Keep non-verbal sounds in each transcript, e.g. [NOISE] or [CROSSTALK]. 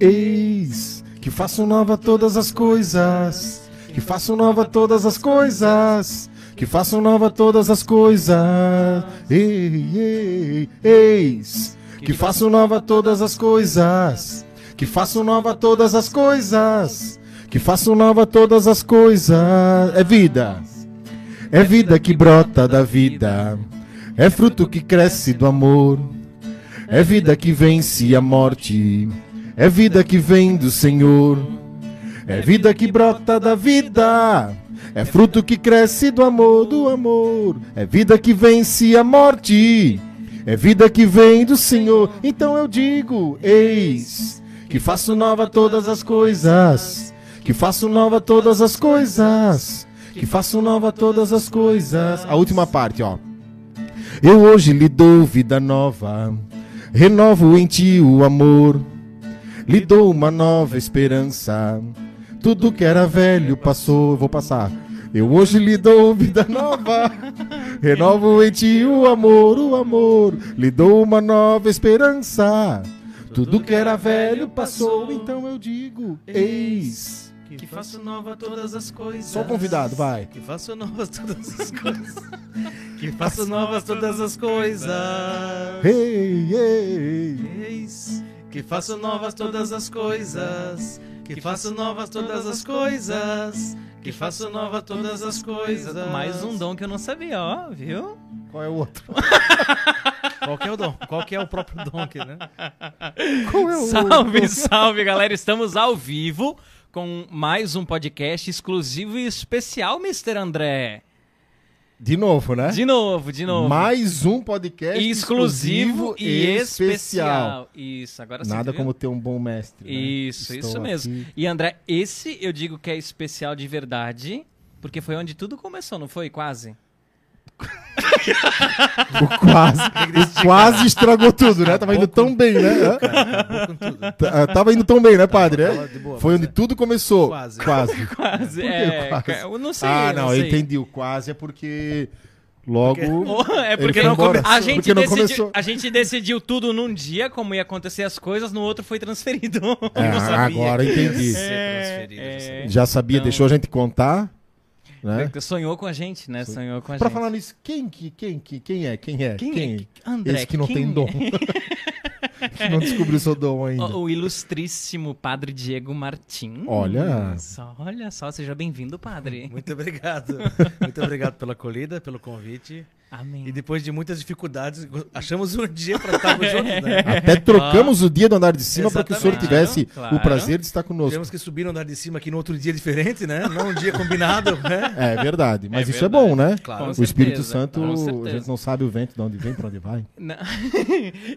Eis que faço nova todas as coisas. Que faço nova todas as coisas. Que faço nova todas as coisas. Ei, ei, eis que faço nova todas as coisas. Que faço nova todas as coisas. Que faço nova todas as coisas. É vida. É vida que brota da vida. É fruto que cresce do amor. É vida que vence a morte. É vida que vem do Senhor. É vida que brota da vida. É fruto que cresce do amor, do amor. É vida que vence a morte. É vida que vem do Senhor. Então eu digo: Eis que faço nova todas as coisas. Que faço nova todas as coisas. Que faço nova todas as coisas. A última parte, ó. Eu hoje lhe dou vida nova. Renovo em ti o amor. Lhe dou uma nova esperança. Tudo que era velho passou. Eu vou passar. Eu hoje lhe dou vida nova. [LAUGHS] Renovo em ti o amor, o amor. Lhe dou uma nova esperança. Tudo que era velho passou, então eu digo: Eis. Que faço nova todas as coisas. Só convidado, vai. Que faço novas todas as coisas. Que faço novas todas as coisas. Ei, ei. Eis que faço novas todas as coisas. Que faço novas todas as coisas. Que faço nova todas as coisas. Mais um dom que eu não sabia, ó, viu? Qual é o outro? [LAUGHS] Qual que é o dom? Qual que é o próprio dom aqui, né? Qual é o Salve, salve, galera! Estamos ao vivo com mais um podcast exclusivo e especial, Mr. André. De novo, né? De novo, de novo. Mais um podcast exclusivo, e especial. especial. Isso, agora sim. Nada como ter um bom mestre. né? Isso, Estou isso mesmo. aqui. E André, esse eu digo que é especial de verdade, porque foi onde tudo começou, não foi? Quase. [LAUGHS] O quase, o quase estragou tudo, né? Tava indo tão bem, né? Hã? Acabou com tudo. T- Tava indo tão bem, né, padre? Foi onde é. tudo começou. Quase. Quase. [LAUGHS] Quase. é? Eu não sei. Ah, não, eu entendi. O quase é porque logo. Oh, [LAUGHS] é porque não come... a, gente Porque não decidiu, começou. a gente decidiu tudo num dia, como ia acontecer as coisas, no outro foi transferido. É, agora entendi. É, é. já sabia. Já sabia, Então- deixou a gente contar. Né? Sonhou com a gente, né? Sonhou com a Pra gente. falar nisso, quem, que, quem, que, quem é? Quem é? Quem é? André, Esse que não quem tem dom. [LAUGHS] que não descobriu seu dom ainda. O, o ilustríssimo padre Diego Martins. Olha. Só, olha só, seja bem-vindo, padre. Muito obrigado. [LAUGHS] Muito obrigado pela acolhida, pelo convite. Amém. E depois de muitas dificuldades, achamos um dia para estarmos [LAUGHS] juntos, né? Até trocamos o dia do andar de cima para que o senhor tivesse Claro. o prazer de estar conosco. Tivemos que subir no andar de cima aqui no outro dia diferente, né? Não um dia combinado, né? É verdade, mas É isso é verdade. bom, né? Claro. Com o Espírito Santo, com a gente não sabe o vento de onde vem, para onde vai. [LAUGHS]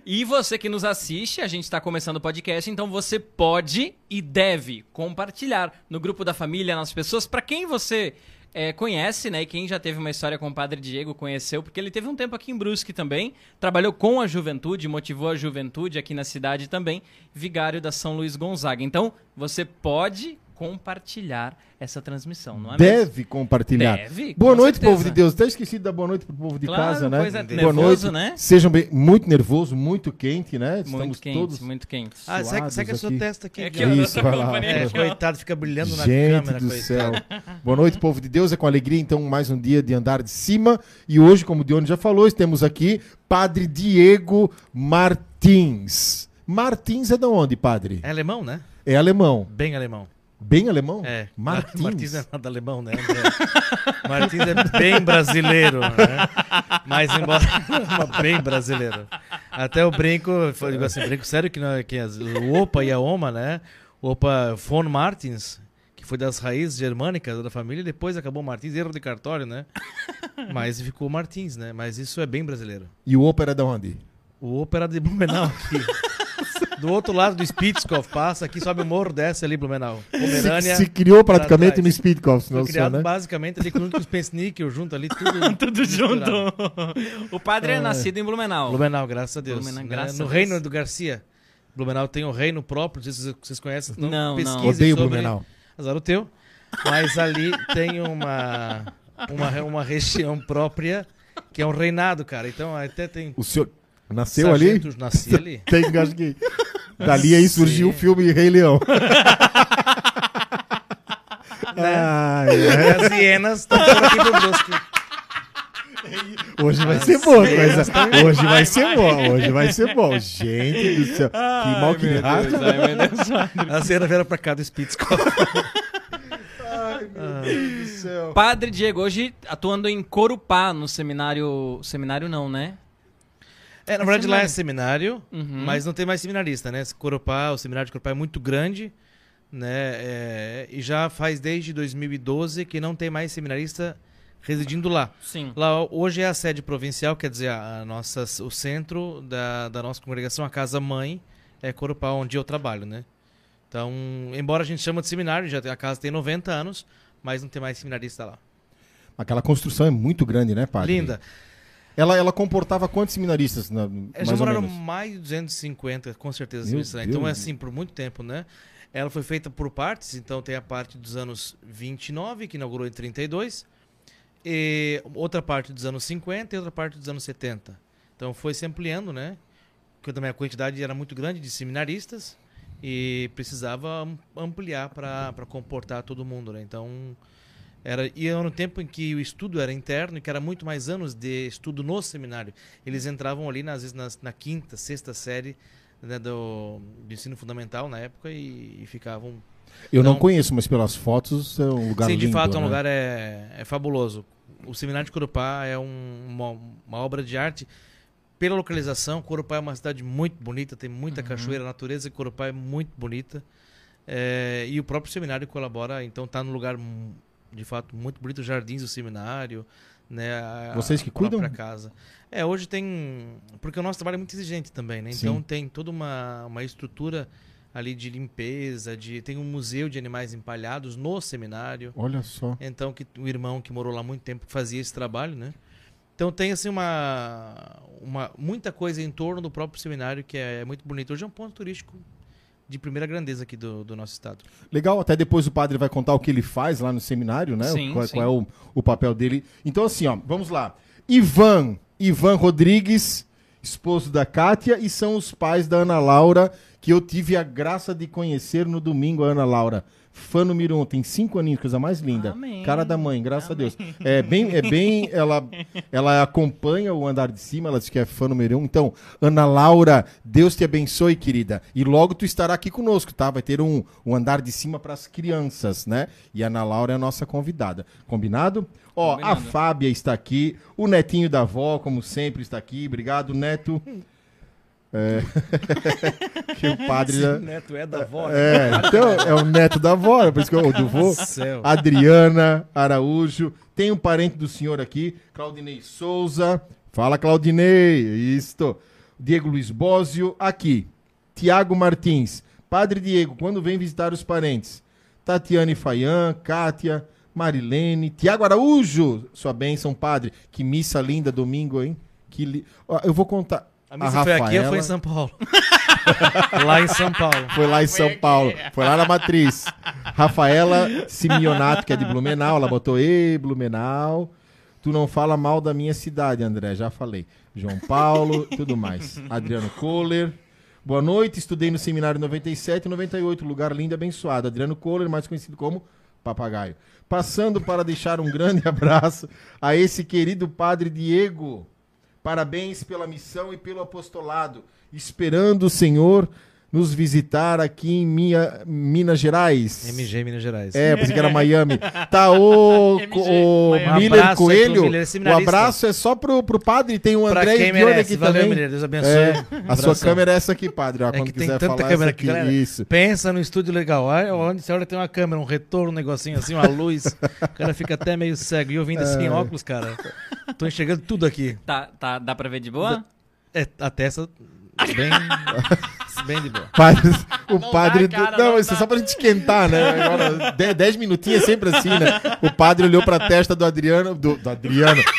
E você que nos assiste, a gente está começando o podcast, então você pode e deve compartilhar no grupo da família, nas pessoas, para quem você é, conhece, né? E quem já teve uma história com o Padre Diego conheceu, porque ele teve um tempo aqui em Brusque também, trabalhou com a juventude, motivou a juventude aqui na cidade também, vigário da São Luís Gonzaga. Então, você pode compartilhar essa transmissão, não é mesmo? Deve compartilhar. Deve, Boa com noite, certeza. povo de Deus. Até esqueci de dar boa noite pro povo de Claro, casa, né? pois é, boa nervoso, noite. né? Sejam bem, muito nervoso, muito quente, né? Estamos Muito quente, todos muito quente. Ah, segue, segue a sua aqui. testa aqui. É que Isso, vai lá. É, coitado, fica brilhando na Gente câmera, do coitado. céu. Boa noite, povo de Deus. É com alegria, então, mais um dia de andar de cima. E hoje, como o Dione já falou, temos aqui Padre Diego Martins. Martins é de onde, padre? É alemão, né? É alemão. Bem alemão. Bem alemão? É. Martins. Martins é nada alemão, né? André? Martins é bem brasileiro, né? Mas embora [LAUGHS] bem brasileiro. Até o brinco, eu digo assim, brinco sério que, não- que as- o Opa e a Oma, né? O Opa von Martins, que foi das raízes germânicas da família, e depois acabou Martins, erro de cartório, né? Mas ficou Martins, né? Mas isso é bem brasileiro. E o ópera é de onde? O Opa era de Blumenau aqui. [LAUGHS] Do outro lado do Spitzkopf, passa aqui, sobe o morro, desce ali Blumenau. Pomerânia. Se, se criou praticamente no Foi não criado senhor, né? basicamente ali junto com os Pensnickel, junto ali, tudo. [LAUGHS] Tudo junto. O padre é nascido em Blumenau. Blumenau, graças a Deus. Blumenau, né? graças no a Deus. reino do Garcia. Blumenau tem um reino próprio, não sei se vocês conhecem. Não, não. pesquisem Odeio sobre- Blumenau. Azar o teu. Mas ali tem uma, uma, uma região própria que é um reinado, cara. Então até tem O senhor nasceu ali? Nasci ali. [LAUGHS] Tem, engasguei. Dali aí surgiu o filme Rei Leão. [LAUGHS] Né? Ai, é. As hienas estão por aqui pro Brusque. Hoje vai ser bom, coisa. Hoje vai ser bom, hoje vai ser bom. Gente do céu, que mal que. Ai, Deus. As hienas vieram pra cá do Spitzkopf. Ai, meu Deus do céu. Padre Diego, hoje atuando em Corupá, no seminário... Seminário não, né? É, na verdade lá é seminário, Uhum. mas não tem mais seminarista, né? Corupá, o seminário de Corupá é muito grande, né? É, e já faz desde 2012 que não tem mais seminarista residindo lá. Sim. Lá hoje é a sede provincial, quer dizer, a, a nossa, o centro da, da nossa congregação, a casa mãe, é Corupá, onde eu trabalho, né? Então, embora a gente chama de seminário, já tem- a casa tem 90 anos, mas não tem mais seminarista lá. Aquela construção é muito grande, né, padre? Linda. Ela, ela comportava quantos seminaristas? Na, É, mais moraram mais de 250, com certeza, Meu Então é assim, por muito tempo, né? Ela foi feita por partes, então tem a parte dos anos 29, que inaugurou em 32, e outra parte dos anos 50 e outra parte dos anos 70. Então foi se ampliando, né? Porque também a quantidade era muito grande de seminaristas e precisava am- ampliar para comportar todo mundo, né? Então era e era no tempo em que o estudo era interno e que era muito mais anos de estudo no seminário. Eles entravam ali às vezes nas- na, quinta, sexta série né, do, do ensino fundamental na época e, e ficavam. Eu não Então- conheço, mas pelas fotos é um lugar Sim, lindo. de fato é um né? lugar é, é fabuloso. O seminário de Corupá é um- uma, uma obra de arte. Pela localização, Corupá é uma cidade muito bonita, tem muita cachoeira, a natureza de Corupá é muito bonita. É, e o próprio seminário colabora, então está num lugar de fato muito bonito, os jardins do seminário, né? a- Vocês que cuidam? casa. É, hoje tem, porque o nosso trabalho é muito exigente também, né? Sim. Então tem toda uma, uma estrutura ali de limpeza, de tem um museu de animais empalhados no seminário. Olha só. Então, que o irmão que morou lá muito tempo fazia esse trabalho, né? Então tem assim uma, uma muita coisa em torno do próprio seminário que é muito bonito. Hoje é um ponto turístico de primeira grandeza aqui do, do nosso estado. Legal, até depois o padre vai contar o que ele faz lá no seminário, né? Sim, qual, sim. qual é o, o papel dele. Então, assim, ó, vamos lá. Ivan, Ivan Rodrigues, esposo da Kátia, e são os pais da Ana Laura, que eu tive a graça de conhecer no domingo, a Ana Laura. Fã número um, tem cinco aninhos, coisa mais linda. Amém. Cara da mãe, graças a Deus. É bem, é bem, ela, ela acompanha o andar de cima, ela diz que é fã número um. Então, Ana Laura, Deus te abençoe, querida. E logo tu estará aqui conosco, tá? Vai ter um, um andar de cima para as crianças, né? E a Ana Laura é a nossa convidada. Combinado? Ó, a Combinado. Fábia está aqui, o netinho da avó, como sempre, está aqui. Obrigado, neto. [LAUGHS] É... [LAUGHS] que o padre já... neto é da avó. É, então é o neto da avó, é por isso que eu do vô. Céu. Adriana Araújo. Tem um parente do senhor aqui, Claudinei Souza. Fala, Claudinei. Isto. Diego Luiz Bósio. Aqui. Tiago Martins. Padre Diego, quando vem visitar os parentes? Tatiane Faian, Kátia, Marilene, Tiago Araújo. Sua bênção, padre. Que missa linda domingo, hein? Que li... Ó, Eu vou contar. A missa foi aqui ou foi em São Paulo? [LAUGHS] lá em São Paulo. Foi lá em São Paulo. Foi lá na matriz. Rafaela Simeonato, que é de Blumenau, ela botou, ei, Blumenau. Tu não fala mal da minha cidade, André, já falei. João Paulo, tudo mais. Adriano Kohler. Boa noite, estudei no seminário 97 e 98, lugar lindo e abençoado. Adriano Kohler, mais conhecido como Papagaio. Passando para deixar um grande [LAUGHS] abraço a esse querido padre Diego. Parabéns pela missão e pelo apostolado. Esperando o Senhor nos visitar aqui em minha, Minas Gerais. MG Minas Gerais. É, pensei que era [LAUGHS] Miami. Tá, o, MG, o Miami. Miller Um Coelho. Miller, o abraço é só pro, pro padre. Tem o André e Dione aqui Valeu, também. Miller. Deus abençoe. É, a sua câmera é essa aqui, padre. Ó, É quando que tem quiser tanta falar câmera essa aqui, galera. Isso. Pensa no estúdio legal. Olha onde você olha tem uma câmera, um retorno, um negocinho assim, uma luz. O cara fica até meio cego. E eu vindo sem óculos, cara. Tô enxergando tudo aqui. Tá, tá, dá pra ver de boa? É, a testa bem, [LAUGHS] bem de boa. Padre- o Não padre. dá, cara, não, não isso é dá. só pra gente esquentar, né? Agora, de- dez minutinhos é sempre assim, né? O padre olhou pra testa do Adriano. Do, do Adriano. [LAUGHS]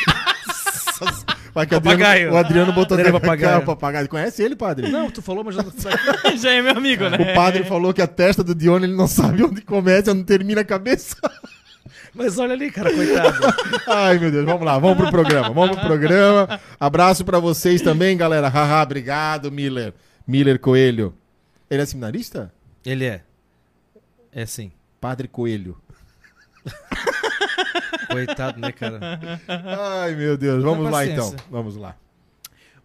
Vai que o Adriano, Papagaio. o Adriano botou Adriano até- papagaio. o papagaio. Conhece ele, padre? Não, tu falou, mas sei. [LAUGHS] Já é meu amigo, né? O padre falou que a testa do Dione ele não sabe onde começa, onde termina a cabeça. Mas olha ali, cara, coitado. [LAUGHS] Ai, meu Deus, vamos lá, vamos pro programa. Vamos pro programa. Abraço pra vocês também, galera. Haha, obrigado, Miller. Miller Coelho. Ele é seminarista? Ele é. É sim. Padre Coelho. [LAUGHS] Coitado, né, cara? Ai, meu Deus. Vamos lá, então. Vamos lá.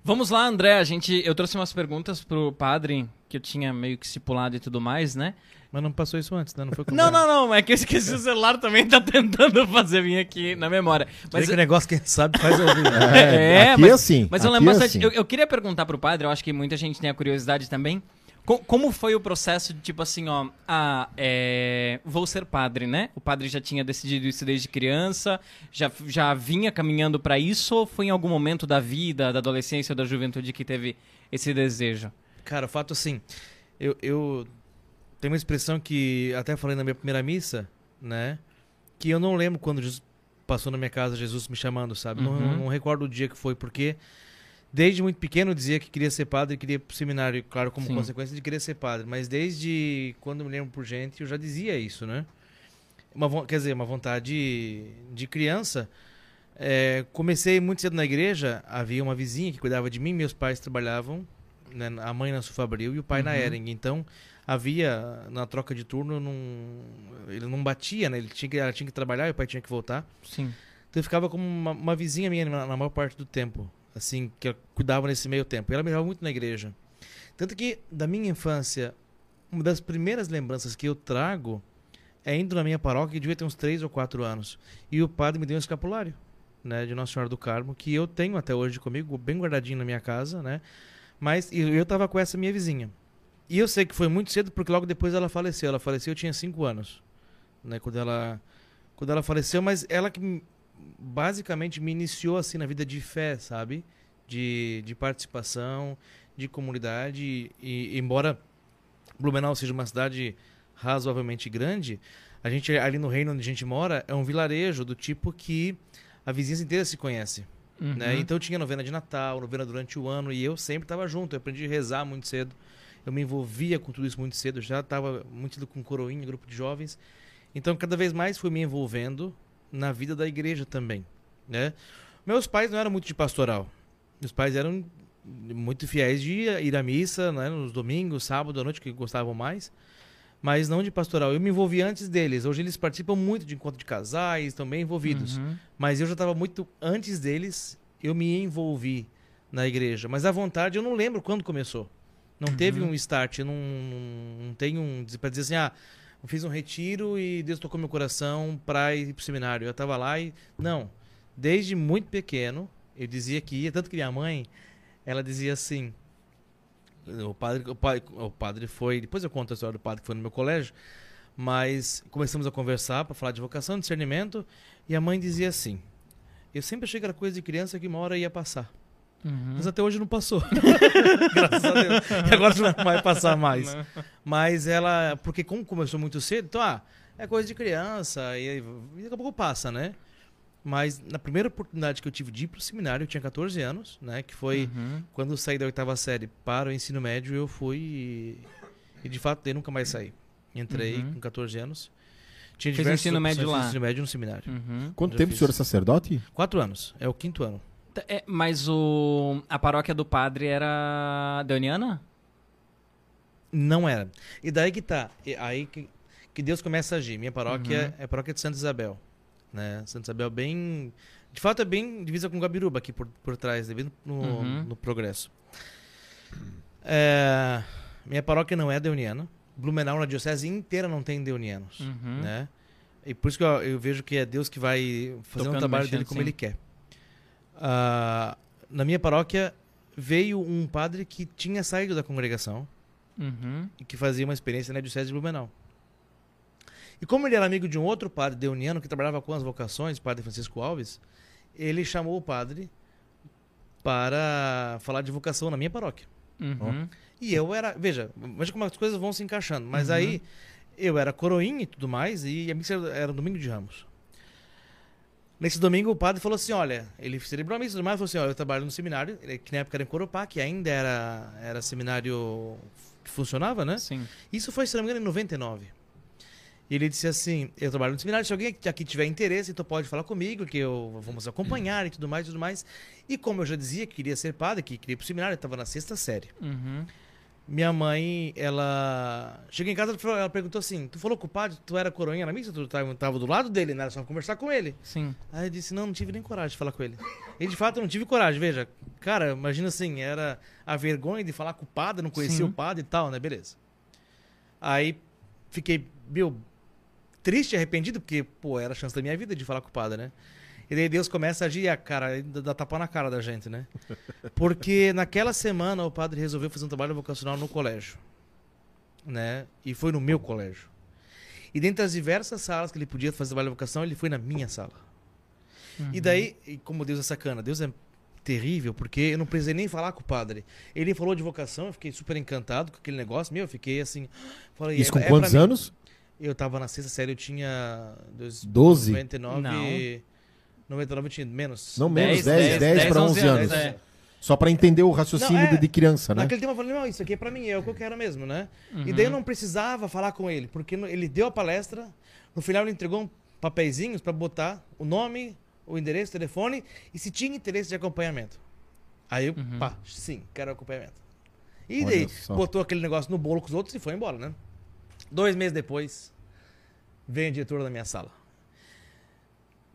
Vamos lá, André. A gente, eu trouxe umas perguntas pro padre que eu tinha meio que estipulado e tudo mais, né? Mas não passou isso antes, né? Não foi com Não, não, não. É que eu esqueci o celular também. Tá tentando fazer vir aqui na memória. Mas Mas que negócio, quem sabe, faz ouvir. [LAUGHS] É, aqui mas- é assim. Mas eu aqui lembro é bastante. assim. Eu, eu queria perguntar pro padre, eu acho que muita gente tem a curiosidade também. Co- como foi o processo de, tipo assim, ó, ah, é, vou ser padre, né? O padre já tinha decidido isso desde criança, já, já vinha caminhando pra isso, ou foi em algum momento da vida, da adolescência ou da juventude que teve esse desejo? Cara, o fato assim, eu, eu tenho uma expressão que até falei na minha primeira missa, né? Que eu não lembro quando Jesus passou na minha casa, Jesus me chamando, sabe? Não, Uhum. não recordo o dia que foi, porque desde muito pequeno eu dizia que queria ser padre, queria ir pro seminário, claro, como Sim. consequência de querer ser padre. Mas desde quando eu me lembro por gente, eu já dizia isso, né? Uma, quer dizer, uma vontade de criança. É, comecei muito cedo na igreja, havia uma vizinha que cuidava de mim, meus pais trabalhavam, né, a mãe na Sufabril e o pai na Uhum. Ering. Então, havia, na troca de turno, não, ele não batia, né? Ele tinha que, ela tinha que trabalhar e o pai tinha que voltar. Sim. Então, eu ficava como uma, uma vizinha minha na, na maior parte do tempo, assim, que eu cuidava nesse meio tempo. E ela me levava muito na igreja. Tanto que, da minha infância, uma das primeiras lembranças que eu trago é indo na minha paróquia, que devia ter uns 3 ou 4 anos. E o padre me deu um escapulário, né, de Nossa Senhora do Carmo, que eu tenho até hoje comigo, bem guardadinho na minha casa, né? Mas e eu tava com essa minha vizinha. E eu sei que foi muito cedo, porque logo depois ela faleceu. Ela faleceu, eu tinha 5 anos, né, quando ela quando ela faleceu, mas ela que me- basicamente me iniciou assim na vida de fé, sabe? De, de participação, de comunidade e embora Blumenau seja uma cidade razoavelmente grande, a gente ali no reino onde a gente mora é um vilarejo do tipo que a vizinhança inteira se conhece, Uhum. né? Então tinha novena de Natal, novena durante o ano e eu sempre estava junto. Eu aprendi a rezar muito cedo. Eu me envolvia com tudo isso muito cedo. Já estava muito com coroinha, grupo de jovens. Então cada vez mais fui me envolvendo na vida da igreja também, né? Meus pais não eram muito de pastoral. Meus pais eram muito fiéis de ir à missa, né, nos domingos, sábado à noite, que gostavam mais, mas não de pastoral. Eu me envolvi antes deles. Hoje eles participam muito de encontro de casais, estão bem envolvidos. Uhum. Mas eu já estava muito antes deles, eu me envolvi na igreja. Mas a vontade eu não lembro quando começou. Não teve um start, não, não, tenho um para dizer assim, ah, eu fiz um retiro e Deus tocou meu coração para ir pro seminário. Eu estava lá e não. Desde muito pequeno, eu dizia que ia, tanto que minha mãe, ela dizia assim, o padre, o padre, o padre foi, depois eu conto a história do padre que foi no meu colégio, mas começamos a conversar para falar de vocação, discernimento, e a mãe dizia assim: Eu sempre achei que era coisa de criança que uma hora ia passar. Uhum. Mas até hoje não passou. [LAUGHS] Graças a Deus. E agora não vai passar mais. Mas ela. Porque como começou muito cedo, então, ah, é coisa de criança, e, e daqui a pouco passa, né? Mas na primeira oportunidade que eu tive de ir pro seminário, eu tinha 14 anos, né? Que foi Uhum. quando eu saí da oitava série para o ensino médio, eu fui e, e de fato eu nunca mais saí. Entrei Uhum. com 14 anos. Tinha Fez ensino médio lá. ensino médio no seminário. Uhum. Quanto tempo fiz. o senhor é sacerdote? Quatro anos. É o quinto ano. T- é, mas o, a paróquia do padre era deoniana? Não era. E daí que tá. E aí que, que Deus começa a agir. Minha paróquia é a paróquia de Santa Isabel. Né? Santa Isabel bem. De fato é bem divisa com Gabiruba aqui por, por trás, devido no, Uhum. no progresso. É, minha paróquia não é deuniana. Blumenau, na diocese inteira, não tem deunianos. Uhum. Né? E por isso que eu, eu vejo que é Deus que vai fazer Tocando, um trabalho mexendo, dele como sim. ele quer. Ah, na minha paróquia veio um padre que tinha saído da congregação Uhum. e que fazia uma experiência na Diocese de Blumenau. E como ele era amigo de um outro padre deuniano que trabalhava com as vocações, padre Francisco Alves, ele chamou o padre para falar de vocação na minha paróquia. Uhum. E eu era, veja, veja como as coisas vão se encaixando, mas Uhum. aí eu era coroinha e tudo mais, e a missa era- era domingo de ramos. Nesse domingo o padre falou assim, olha, ele celebrou a missa e tudo mais, falou assim, olha, eu trabalho no seminário, que na época era em Corupá, que ainda era, era seminário que funcionava, né? Sim. Isso foi, se não me engano, em 99. E ele disse assim: Eu trabalho no seminário, se alguém aqui- tiver interesse, então pode falar comigo, que eu vamos acompanhar e tudo mais e tudo mais. E como eu já dizia que queria ser padre, que queria ir pro seminário, eu estava na sexta série. Uhum. Minha mãe, ela. Cheguei em casa, ela perguntou assim: Tu falou com o padre, tu era coroinha na missa, tu tava, tava do lado dele, né? Era só conversar com ele. Sim. Aí eu disse: Não, não tive nem coragem de falar com ele. E de fato eu não tive coragem, veja. Cara, imagina assim: era a vergonha de falar com o padre, não conhecia Sim. o padre e tal, né? Beleza. Aí fiquei, meu, triste arrependido, porque, pô, era a chance da minha vida de falar com o padre, né? E daí Deus começa a agir, a cara, dá dá tapa na cara da gente, né? Porque naquela semana o padre resolveu fazer um trabalho vocacional no colégio, né? E foi no meu colégio. E dentre as diversas salas que ele podia fazer trabalho vocacional, ele foi na minha sala. E daí, e como Deus é sacana, Deus é terrível, porque eu não precisei nem falar com o padre. Ele falou de vocação, eu fiquei super encantado com aquele negócio. Meu, eu fiquei assim. Falei, Isso é- com é quantos mim. anos? Eu tava na sexta série, eu tinha. dois- 12? 99. Não. 99 eu tinha menos. Não, menos 10, 10, 10, 10, para 11 11 anos. anos, é. Só para entender o raciocínio Não, é- de, criança, né? Naquele tempo eu falei, não, isso aqui é pra mim, é o que eu quero mesmo, né? Uhum. E daí eu não precisava falar com ele, porque ele deu a palestra, no final ele entregou um papeizinhos pra botar o nome, o endereço, o telefone e se tinha interesse de acompanhamento. Aí eu, Uhum. pá, sim, quero acompanhamento. E Olha daí, só. botou aquele negócio no bolo com os outros e foi embora, né? Dois meses depois, vem a diretora da minha sala.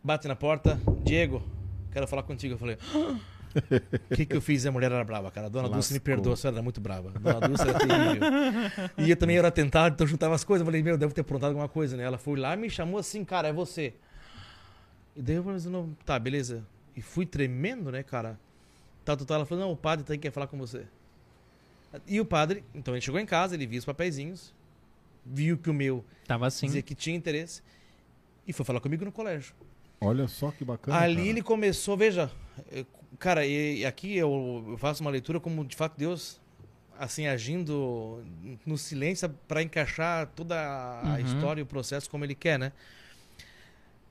Bate na porta, Diego, quero falar contigo. Eu falei, o que, que eu fiz? A mulher era brava, cara. Dona Dulce me Lascou. perdoa, a senhora era muito brava. Dona Dulce era terrível. E eu também era tentado, então eu juntava as coisas. Eu falei, meu, devo ter aprontado alguma coisa, né? Ela foi lá e me chamou assim, cara, é você. E daí eu falei, assim, não, tá, beleza. E fui tremendo, né, cara? Tal, tal, tal. Ela falou, não, o padre tem que falar com você. E o padre, então ele chegou em casa, ele viu os papeizinhos, viu que o meu Tava assim. dizia que tinha interesse e foi falar comigo no colégio. Olha só que bacana. Ali cara. ele começou, veja, eh, cara, e, aqui eu, faço uma leitura como de fato Deus assim agindo no silêncio para encaixar toda a Uhum. história e o processo como ele quer, né?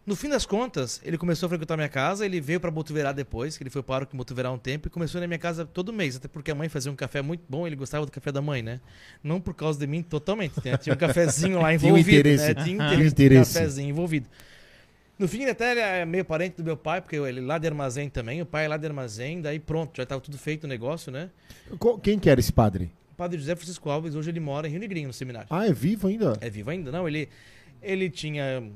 No fim das contas, ele começou a frequentar minha casa, ele veio para Botuverá depois, que ele foi para o Botuverá um tempo e começou na minha casa todo mês, até porque a mãe fazia um café muito bom, ele gostava do café da mãe, né? Não por causa de mim totalmente, né? tinha um cafezinho lá [LAUGHS] Tinha um envolvido, interesse. né? Tinha um Tinha interesse, interesse. cafezinho envolvido. No fim, ele até ele é meio parente do meu pai, porque ele é lá de armazém também, o pai é lá de armazém, daí pronto, já estava tudo feito o negócio, né? Quem que era esse padre? O padre José Francisco Alves, hoje ele mora em Rio Negrinho, no seminário. Ah, é vivo ainda? É vivo ainda? Não, ele, ele tinha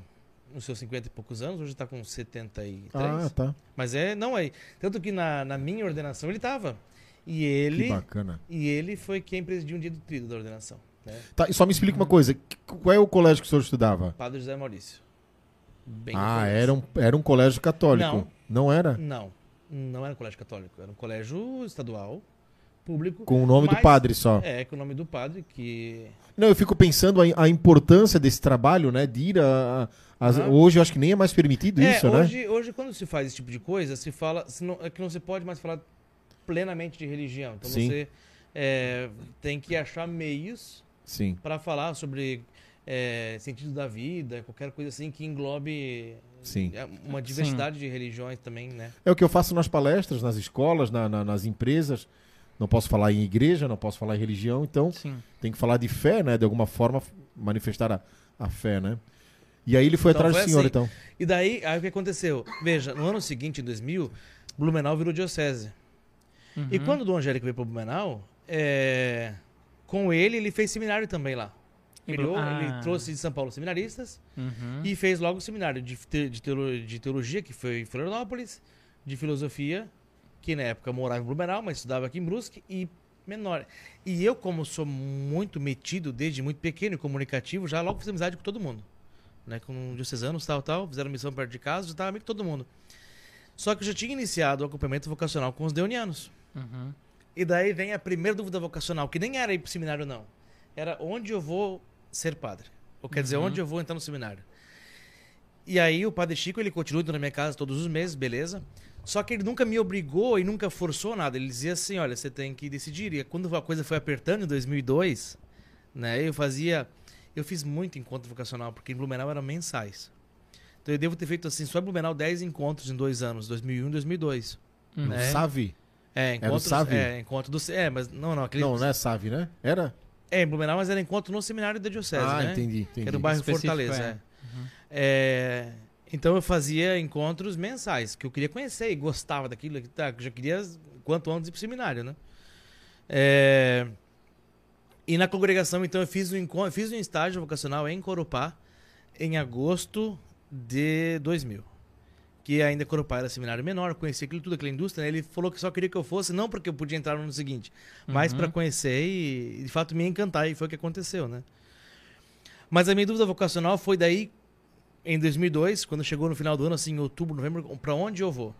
uns seus 50 e poucos anos, hoje está com 73. Ah, tá. Mas é, não é. Tanto que na, na minha ordenação ele estava. E Que ele, bacana. e ele foi quem presidiu um dia do trido da ordenação. Né? Tá, e só me explica uma coisa. que- Qual é o colégio que o senhor estudava? Padre José Maurício. Bem ah, era um, era um colégio católico. Não, era? Não, não era um colégio católico, era um colégio estadual, público. Com o nome do mas- padre só. É, com o nome do padre, que. Não, eu fico pensando a, a importância desse trabalho, né? De ir a. a- as- Ah. Hoje eu acho que nem é mais permitido é, isso, né? hoje, hoje, quando se faz esse tipo de coisa, se fala. se não- é que não se pode mais falar plenamente de religião. Então Sim. você é, tem que achar meios para falar sobre é, sentido da vida, qualquer coisa assim que englobe Sim. é, uma diversidade de religiões também, né? É o que eu faço nas palestras, nas escolas, na- na- nas empresas. Não posso falar em igreja, não posso falar em religião, então Sim. tem que falar de fé, né? De alguma forma manifestar a, a fé, né? E aí ele foi Então, atrás foi do senhor, assim. então. E daí, aí o que aconteceu? Veja, no ano seguinte, em 2000, Blumenau virou diocese. E Uhum. quando o Dom Angélico veio para Blumenau, é, com ele, ele fez seminário também lá. Blu- Ah. Ele trouxe de São Paulo seminaristas Uhum. e fez logo o seminário de, te- de, teolo- de teologia, que foi em Florianópolis, de filosofia, que na época morava em Blumenau, mas estudava aqui em Brusque, e menor. E eu, como sou muito metido desde muito pequeno e comunicativo, já logo fiz amizade com todo mundo. Né, com diocesanos, tal, tal, fizeram missão perto de casa, já estava amigo de todo mundo. Só que eu já tinha iniciado o acompanhamento vocacional com os deonianos. Uhum. E daí vem a primeira dúvida vocacional, que nem era ir pro seminário, não. Era onde eu vou ser padre. Ou quer dizer, Uhum. onde eu vou entrar no seminário. E aí o padre Chico, ele continua indo na minha casa todos os meses, beleza. Só que ele nunca me obrigou e nunca forçou nada. Ele dizia assim, olha, você tem que decidir. E quando a coisa foi apertando em 2002, né, eu fazia... Eu fiz muito encontro vocacional, porque em Blumenau eram mensais. Então eu devo ter feito assim, só em Blumenau 10 encontros em dois anos, 2001 e 2002. Uhum. No né? Save? É, encontros... Save? É, encontro do... É, mas não, não, aquele... Não, não é Save, né? Era? É, em Blumenau, mas era encontro no seminário da Diocese, ah, né? entendi, entendi. Que era o bairro Específico, Fortaleza. é. é. É, Então eu fazia encontros mensais, que eu queria conhecer e gostava daquilo, que tá, já queria quanto antes ir pro seminário, né? É, E na congregação, então, eu fiz um, fiz um estágio vocacional em Corupá em agosto de 2000. Que ainda Corupá era seminário menor, conheci aquilo tudo, aquela indústria. né? Ele falou que só queria que eu fosse, não porque eu podia entrar no ano seguinte, mas Uhum. para conhecer e, de fato, me encantar. E foi o que aconteceu, né? Mas a minha dúvida vocacional foi daí, em 2002, quando chegou no final do ano, assim, em outubro, novembro, para onde eu vou?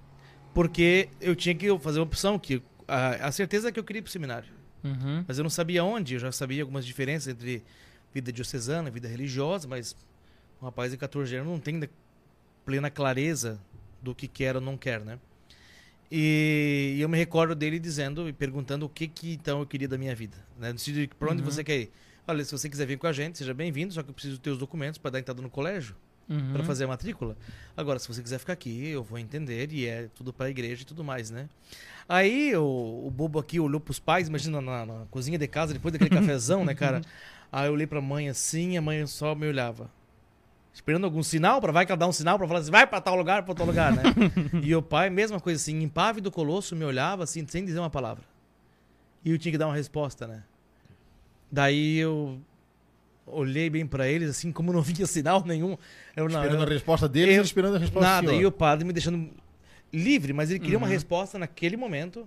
Porque eu tinha que fazer uma opção, que a, a certeza é que eu queria ir pro seminário. Uhum. Mas eu não sabia onde, eu já sabia algumas diferenças entre vida diocesana, vida religiosa, mas um rapaz de 14 anos não tem plena clareza do que quer ou não quer, né? E, e eu me recordo dele dizendo e perguntando o que que então eu queria da minha vida, né? No sentido de para onde Uhum. você quer ir. Olha, se você quiser vir com a gente, seja bem-vindo, só que eu preciso dos teus documentos para dar entrada no colégio, Uhum. para fazer a matrícula. Agora, se você quiser ficar aqui, eu vou entender e é tudo para a igreja e tudo mais, né? Aí o, o bobo aqui olhou pros pais, imagina na, na cozinha de casa, depois daquele [LAUGHS] cafezão, né, cara? Aí eu olhei pra mãe assim, a mãe só me olhava. Esperando algum sinal, pra vai que ela dá um sinal pra falar assim, vai pra tal lugar, pra tal lugar, né? [LAUGHS] e o pai, mesma coisa assim, impávido colosso, me olhava assim, sem dizer uma palavra. E eu tinha que dar uma resposta, né? Daí eu olhei bem pra eles, assim, como não via sinal nenhum. Eu, não, Esperando eu, a resposta deles eu- esperando a resposta Nada, e o padre me deixando livre, mas ele queria uma Uhum. resposta naquele momento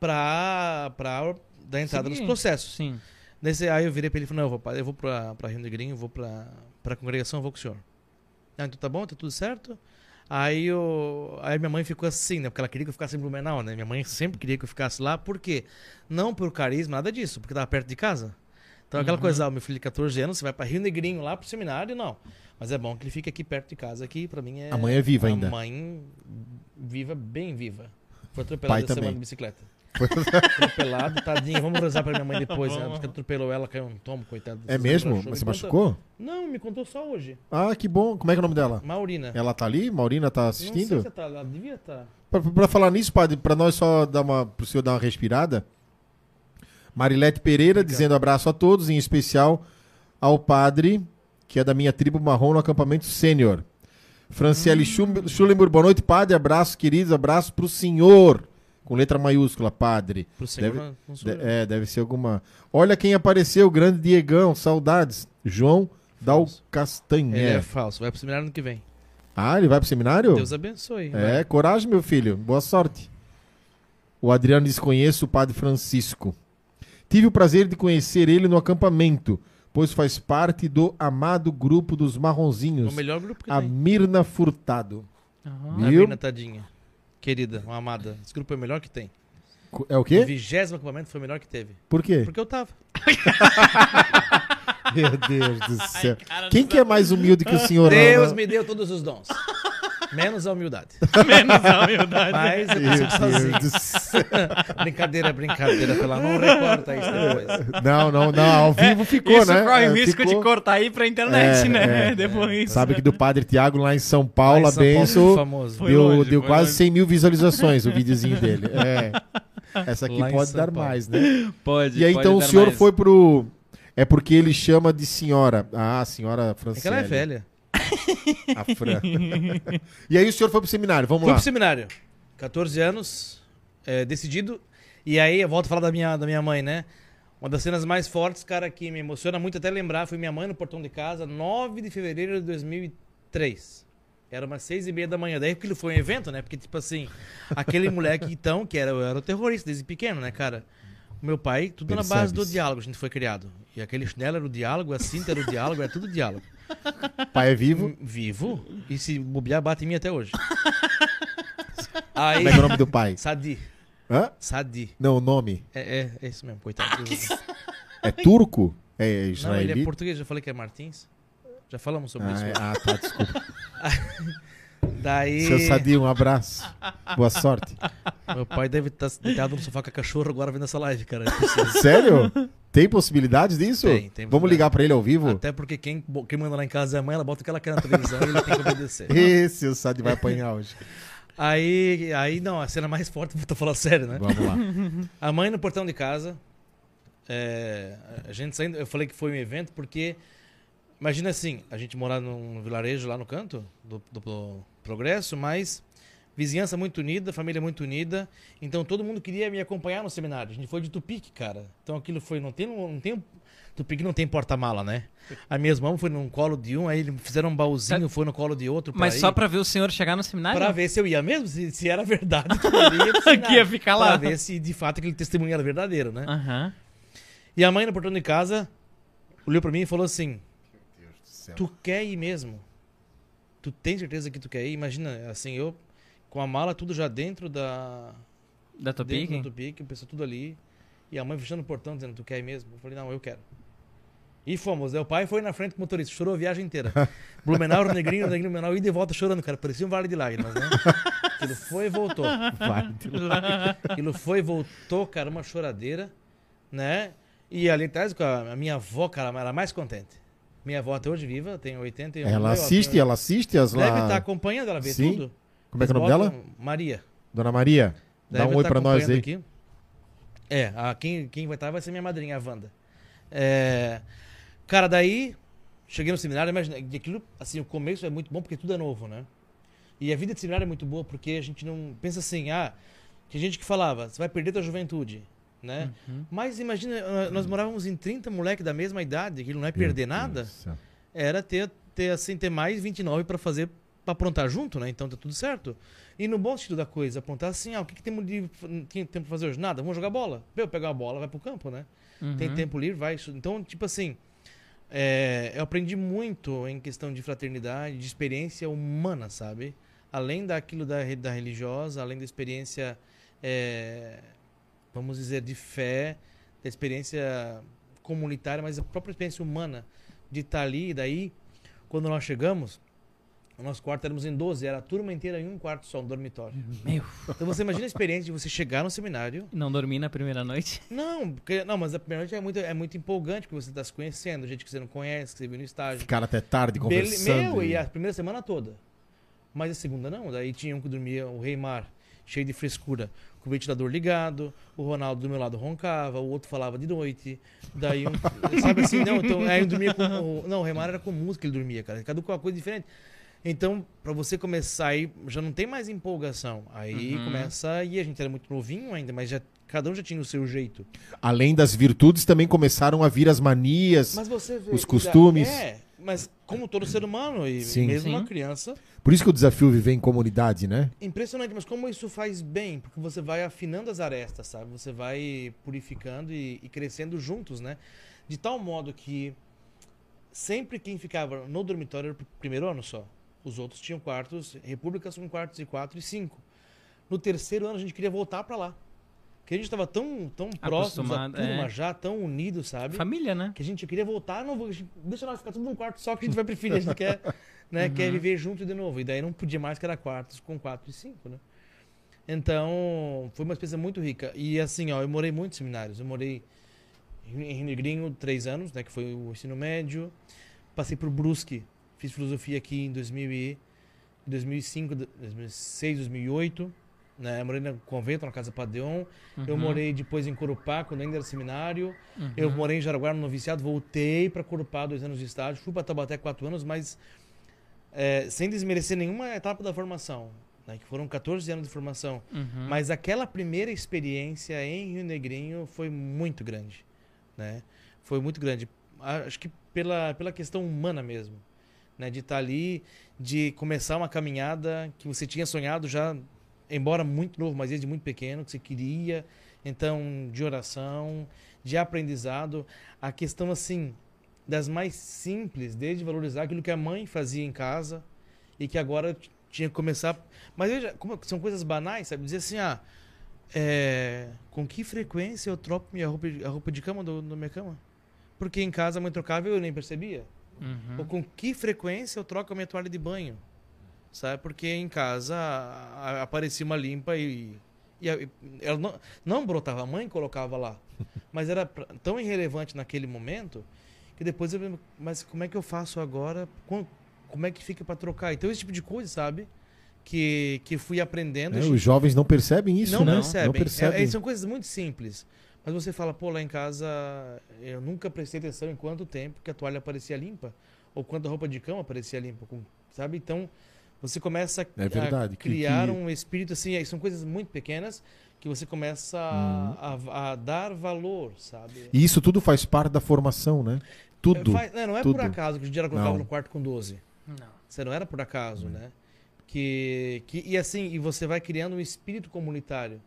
pra, pra dar entrada nos processos. Sim. Nesse, aí eu virei pra ele e falei, não, eu vou, eu vou pra, pra Rio Negrinho, eu vou pra, pra congregação, eu vou com o senhor. Ah, então tá bom, tá tudo certo? Aí, eu, aí minha mãe ficou assim, né? Porque ela queria que eu ficasse em Blumenau, né? Minha mãe sempre queria que eu ficasse lá, por quê? Não por carisma, nada disso, porque tava perto de casa. Então aquela Uhum. coisa, ah, meu filho de 14 anos, você vai pra Rio Negrinho lá pro seminário, não. Mas é bom que ele fique aqui perto de casa, aqui pra mim é... A mãe é viva ainda. A mãe viva, bem viva. Foi atropelada Pai essa semana também. de bicicleta. Atropelado, tadinha. Vamos rezar pra minha mãe depois, né? Vamos. Porque atropelou ela, caiu um tomo, coitado. É mesmo? Se Me machucou? Não, me contou só hoje. Ah, que bom. Como é que é o nome dela? Maurina. Ela tá ali? Maurina tá Não sei assistindo? se tá lá, devia estar. Pra, pra falar nisso, padre, pra nós só dar uma, pro senhor dar uma respirada. Marilete Pereira dizendo abraço a todos, em especial ao padre, que é da minha tribo marrom no acampamento sênior. Franciele Schum- Schulenburg, boa noite, padre. Abraço, queridos, abraço pro senhor. Com letra maiúscula, padre. Pro Deve- sou De- é, deve ser alguma. Olha quem apareceu, grande Diegão, saudades. João Dal. Ele é falso. Vai pro seminário ano que vem. Ah, ele vai pro seminário? Deus abençoe. É, Vai. coragem, meu filho. Boa sorte. O Adriano diz: conheço o Padre Francisco. Tive o prazer de conhecer ele no acampamento, pois faz parte do amado grupo dos É marronzinhos, o melhor grupo que a tem. Mirna Furtado. Aham. Viu? A Mirna, tadinha. Querida, uma amada. Esse grupo é o melhor que tem. É o O quê? vigésimo acampamento foi o melhor que teve. Por quê? Porque eu tava. [LAUGHS] Meu Deus do céu. Quem que é mais humilde que o senhor? Deus Ana? me deu todos os dons. Menos a humildade. [LAUGHS] Menos a humildade. Mas eu consigo sozinho. Deus do céu. [LAUGHS] brincadeira, brincadeira. Pela não recorta isso depois. Não, não, não. Ao vivo ficou, Isso né? corre É, o risco ficou. de cortar aí pra internet, É, né? é, [LAUGHS] Depois. Sabe que do Padre Tiago lá em São Paulo, Lá a em São famoso. Foi deu, longe, deu quase longe. 100 mil visualizações o videozinho dele. É. Essa aqui Lá pode dar Paulo. mais, né? Pode. E aí pode então o senhor mais. foi pro. É porque ele chama de senhora. Ah, senhora É que ela é velha. [LAUGHS] A Fran. [LAUGHS] e aí o senhor foi pro seminário, vamos Fui lá. pro seminário. 14 anos, é, decidido. E aí, eu volto a falar da minha, da minha mãe, né? Uma das cenas mais fortes, cara, que me emociona muito até lembrar, foi minha mãe no portão de casa, 9 de fevereiro de 2003. Era umas seis e meia da manhã. Daí aquilo foi um evento, né? Porque, tipo assim, aquele [LAUGHS] moleque, então, que era, eu era o terrorista desde pequeno, né, cara? Meu pai, tudo na base do diálogo, a gente foi criado. E aquele chinelo era o diálogo, a cinta era o diálogo, era tudo diálogo. [LAUGHS] Pai é vivo. Hum, Vivo. E se bobear, bate em mim até hoje. Aí, [LAUGHS] Como é que é o nome do pai? Sadi. Hã? Sadi. Não, o nome. É, é, é isso mesmo, coitado. É turco? É Não, ele é israelita? português, já falei que é Martins. Já falamos sobre Ah, isso. é- ah, tá, desculpa. [LAUGHS] Daí, Seu Sadio, um abraço. Boa sorte. meu pai deve estar deitado no sofá com a cachorro agora vendo essa live, cara. É. Sério? Tem possibilidades disso? Tem, tem Vamos ligar pra ele ao vivo? Até porque quem, quem manda lá em casa é a mãe, ela bota aquela cara na televisão e ele tem que obedecer. [LAUGHS] Esse o Sadio vai apanhar hoje. Aí, aí não, a cena mais forte, vou falar sério, né? Vamos lá. A mãe no portão de casa. é, a gente saindo, eu falei que foi um evento porque imagina assim, a gente morar num vilarejo lá no canto do, do- do progresso, mas Vizinhança muito unida, família muito unida. Então todo mundo queria me acompanhar no seminário. A gente foi de Tupique, cara. Então aquilo foi. Não tem. Não tem Tupique não tem porta-mala, né? A minha irmã foi num colo de um, aí eles fizeram um baúzinho, foi no colo de outro. Mas ir. só pra ver o senhor chegar no seminário? Pra ver se eu ia mesmo, se, se era verdade. Que. [LAUGHS] Que ia ficar lá. Pra ver se de fato aquele testemunho era verdadeiro, né? Aham. E a mãe no portão de casa olhou pra mim e falou assim: Deus do céu. Tu quer ir mesmo? Tu tem certeza que tu quer ir? Imagina, assim, eu com a mala tudo já dentro da. Da Dentro Topic? do Tupique, o pessoal tudo ali. E a mãe fechando o portão dizendo: Tu quer ir mesmo? Eu falei: Não, eu quero. E fomos. O pai foi na frente com o motorista, chorou a viagem inteira. [LAUGHS] Blumenau, Negrinho, Negrinho, Blumenau, ida e volta chorando, cara. Parecia um vale de lágrimas, né? Aquilo foi e voltou. Vai. Aquilo foi e voltou, cara, uma choradeira, né? E ali atrás, a minha avó, cara, ela era mais contente. Minha avó até hoje viva, tem 81 Ela assiste, tem- ela assiste as Deve lá. estar acompanhando, ela vê Sim. tudo. Como é que é o nome dela? Maria. Dona Maria. Dá Deve um oi tá pra nós aí. aqui. É, a, quem, quem vai estar vai ser minha madrinha, a Wanda. É, cara, daí, cheguei no seminário, imagina, e aquilo, assim, o começo é muito bom porque tudo é novo, né? E a vida de seminário é muito boa porque a gente não pensa assim, ah, tinha gente que falava, você vai perder tua juventude, né? Uhum. Mas imagina, ah, nós morávamos em 30 moleques da mesma idade, aquilo não é perder nada era ter, ter assim ter mais 29 para fazer para aprontar junto, né? Então tá tudo certo. E no bom sentido da coisa, apontar assim, ah, o que, que temos de tem tempo pra fazer hoje? Nada, vamos jogar bola. Eu pegar a bola, vai pro campo, né? Tem Uhum. tempo livre, vai. Então, tipo assim, é, eu aprendi muito em questão de fraternidade, de experiência humana, sabe? Além daquilo da, da religiosa, além da experiência, é, vamos dizer, de fé, da experiência comunitária, mas a própria experiência humana de estar ali. E daí, quando nós chegamos, o nosso quarto éramos em 12, era a turma inteira em um quarto só, um dormitório. Meu, Então você imagina a experiência de você chegar no seminário não dormi na primeira noite? não, porque, não, mas a primeira noite é muito, é muito empolgante, porque você está se conhecendo, gente que você não conhece, que você viu no estágio. Ficaram até tarde Bele- conversando. Meu, e a primeira semana toda. Mas a segunda não, daí tinha um que dormia, o Reimar, cheio de frescura, com o ventilador ligado, o Ronaldo do meu lado roncava, o outro falava de noite, daí um, [LAUGHS] sabe assim, não, então, aí eu dormia com, o- não, o Reimar era com música, ele dormia, cara, cada um com uma coisa diferente. Então, pra você começar aí, já não tem mais empolgação. Aí Uhum. começa, e a gente era muito novinho ainda, mas já, cada um já tinha o seu jeito. Além das virtudes, também começaram a vir as manias. Mas você vê, Os costumes. É, mas como todo ser humano, e Sim. mesmo Sim. uma criança, Por isso que o desafio é viver em comunidade, né? impressionante, mas como isso faz bem, porque você vai afinando as arestas, sabe? Você vai purificando e, e crescendo juntos, né? De tal modo que sempre quem ficava no dormitório era o primeiro ano só. Os outros tinham quartos, repúblicas com quartos de quatro e cinco. No terceiro ano a gente queria voltar pra lá. Porque a gente estava tão, tão da turma é. já, tão unidos, sabe? Família, né? que a gente queria voltar, não vou, deixa nós ficar tudo num quarto só que a gente vai preferir, a gente [LAUGHS] quer, né, Uhum. quer viver junto de novo. E daí não podia mais que era quartos com quatro e cinco, né? Então, foi uma experiência muito rica. E assim, ó, eu morei muitos seminários. Eu morei em Rio Negrinho três anos, né, que foi o ensino médio. Passei por Brusque, fiz filosofia aqui em 2000 e 2005, 2006, 2008. Né, eu morei no convento, na Casa Padeon. Eu Uhum. morei depois em Corupá, quando ainda era seminário. Uhum. Eu morei em Jaraguá no noviciado, voltei para Corupá dois anos de estágio, fui para Taubaté quatro anos, mas é, sem desmerecer nenhuma etapa da formação, né, que foram 14 anos de formação. Uhum. Mas aquela primeira experiência em Rio Negrinho foi muito grande, né? Foi muito grande. Acho que pela, pela questão humana mesmo, né? De estar ali, de começar uma caminhada que você tinha sonhado já, embora muito novo, mas desde muito pequeno, que você queria. Então, de oração, de aprendizado. A questão, assim, das mais simples, desde valorizar aquilo que a mãe fazia em casa e que agora tinha que começar. Mas veja, como são coisas banais, sabe? Dizer assim, ah, é, com que frequência eu troco minha roupa, de- a roupa de cama do, da minha cama? Porque em casa a mãe trocava e eu nem percebia. Uhum. Ou com que frequência eu troco a minha toalha de banho? Sabe? Porque em casa aparecia uma limpa e, e ela não, não brotava, a mãe colocava lá. [LAUGHS] Mas era tão irrelevante naquele momento que depois eu mas como é que eu faço agora? Com- Como é que fica para trocar? Então esse tipo de coisa, sabe? Que, que fui aprendendo. É, os jovens não percebem isso, não né? percebem. Não percebem. É- é- são coisas muito simples. Mas você fala, pô, lá em casa eu nunca prestei atenção em quanto tempo que a toalha aparecia limpa. Ou quando a roupa de cama aparecia limpa. com- sabe? Então, você começa É verdade, a que- criar que- um espírito assim, são coisas muito pequenas que você começa Uhum. a, a- a dar valor, sabe? E isso tudo faz parte da formação, né? Tudo. É, faz- não, não é tudo. por acaso que gente era colocava Não. no quarto com 12. Não. Você não era por acaso, né? Que, que, e assim, e você vai criando um espírito comunitário.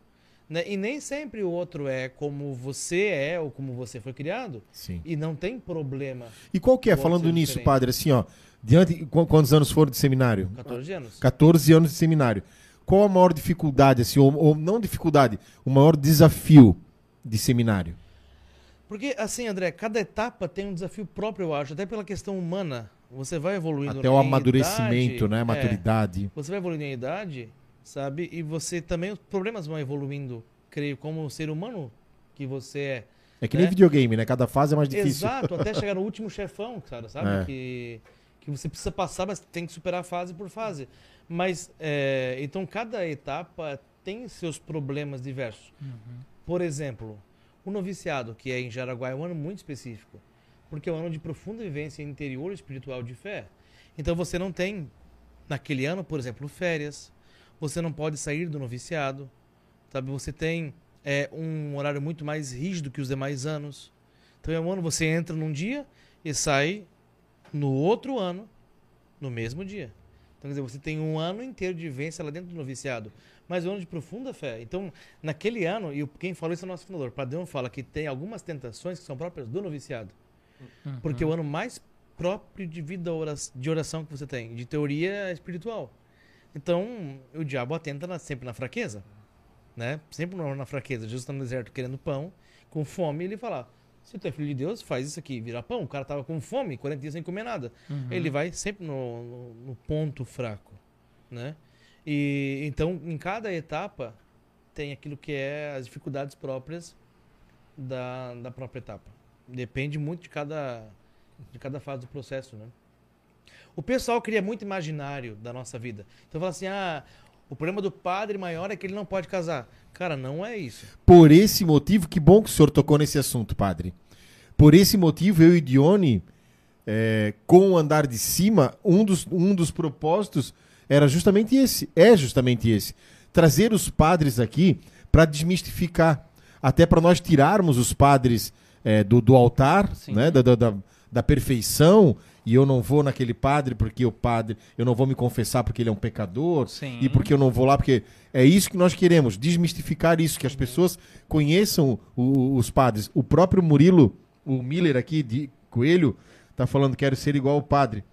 Né? E nem sempre o outro é como você é ou como você foi criado. Sim. E não tem problema. E qual que é, falando nisso, diferente. padre, assim, ó, diante, qu- quantos anos foram de seminário? 14 anos. 14 anos de seminário. Qual a maior dificuldade, assim, ou, ou não dificuldade, o maior desafio de seminário? Porque, assim, André, cada etapa tem um desafio próprio, eu acho. Até pela questão humana. Você vai evoluindo Até o amadurecimento, idade, né? É, maturidade. você vai evoluindo em idade, sabe? E você também, os problemas vão evoluindo, creio, como ser humano que você é. É que nem É. videogame, né? Cada fase é mais difícil. Exato, até [LAUGHS] chegar no último chefão, cara, sabe? É. Que, que você precisa passar, mas tem que superar fase por fase. Mas, é, então, cada etapa tem seus problemas diversos. Por exemplo, o noviciado, que é em Jaraguá, é um ano muito específico. Porque é um ano de profunda vivência interior espiritual de fé. Então, você não tem, naquele ano, por exemplo, férias. Você não pode sair do noviciado. Sabe? Você tem é, um horário muito mais rígido que os demais anos. Então é um ano você entra num dia e sai no outro ano, no mesmo dia. Então, quer dizer, você tem um ano inteiro de vivência lá dentro do noviciado. Mas é um ano de profunda fé. Então, naquele ano, e quem falou isso é o nosso fundador, Padrão fala que tem algumas tentações que são próprias do noviciado. Porque é o ano mais próprio de vida de oração que você tem, de teoria espiritual. Então, o diabo atenta na- sempre na fraqueza, né? Sempre na, fraqueza. Jesus está no deserto querendo pão, com fome, ele fala: se tu é filho de Deus, faz isso aqui, vira pão. O cara tava com fome, 40 dias sem comer nada. Uhum. Ele vai sempre no, no- no ponto fraco, né? E então, em cada etapa tem aquilo que é as dificuldades próprias da, da própria etapa. Depende muito de cada de cada fase do processo, né? O pessoal cria muito imaginário da nossa vida. Então fala assim: "Ah, o problema do padre maior é que ele não pode casar". Cara, não é isso. Por esse motivo, que bom que o senhor tocou nesse assunto, padre. Por esse motivo, eu e Dione, é, com o andar de cima, um dos, um dos propósitos era justamente esse. É justamente esse. Trazer os padres aqui para desmistificar. Até para nós tirarmos os padres é, do, do altar, Sim. né, da, da, da, da perfeição. E eu não vou naquele padre porque o padre. Eu não vou me confessar porque ele é um pecador. Sim. E porque eu não vou lá, porque é isso que nós queremos, desmistificar isso, que as pessoas conheçam o- o- os padres. O próprio Murilo, o Miller aqui de Coelho, tá falando quero ser igual ao padre.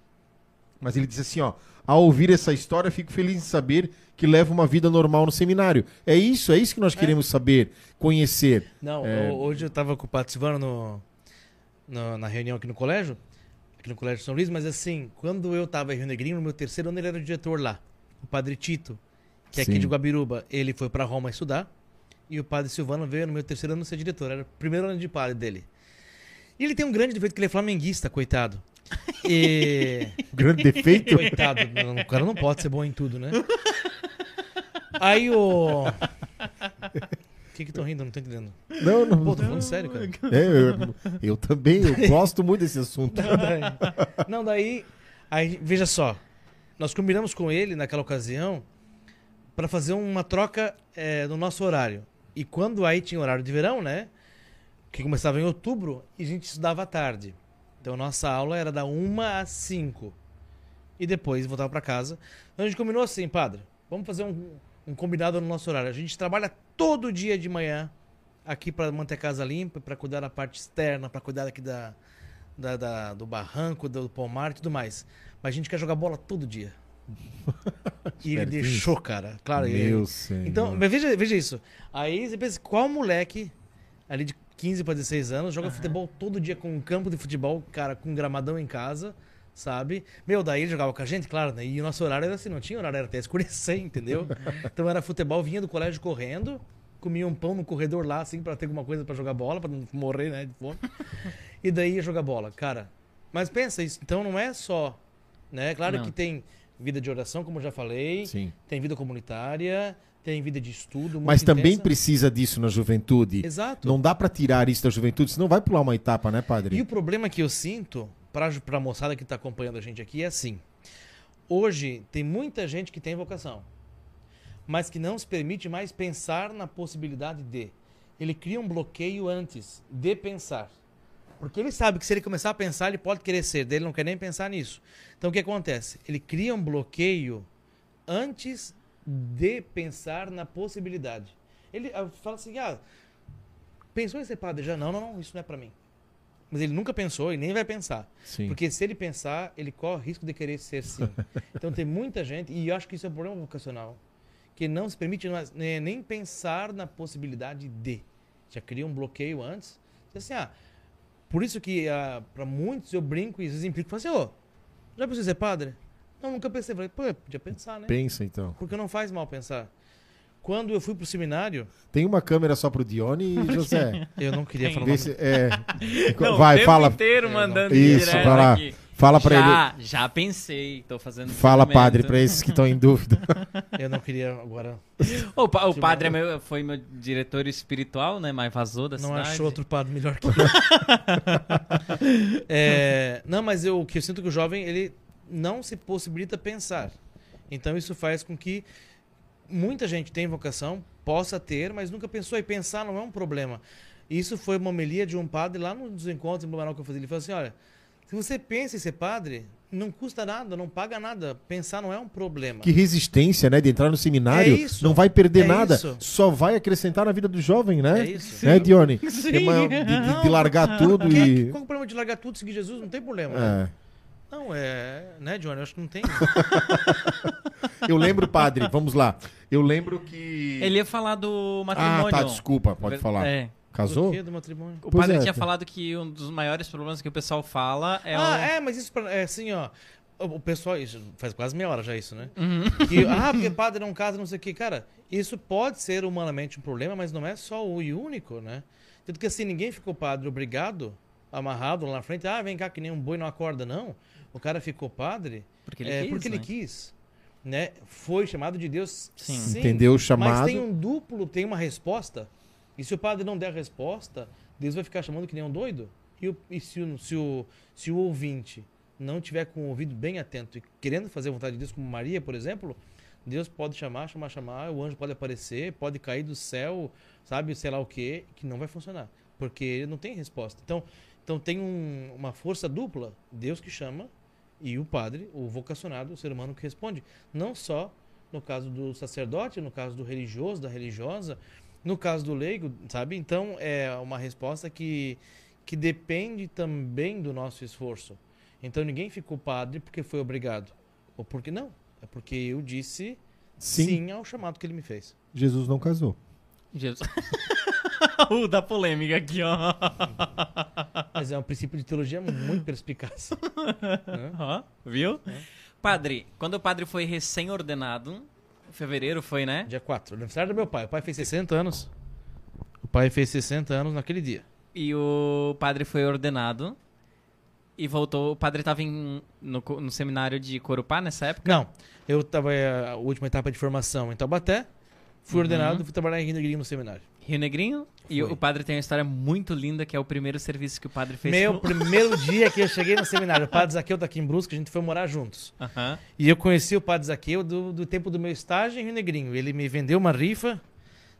Mas ele disse assim, ó, ao ouvir essa história, fico feliz em saber que leva uma vida normal no seminário. É isso, é isso que nós queremos saber, conhecer. Não, É. ho- hoje eu estava participando no, no- na reunião aqui no colégio, aqui no Colégio São Luís, mas assim, quando eu estava em Rio Negrinho, no meu terceiro ano ele era o diretor lá, o padre Tito, que é Sim. aqui de Guabiruba, ele foi para Roma estudar, e o padre Silvano veio no meu terceiro ano ser diretor, era o primeiro ano de padre dele. E ele tem um grande defeito que ele é flamenguista, coitado. E [LAUGHS] Grande defeito. Coitado, o cara não pode ser bom em tudo, né? Aí o. O que que estão rindo? Não tô entendendo. não, não. Pô, tô falando sério, cara. É, eu, eu também, eu gosto muito desse assunto. Não, daí, não, daí, aí, veja só. Nós combinamos com ele naquela ocasião para fazer uma troca é, no nosso horário. E quando aí tinha horário de verão, né? Que começava em outubro e a gente estudava à tarde. Então nossa aula era da 1 às 5. E depois voltava para casa. Então a gente combinou assim, padre, vamos fazer um, um combinado no nosso horário. A gente trabalha todo dia de manhã aqui para manter a casa limpa, para cuidar da parte externa, para cuidar aqui da, da- da- do barranco, do pomar e tudo mais. Mas a gente quer jogar bola todo dia. [LAUGHS] e ele deixou, cara. Claro, ele- Meu senhor. então, mas veja, veja isso. Aí você pensa, qual moleque ali de 15 para 16 anos joga futebol todo dia com um campo de futebol, cara, com um gramadão em casa, sabe? Meu, daí ele jogava com a gente, claro, né? E o nosso horário era assim, não tinha horário, era até escurecer, [LAUGHS] entendeu? então era futebol, vinha do colégio correndo, comia um pão no corredor lá, assim, para ter alguma coisa para jogar bola, para não morrer, né, de fome. e daí ia jogar bola, cara. Mas pensa isso, então não é só, né? Claro Não. que tem vida de oração, como eu já falei, Sim. tem vida comunitária, tem vida de estudo. Mas também intensa. precisa disso na juventude. Exato. Não dá pra tirar isso da juventude, senão vai pular uma etapa, né, padre? E o problema que eu sinto, pra, pra moçada que tá acompanhando a gente aqui, é assim. hoje tem muita gente que tem vocação, mas que não se permite mais pensar na possibilidade de. Ele cria um bloqueio antes de pensar. Porque ele sabe que se ele começar a pensar, ele pode querer ser, dele não quer nem pensar nisso. Então o que acontece? Ele cria um bloqueio antes de pensar na possibilidade. Ele ah, fala assim: ah, pensou em ser padre já? Não, não, não, isso não é para mim. Mas ele nunca pensou e nem vai pensar. Sim. Porque se ele pensar, ele corre risco de querer ser sim. [LAUGHS] então tem muita gente, e eu acho que isso é um problema vocacional, que não se permite mais, nem, pensar na possibilidade de. Já cria um bloqueio antes. Assim, ah, por isso que ah, para muitos eu brinco e às vezes implico, falo assim, ô, já pensou em ser padre? Não, nunca pensei. Falei, pô, podia pensar, né? Pensa então. Porque não faz mal pensar. Quando eu fui pro seminário, Tem uma câmera só pro Dione e José. eu não queria falar o Vê nome. se- é, [LAUGHS] Não, vai, o tempo fala, inteiro mandando Isso, direto vai lá. aqui. fala para ele. Já, já pensei, tô fazendo Fala, experimento. padre, para esses que estão em dúvida. [LAUGHS] Eu não queria agora. [LAUGHS] O, pa- o padre é meu- foi meu diretor espiritual, né? Mas vazou da Não cidade. achou outro padre melhor que eu. É, não, mas eu, o que eu sinto que o jovem, ele não se possibilita pensar. Então isso faz com que muita gente tem vocação, possa ter, mas nunca pensou. E pensar não é um problema. Isso foi uma homilia de um padre lá nos encontros em Blumenau que eu fazia. Ele falou assim, olha, se você pensa em ser padre, não custa nada, não paga nada. Pensar não é um problema. Que resistência, né? De entrar no seminário. É isso. Não vai perder É nada. isso. Só vai acrescentar na vida do jovem, né? É isso. Né, Dione? [LAUGHS] Sim. É uma- de, de- de largar tudo Que- e. Qual é o problema de largar tudo e seguir Jesus? Não tem problema. né? Não, é. Né, Johnny? Eu acho que não tem. [LAUGHS] Eu lembro, padre, vamos lá. Eu lembro que. Ele ia falar do Ah, matrimônio. tá, desculpa, pode falar. É. Casou? Do? Do matrimônio. O Pois padre é, tinha tá. falado que um dos maiores problemas que o pessoal fala é ah, o... é, mas isso pra- é assim, ó. O pessoal, isso faz quase meia hora já isso, né? Uhum. Que, ah, porque padre não casa, não sei o quê. Cara, isso pode ser humanamente um problema, mas não é só o e único, né? Tanto que assim, ninguém ficou padre obrigado, amarrado lá na frente, ah, vem cá que nem um boi não acorda, não. O cara ficou padre Porque ele é, quis, porque né? ele quis. Né? Foi chamado de Deus. Sim. Entendeu o Mas chamado? tem um duplo, tem uma resposta. E se o padre não der a resposta, Deus vai ficar chamando que nem um doido. E, o, e se, o, se, o, se o ouvinte não tiver com o ouvido bem atento e querendo fazer a vontade de Deus, como Maria, por exemplo, Deus pode chamar, chamar, chamar, o anjo pode aparecer, pode cair do céu, sabe, sei lá o que, que não vai funcionar. Porque ele não tem resposta. Então, então tem um- uma força dupla, Deus que chama e o padre, o vocacionado, o ser humano que responde. Não só no caso do sacerdote, no caso do religioso, da religiosa, no caso do leigo, sabe? Então é uma resposta que, que depende também do nosso esforço. Então ninguém ficou padre porque foi obrigado. Ou porque não. É porque eu disse Sim. sim, ao chamado que ele me fez. Jesus não casou. Jesus. [LAUGHS] o da polêmica aqui, ó. Mas é um princípio de teologia muito perspicaz. né? [LAUGHS] Ó, Viu? Padre, quando o padre foi recém-ordenado, fevereiro foi, né? Dia 4, aniversário do meu pai. O pai fez 60 anos. O pai fez 60 anos naquele dia. E o padre foi ordenado e voltou. O padre estava no, no seminário de Corupá nessa época? Não, eu estava a última etapa de formação em Taubaté. Fui Uhum. ordenado e fui trabalhar em Rio Negrinho no seminário. Rio Negrinho. E Foi. o padre tem uma história muito linda, que é o primeiro serviço que o padre fez. Meu com- primeiro [LAUGHS] dia que eu cheguei no seminário, o Padre Zaqueu tá aqui em Brusque, a gente foi morar juntos. Aham. E eu conheci o Padre Zaqueu do, do tempo do meu estágio em Rio Negrinho. Ele me vendeu uma rifa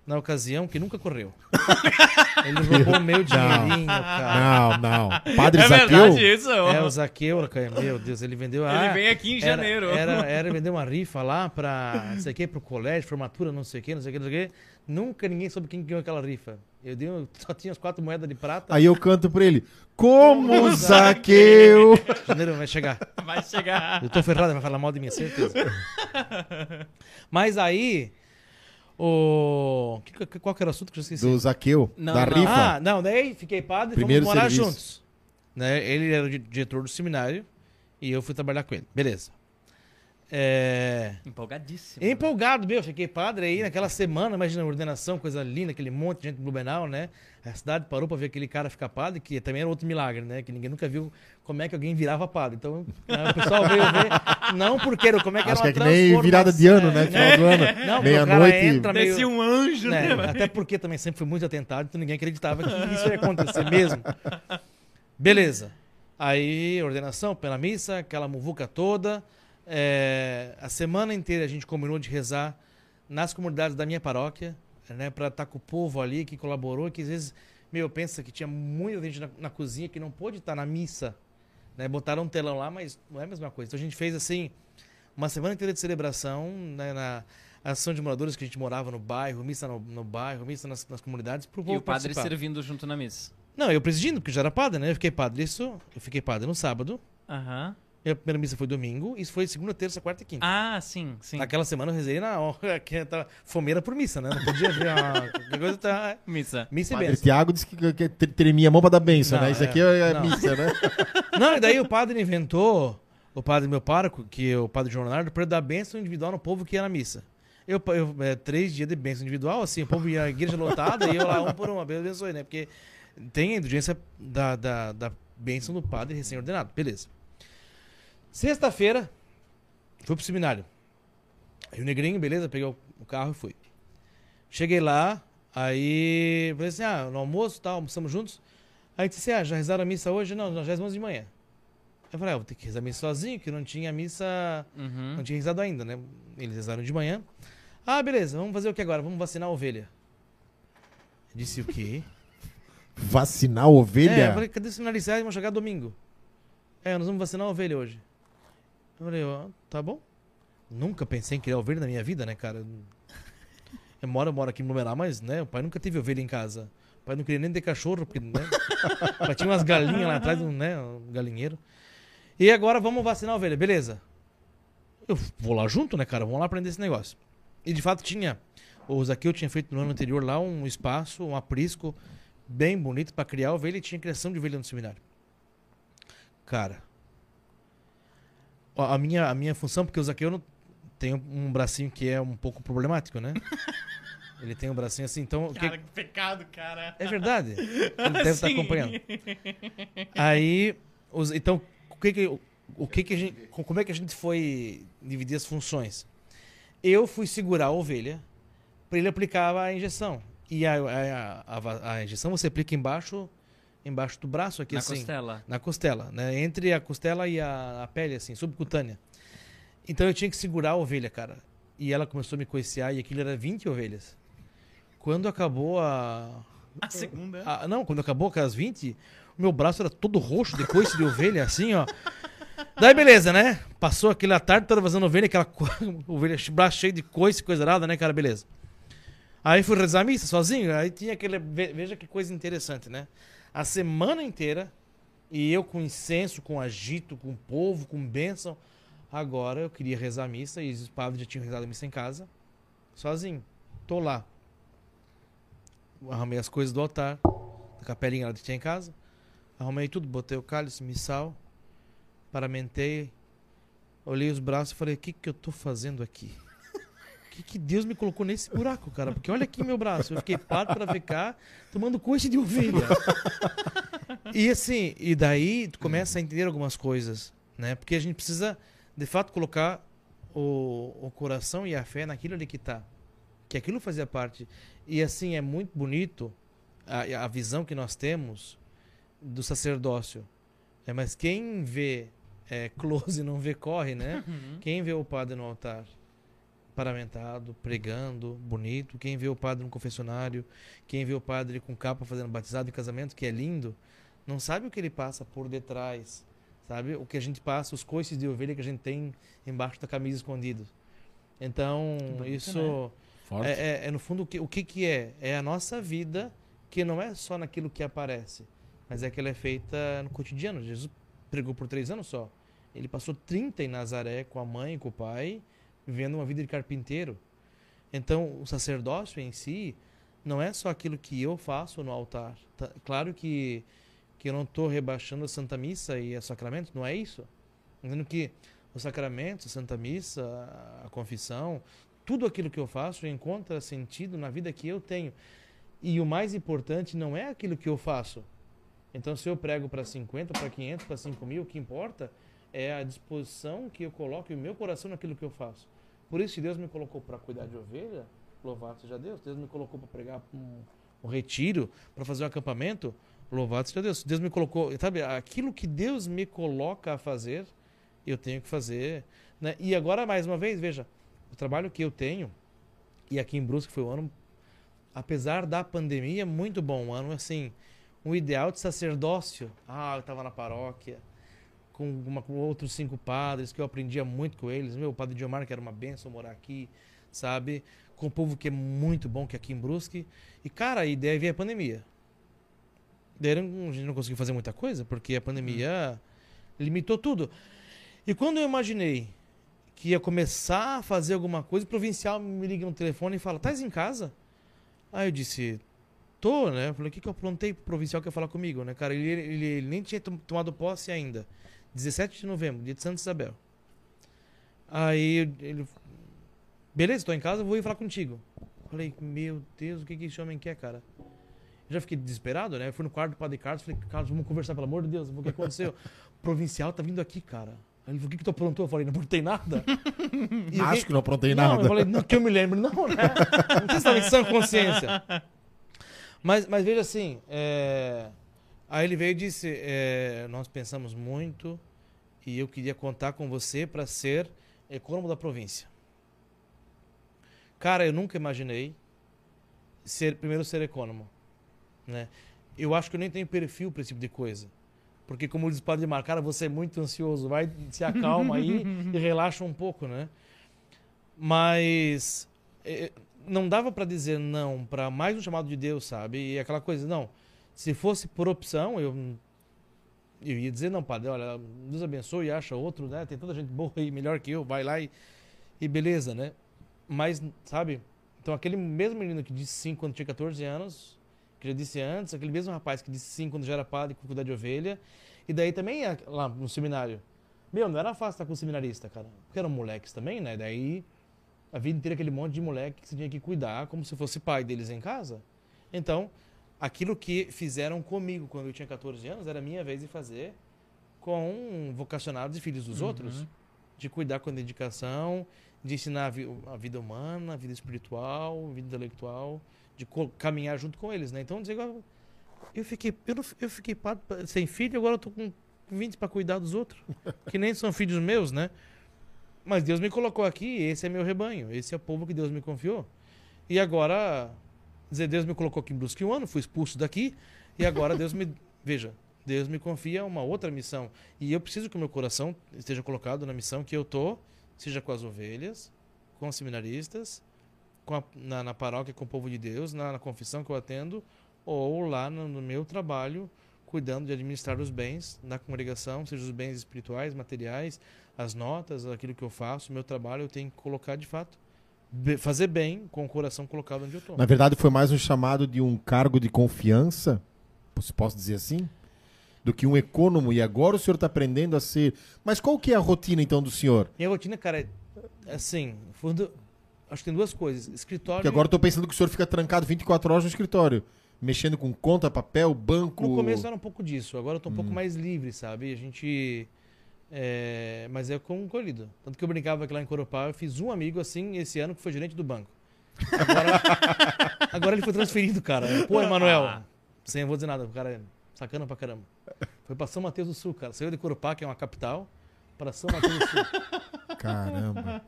na ocasião que nunca correu. [LAUGHS] Ele roubou meu dinheirinho, cara. Não, não. Padre É Zaqueu? verdade isso? É, o Zaqueu, cara, meu Deus, ele vendeu... Ele ah, vem aqui em era- janeiro. Era, [LAUGHS] era, vender uma rifa lá pra, não sei o que, pro colégio, formatura, não sei o que, não sei o que, não sei o que. Nunca ninguém soube quem ganhou aquela rifa. Eu dei, um- [LAUGHS] só tinha as quatro moedas de prata. Aí eu canto pra ele. Como Zaqueu? Janeiro vai chegar. Vai chegar. Eu tô ferrado, vai falar mal de mim, certeza. Mas aí, o... que- qual que era o assunto que eu esqueci? Do Zaqueu. Não, da não. rifa. Ah, não, daí fiquei padre e Primeiro fomos morar serviço. juntos. Né? Ele era o di- diretor do seminário e eu fui trabalhar com ele. Beleza. É... Empolgadíssimo. Empolgado, meu, fiquei padre aí naquela semana, imagina a ordenação, coisa linda, aquele monte de gente no Blumenau, né? A cidade parou pra ver aquele cara ficar padre, que também era outro milagre, né? Que ninguém nunca viu como é que alguém virava padre. Então, né, o pessoal veio ver, não porque era, como é que Acho que era é uma que nem virada de ano, né? Final do ano. Não, porque o cara Meia-noite. entra meio... Um anjo, né? né? Até porque também sempre fui muito atentado, então ninguém acreditava que isso ia acontecer mesmo. Beleza. Aí, ordenação pela missa, aquela muvuca toda. É, a semana inteira a gente combinou de rezar nas comunidades da minha paróquia, né, para estar com o povo ali que colaborou, que às vezes, meu, pensa que tinha muita gente na, na cozinha que não pôde estar na missa, né, botaram um telão lá, mas não é a mesma coisa. Então a gente fez assim uma semana inteira de celebração né, na ação de moradores que a gente morava no bairro, missa no, no bairro, missa nas, nas comunidades, pro E povo o padre participar. servindo junto na missa. Não, eu presidindo, porque já era padre, né? Eu fiquei padre isso, eu fiquei padre no sábado. Aham. E a primeira missa foi domingo, isso foi segunda, terça, quarta e quinta. Ah, sim, sim. Naquela semana eu rezei na hora que tava fomeira por missa, né? Não podia ver a qualquer coisa tá Missa. missa e Padre benção. Tiago disse que, que tremia a mão pra dar benção, Não, né? Isso é, aqui é, é não. missa, né? [LAUGHS] Não, e daí o padre inventou, o padre meu pároco, que é o padre João Leonardo, para dar benção individual no povo que ia na missa. Eu, eu é, três dias de benção individual, assim, o povo ia à igreja lotada e eu lá um por um, abençoe, né? Porque tem a indulgência da, da, da bênção do padre recém-ordenado. Beleza. Sexta-feira, fui pro seminário. Rio Negrinho, beleza, peguei o, o carro e fui. Cheguei lá, aí falei assim, ah, no almoço tal, almoçamos juntos. Aí disse assim, ah, já rezaram a missa hoje? Não, nós já rezamos de manhã. Eu falei, ah, vou ter que rezar a missa sozinho, que não tinha missa, Uhum. não tinha rezado ainda, né? Eles rezaram de manhã. Ah, beleza, vamos fazer o que agora? Vamos vacinar a ovelha. Eu disse o quê? Vacinar a ovelha? É, eu falei, cadê os sinalizais? Vamos chegar domingo. É, nós vamos vacinar a ovelha hoje. Eu falei, ó, tá bom. Nunca pensei em criar ovelha na minha vida, né, cara? Eu moro, eu moro aqui em Blumenau, mas, né, o pai nunca teve ovelha em casa. O pai não queria nem ter cachorro, porque, né? [LAUGHS] pai tinha umas galinhas lá atrás, né, um galinheiro. E agora vamos vacinar a ovelha, beleza. Eu vou lá junto, né, cara? Vamos lá aprender esse negócio. E de fato tinha. O Zaqueu tinha feito no ano anterior lá um espaço, um aprisco bem bonito pra criar ovelha e tinha criação de ovelha no seminário. Cara, a minha, a minha função, porque o Zaqueu não tem um bracinho que é um pouco problemático, né? [LAUGHS] Ele tem um bracinho assim, então. o que- Cara, que pecado, cara. é verdade. [LAUGHS] Ele deve estar Sim. acompanhando. Aí, os- então, o que que, o que que a gente, como é que a gente foi dividir as funções? Eu fui segurar a ovelha para ele aplicar a injeção. E a, a, a, a injeção você aplica embaixo, embaixo do braço aqui Na assim, costela. na costela, né? Entre a costela e a, a pele assim, subcutânea. Então eu tinha que segurar a ovelha, cara. E ela começou a me coicear e aquilo era 20 ovelhas. Quando acabou a, A segunda. ah, não, quando acabou com as 20, o meu braço era todo roxo de coice de ovelha, assim, ó. Daí beleza, né? Passou aquela tarde toda fazendo ovelha, aquela co- [LAUGHS] ovelha, braço cheio de coice, coisa nada, né, cara? Beleza. Aí fui rezar a missa sozinho, aí tinha aquele. ve- Veja que coisa interessante, né? A semana inteira, e eu com incenso, com agito, com povo, com bênção. Agora eu queria rezar a missa, e os padres já tinham rezado a missa em casa, sozinho. Tô lá. Arrumei as coisas do altar, da capelinha lá que tinha em casa. Arrumei tudo, botei o cálice, missal, paramentei, olhei os braços e falei: o que, que eu tô fazendo aqui? Que, que Deus me colocou nesse buraco, cara? Porque olha aqui meu braço, eu fiquei parado pra ficar tomando coice de ovelha. E assim, e daí tu começa a entender algumas coisas, né? Porque a gente precisa, de fato, colocar o, o coração e a fé naquilo ali que tá. Que aquilo fazia parte. E assim, é muito bonito a, a visão que nós temos do sacerdócio. É, mas quem vê é, close não vê corre, né? Uhum. Quem vê o padre no altar paramentado, pregando, bonito, quem vê o padre no confessionário, quem vê o padre com capa fazendo batizado e casamento, que é lindo, não sabe o que ele passa por detrás, sabe? O que a gente passa, os coices de ovelha que a gente tem embaixo da camisa escondido. Então, bonito, isso né? É, é- é, no fundo o que, o que que é? É a nossa vida que não é só naquilo que aparece, mas é que ela é feita no cotidiano. Jesus pregou por três anos só. Ele passou 30 em Nazaré com a mãe, com o pai, vivendo uma vida de carpinteiro. Então, o sacerdócio em si não é só aquilo que eu faço no altar. Tá- Claro que, que eu não estou rebaixando a Santa Missa e a sacramento, não é isso. Entendendo que o sacramento, a Santa Missa, a confissão, tudo aquilo que eu faço encontra sentido na vida que eu tenho. E o mais importante não é aquilo que eu faço. Então, se eu prego para 50, para 500, para 5 mil, o que importa é a disposição que eu coloco e o meu coração naquilo que eu faço. Por isso, se Deus me colocou para cuidar de ovelha, louvado seja Deus. Deus me colocou para pregar um, um retiro, para fazer um acampamento, louvado seja Deus. Deus me colocou, sabe, aquilo que Deus me coloca a fazer, Eu tenho que fazer. Né? E agora, mais uma vez, veja, o trabalho que eu tenho, e aqui em Brusque foi um ano, apesar da pandemia, muito bom. Um ano, assim, um ideal de sacerdócio. Ah, eu estava na paróquia, com, uma, com outros cinco padres, que eu aprendia muito com eles. Meu, o padre Diomar, que era uma benção morar aqui, sabe? Com o povo que é muito bom, que é aqui em Brusque. E, cara, a ideia veio a pandemia. Daí a gente não conseguiu fazer muita coisa, porque a pandemia limitou tudo. E quando eu imaginei que ia começar a fazer alguma coisa, o provincial me liga no telefone e fala: Tás em casa? Aí eu disse: Tô, né? Eu falei: O que, que eu aprontei pro provincial que ia falar comigo, né, cara? Ele, ele, ele nem tinha tomado posse ainda. 17 de novembro, dia de Santa Isabel. Aí ele. Beleza, tô em casa, vou ir falar contigo. Falei: Meu Deus, o que, que esse homem quer, cara? já fiquei desesperado, né? Eu fui no quarto do Padre Carlos, falei, Carlos, vamos conversar, pelo amor de Deus, o que aconteceu? o [LAUGHS] provincial tá vindo aqui, cara. Ele falou, o que, que tu aprontou? Eu falei, não aprontei nada. [LAUGHS] E Acho que, que não aprontei não, nada. Eu falei, não, que eu me lembro. Não, né? Não sei se estava em sã consciência. [LAUGHS] Mas, mas veja assim, é... aí ele veio e disse, é... nós pensamos muito e eu queria contar com você para ser econômico da província. Cara, eu nunca imaginei ser primeiro ser econômico. Né? Eu acho que eu nem tenho perfil para esse tipo de coisa. Porque, como diz o Padre Mar, cara, você é muito ansioso, vai, se acalma aí e [LAUGHS] relaxa um pouco, né? Mas é, não dava para dizer não para mais um chamado de Deus, sabe? E aquela coisa, não. Se fosse por opção, eu, eu ia dizer, não, Padre, olha, Deus abençoe e acha outro, né? Tem tanta gente boa e melhor que eu, vai lá e, e beleza, né? Mas, sabe? Então, aquele mesmo menino que disse sim quando tinha 14 anos, que já disse antes, aquele mesmo rapaz que disse sim quando já era padre com cuidar de ovelha. E daí também lá no seminário. Meu, não era fácil estar com o seminarista, cara. Porque eram moleques também, né? Daí a vida inteira aquele monte de moleque que você tinha que cuidar como se fosse pai deles em casa. Então, aquilo que fizeram comigo quando eu tinha 14 anos era minha vez de fazer com vocacionados e filhos dos uhum. outros. De cuidar com dedicação, de ensinar a, vi a vida humana, a vida espiritual, a vida intelectual de caminhar junto com eles, né? Então, dizer, eu fiquei, eu, eu fiquei sem filho, agora eu tô com 20 para cuidar dos outros, [LAUGHS] que nem são filhos meus, né? Mas Deus me colocou aqui, esse é meu rebanho, esse é o povo que Deus me confiou. E agora, dizer, Deus me colocou aqui em Brusque um ano, fui expulso daqui, e agora Deus me, [LAUGHS] veja, Deus me confia uma outra missão. E eu preciso que o meu coração esteja colocado na missão que eu tô, seja com as ovelhas, com os seminaristas, a, na, na, paróquia com o povo de Deus, na, na confissão que eu atendo, ou lá no, no, meu trabalho, cuidando de administrar os bens da congregação, seja os bens espirituais, materiais, as notas, aquilo que eu faço, meu trabalho eu tenho que colocar de fato, fazer bem com o coração colocado onde eu estou. Na verdade, foi mais um chamado de um cargo de confiança, se posso dizer assim? do que um econômico e agora o senhor está aprendendo a ser. Mas qual que é a rotina então do senhor? Minha rotina, cara, é assim, fundo, Acho que tem duas coisas. Escritório. Porque agora eu tô pensando que o senhor fica trancado 24 horas no escritório. Mexendo com conta, papel, banco. No começo era um pouco disso, agora eu tô um hum. pouco mais livre, sabe? A gente. É... Mas é concorrido. Tanto que eu brincava que lá em Coropá eu fiz um amigo assim esse ano que foi gerente do banco. Agora, [LAUGHS] agora ele foi transferido, cara. Pô, Emanuel. Ah. Sem eu vou dizer nada, o cara é sacana pra caramba. Foi pra São Mateus do Sul, cara. Saiu de Corupá, que é uma capital, para São Mateus do Sul. Caramba.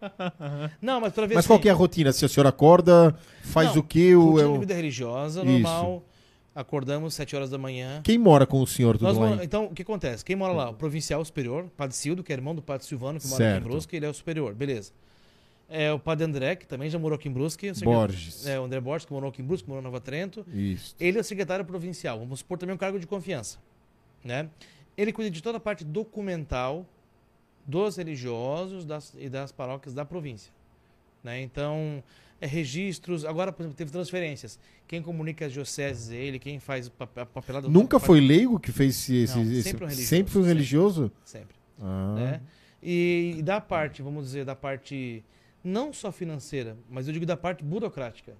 Não, mas pra ver Mas qual que é a rotina? Se a senhora acorda, faz Não, o quê? O, é vida religiosa, Isso. Acordamos 7 horas da manhã. Quem mora com o senhor tudo Nós, Então, o que acontece? Quem mora lá? O provincial superior, Padre Cildo, que é irmão do Padre Silvano, que mora certo. aqui em Brusque, ele é o superior, beleza. É o Padre André, que também já morou aqui em Brusque. Borges. É, o André Borges, que morou aqui em Brusque, morou em Nova Trento. Isso. Ele é o secretário provincial. Vamos supor também um cargo de confiança. Né? Ele cuida de toda a parte documental dos religiosos das, e das paróquias da província. Né? Então, é, registros. Agora, por exemplo, teve transferências. Quem comunica as dioceses é ele, quem faz a papelada. Nunca foi leigo que fez esse. Não, esse sempre, um religioso, sempre foi um religioso? Sempre. Ah. Né? E, e da parte, vamos dizer, da parte não só financeira, mas eu digo da parte burocrática.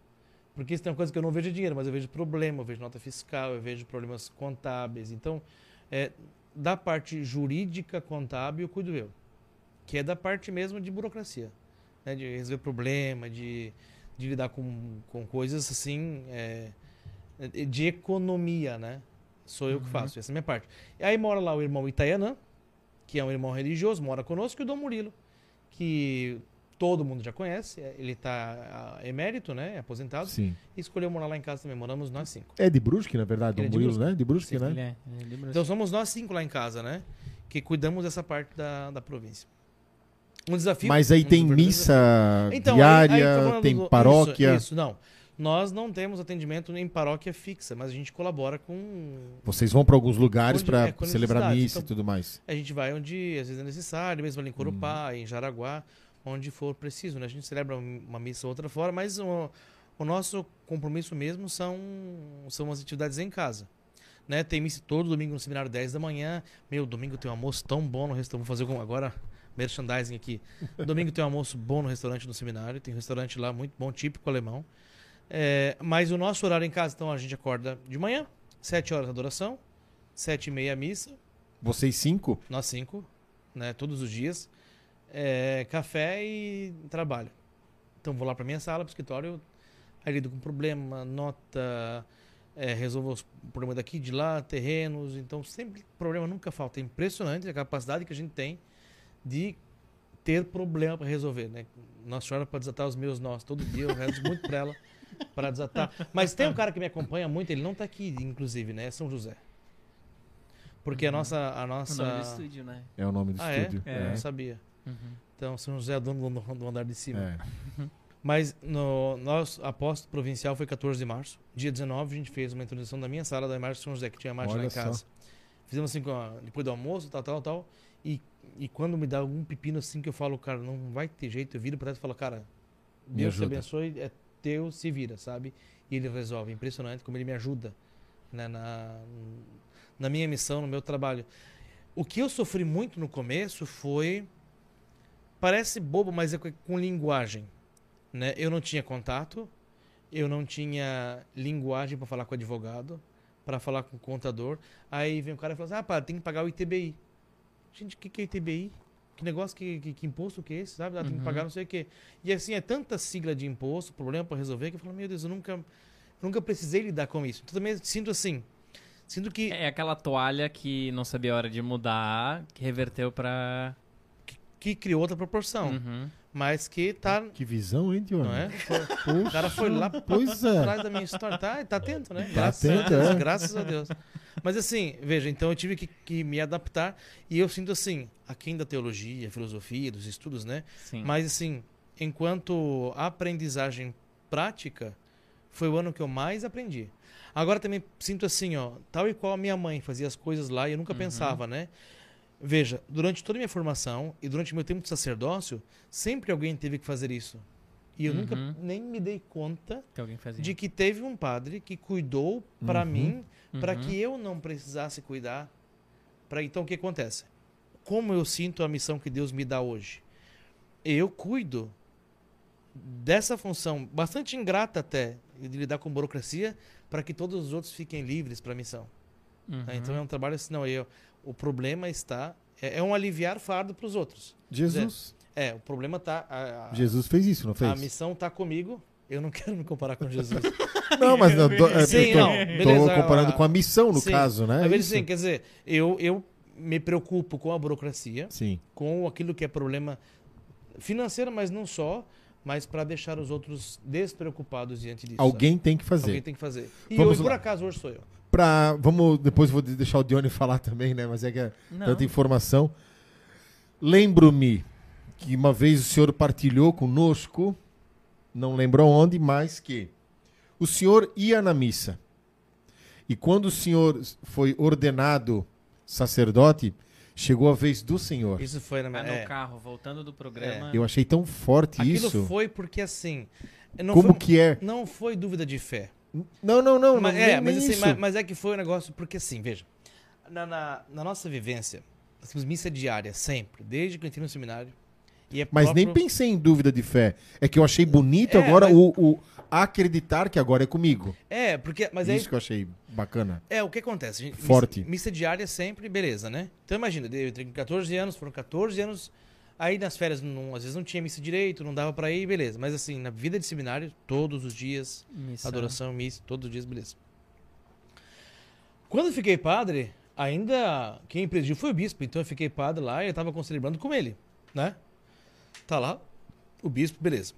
Porque isso tem uma coisa que eu não vejo dinheiro, mas eu vejo problema, eu vejo nota fiscal, eu vejo problemas contábeis. Então, é, da parte jurídica, contábil, eu cuido eu. Que é da parte mesmo de burocracia. Né? De resolver problema, de, de lidar com, com coisas assim, é, de economia, né? Sou eu que uhum. faço, essa é a minha parte. E aí mora lá o irmão Itaianã, que é um irmão religioso, mora conosco, e o Dom Murilo, que todo mundo já conhece, é- ele está emérito, né, aposentado, Sim. e escolheu morar lá em casa também, moramos nós cinco. É de Brusque, na verdade, Ele Dom é Murilo, né? De Brusque, Ele né? é, é de Brusque. Então somos nós cinco lá em casa, né, que cuidamos dessa parte da, da província. Um desafio... Mas aí um tem missa Então, aí- aí diária, tô falando tem do- paróquia. Isso, isso, não. Nós não temos atendimento em paróquia fixa, mas a gente colabora com. Vocês vão para alguns lugares para é, celebrar missa e Então, tudo mais. A gente vai onde às vezes é necessário, mesmo ali em Corupá, Uhum. em Jaraguá, onde for preciso. Né? A gente celebra uma missa ou outra fora, mas o, o nosso compromisso mesmo são, são as atividades em casa. Né? Tem missa todo domingo no seminário 10 da manhã. Meu, domingo tem um almoço tão bom no restaurante. Vou fazer agora merchandising aqui. Domingo tem um almoço bom no restaurante no seminário. Tem um restaurante lá muito bom, típico alemão. É, mas o nosso horário em casa, então a gente acorda de manhã, 7 horas adoração, 7 e meia a missa, Vocês cinco? nós cinco, né, todos os dias, é, café e trabalho. Então vou lá para minha sala, pro escritório, aí lido com problema, nota, é, resolvo os problemas daqui, de lá, terrenos, então sempre problema nunca falta. É impressionante a capacidade que a gente tem de ter problema para resolver, né? Nossa Senhora para desatar os meus nós todo dia, eu rezo muito para ela para desatar. Mas tem um cara que me acompanha muito, ele não tá aqui, inclusive, né? É São José. Porque a nossa a O nossa nome do estúdio, né? É o nome do ah, estúdio. É? Eu não sabia. Uhum. Então, São José é dono do, do andar de cima. É. Mas no nosso apóstolo provincial foi 14 de março. Dia 19, a gente fez uma introdução da minha sala da imagem de São José, que tinha a marcha lá em casa. Fizemos assim, com a- depois do almoço, tal, tal, tal. E, e quando me dá algum pepino assim que eu falo, cara, não vai ter jeito, eu viro pra trás e falo, cara, Deus te abençoe, é teu, se vira, sabe? E ele resolve. Impressionante como ele me ajuda né, na, na minha missão, no meu trabalho. O que eu sofri muito no começo foi. Parece bobo, mas é com, com linguagem. Né? Eu não tinha contato, eu não tinha linguagem para falar com o advogado, para falar com o contador. Aí vem o cara e fala assim: ah, pá, tem que pagar o ITBI. Gente, o que, que é ITBI? Que negócio, que, que, que imposto que é esse, sabe? Ah, tem que pagar não sei o quê. E assim, é tanta sigla de imposto, problema para resolver, que eu falo, meu Deus, eu nunca, nunca precisei lidar com isso. Então também sinto assim, sinto que, É aquela toalha que não sabia a hora de mudar, que reverteu pra. que criou outra proporção, Uhum. mas que tá, Que visão, hein, Dione? não é? Poxa, O cara foi lá Pois é. atrás da minha história. Tá, tá atento, né? Tá Graças a atento, Deus, é. graças a Deus. Mas assim, veja, então eu tive que, que me adaptar e eu sinto assim, aquém da teologia, filosofia, dos estudos, né? Sim. Mas assim, enquanto aprendizagem prática, foi o ano que eu mais aprendi. Agora também sinto assim, ó, tal e qual a minha mãe fazia as coisas lá e eu nunca Uhum. pensava, né? Veja, durante toda a minha formação e durante o meu tempo de sacerdócio, sempre alguém teve que fazer isso. E eu nunca Uhum. nem me dei conta Que alguém fazia. de que teve um padre que cuidou para Uhum. mim, para Uhum. que eu não precisasse cuidar. Para então o que acontece? Como eu sinto a missão que Deus me dá hoje? Eu cuido dessa função bastante ingrata até de lidar com burocracia para que todos os outros fiquem livres para a missão. Uhum. né? Então é um trabalho assim, não, eu, o problema está é, é um aliviar fardo para os outros. Jesus. É, o problema tá a, a- Jesus fez isso, não fez? a missão está comigo. Eu não [LAUGHS] quero me comparar com Jesus. [LAUGHS] Não, mas não, tô, é, Sim, tô, não, tô beleza, comparando a- com a missão, no Sim. caso, né? Mas assim, quer dizer, eu, eu me preocupo com a burocracia, Sim. com aquilo que é problema financeiro, mas não só, mas para deixar os outros despreocupados diante disso. Alguém tem que sabe? fazer. Alguém tem que fazer. E Vamos eu, por acaso, hoje sou eu. Pra, vamos, depois vou deixar o Dione falar [LAUGHS] também, né? Mas é que é Não. tanta informação. Lembro-me que uma vez o senhor partilhou conosco, não lembro onde, mas que o senhor ia na missa. E quando o senhor foi ordenado sacerdote, chegou a vez do senhor. Isso foi na minha. Ah, no é. carro, voltando do programa. Eu achei tão forte Aquilo isso. foi porque assim. Não Como foi, que é? Não foi dúvida de fé. Não, não, não. mas, não é, mas, assim, mas, mas é que foi um negócio, porque assim, veja. Na, na, na nossa vivência, nós temos missa diária, sempre, desde que eu entrei no seminário. E é Mas nem pensei em dúvida de fé. É que eu achei bonito É, agora mas- o, o acreditar que agora é comigo. É, porque. Mas é isso que eu achei bacana. É, o que acontece? gente? Forte. Missa, missa diária sempre, beleza, né? Então imagina, eu entrei com 14 anos, foram 14 anos. Aí nas férias, não- às vezes não tinha missa direito, não dava pra ir, beleza. Mas assim, na vida de seminário, todos os dias, Missão. adoração, missa, todos os dias, beleza. Quando eu fiquei padre, ainda quem presidiu foi o bispo, então eu fiquei padre lá e eu tava celebrando com ele, né? Tá lá, o bispo, beleza.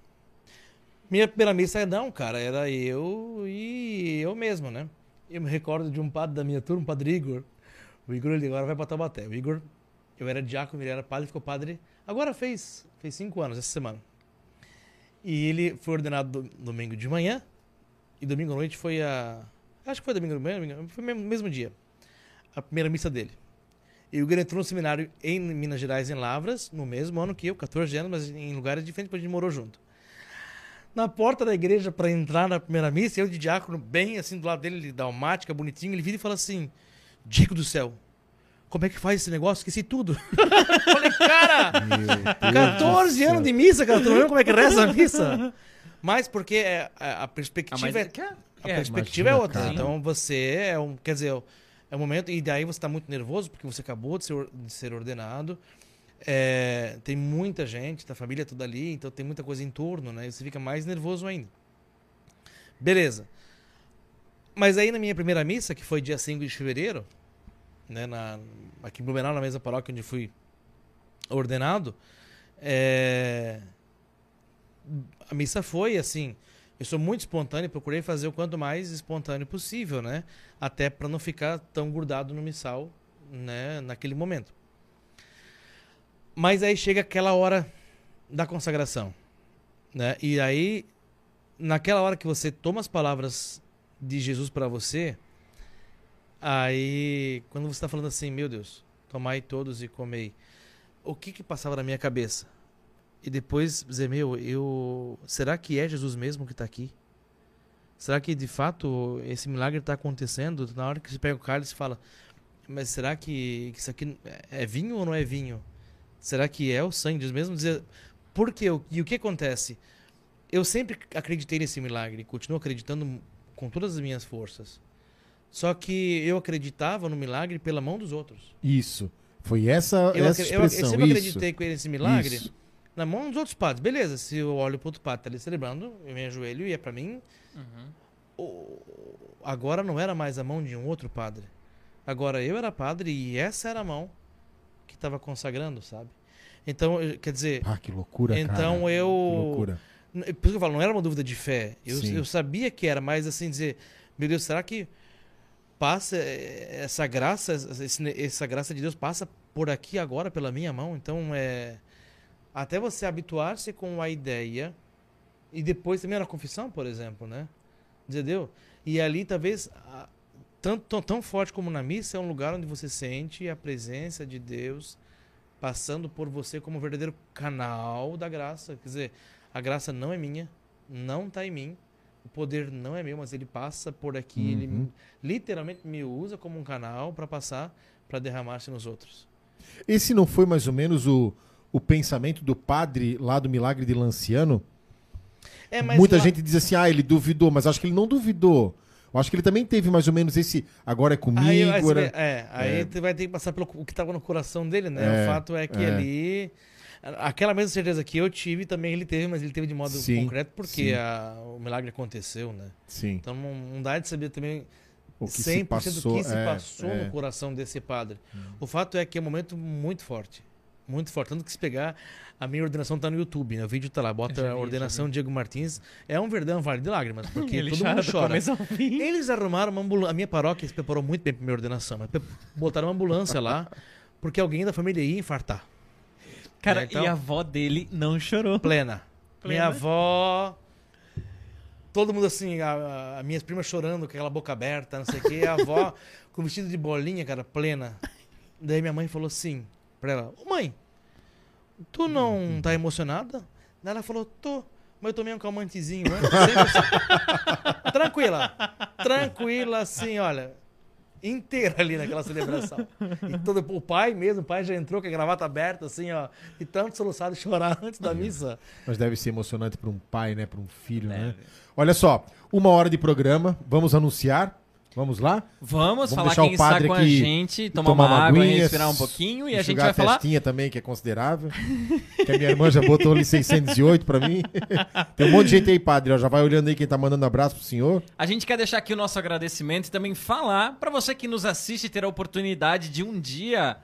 Minha primeira missa, não, cara, era eu e eu mesmo, né? Eu me recordo de um padre da minha turma, o padre Igor. O Igor, ele agora vai pra Taubaté. O Igor, eu era diácono, ele era padre, ficou padre. Agora fez, fez cinco anos, essa semana. E ele foi ordenado do- domingo de manhã. E domingo à noite foi a. Acho que foi domingo de manhã, foi o mesmo dia. A primeira missa dele. E o Igor entrou no seminário em Minas Gerais, em Lavras, no mesmo ano que eu, 14 anos, mas em lugares diferentes, porque a gente morou junto. Na porta da igreja, para entrar na primeira missa, eu de diácono, bem assim do lado dele, ele dalmática, bonitinho, ele vira e fala assim: Dico do céu, como é que faz esse negócio? Esqueci tudo. [LAUGHS] Falei, cara, Meu Deus 14 do céu. anos de missa, cara, tu não lembra como é que reza a missa? Mas porque é, a, a perspectiva Ah, mas é, é é- a é, perspectiva imagina, é outra. cara. Então você é um, quer dizer, é um momento e daí você está muito nervoso porque você acabou de ser, de ser ordenado. É, tem muita gente, tá a família toda ali, então tem muita coisa em torno, né? E você fica mais nervoso ainda. Beleza. Mas aí na minha primeira missa, que foi dia 5 de fevereiro, né, na, aqui em Blumenau, na mesma paróquia onde fui ordenado, é, a missa foi assim. Eu sou muito espontâneo, procurei fazer o quanto mais espontâneo possível, né? Até para não ficar tão grudado no missal, né? Naquele momento. Mas aí chega aquela hora da consagração, né? E aí, naquela hora que você toma as palavras de Jesus para você, aí quando você está falando assim, meu Deus, tomai todos e comei, o que que passava na minha cabeça? E depois dizer, meu, eu. Será que é Jesus mesmo que está aqui? Será que de fato esse milagre está acontecendo? Na hora que você pega o cálice e fala, mas será que isso aqui é vinho ou não é vinho? Será que é o sangue Jesus mesmo? Dizer, por? E o que acontece? Eu sempre acreditei nesse milagre, continuo acreditando com todas as minhas forças. Só que eu acreditava no milagre pela mão dos outros. Isso. Foi essa, Eu, essa acre- eu, eu expressão. sempre isso. acreditei com esse milagre Isso. Na mão dos outros padres. Beleza, se eu olho pro outro padre tá ali celebrando, eu me ajoelho e é pra mim. Uhum. Agora não era mais a mão de um outro padre. Agora eu era padre e essa era a mão que estava consagrando, sabe? Então, quer dizer, Ah, que loucura, Então cara. eu- Que loucura. N- Por isso que eu falo, não era uma dúvida de fé. Eu, eu sabia que era, mas assim, dizer, meu Deus, será que passa eh, essa graça, essa graça de Deus passa por aqui agora pela minha mão? Então, é até você habituar-se com a ideia e depois também na confissão, por exemplo, né? Entendeu? E ali talvez tanto tão, tão forte como na missa é um lugar onde você sente a presença de Deus passando por você como um verdadeiro canal da graça. Quer dizer, a graça não é minha, não está em mim. O poder não é meu, mas ele passa por aqui. Uhum. Ele literalmente me usa como um canal para passar, para derramar-se nos outros. Esse não foi mais ou menos o, o pensamento do padre lá do milagre de Lanciano? É, Muita lá- gente diz assim, ah, ele duvidou, mas acho que ele não duvidou. Eu acho que ele também teve mais ou menos esse agora é comigo. Aí, era- vê- é, aí É. vai ter que passar pelo o que estava no coração dele, né? É, o fato é que é. ali. Aquela mesma certeza que eu tive, também ele teve, mas ele teve de modo Sim, concreto porque a- o milagre aconteceu, né? Sim. Então não, não dá de saber também O que 100% se passou, do que se é, passou é. Hum. no coração desse padre. O fato é que é um momento muito forte. Muito forte. Tanto que se pegar, a minha ordenação tá no YouTube, né? O vídeo tá lá, bota vi, a ordenação Diego Martins. É um verdão vale de lágrimas, porque [LAUGHS] Ele todo chora mundo do chora. começo ao fim. Eles arrumaram uma ambulância. A minha paróquia se preparou muito bem pra minha ordenação, mas botaram uma ambulância lá, [LAUGHS] porque alguém da família ia infartar. Cara, É, então- e a avó dele não chorou. Plena. Plena. Minha avó. Todo mundo assim, a, a- as minhas primas chorando com aquela boca aberta, não sei o quê. A avó [LAUGHS] com vestido de bolinha, cara, plena. Daí minha mãe falou assim pra ela: Ô mãe, tu não tá emocionada? Daí ela falou: tô. Mas eu tomei um calmantezinho antes. [LAUGHS] Sempre assim. Tranquila. Tranquila, assim, olha. Inteira ali naquela celebração. E todo, o pai mesmo, o pai já entrou com a gravata aberta, assim, ó. E tanto soluçado chorar [LAUGHS] antes da missa. Mas deve ser emocionante para um pai, né? Para um filho, né? Olha só, uma hora de programa, vamos anunciar. Vamos lá? Vamos, Vamos falar quem o está padre com a gente, tomar tomar uma água, aguinha, respirar um pouquinho e a gente vai falar. testinha também, que é considerável. [LAUGHS] que a minha irmã já botou ali 608 pra mim. [LAUGHS] Tem um monte de gente aí, padre. ó, já vai olhando aí quem tá mandando abraço pro senhor. A gente quer deixar aqui o nosso agradecimento e também falar para você que nos assiste ter a oportunidade de um dia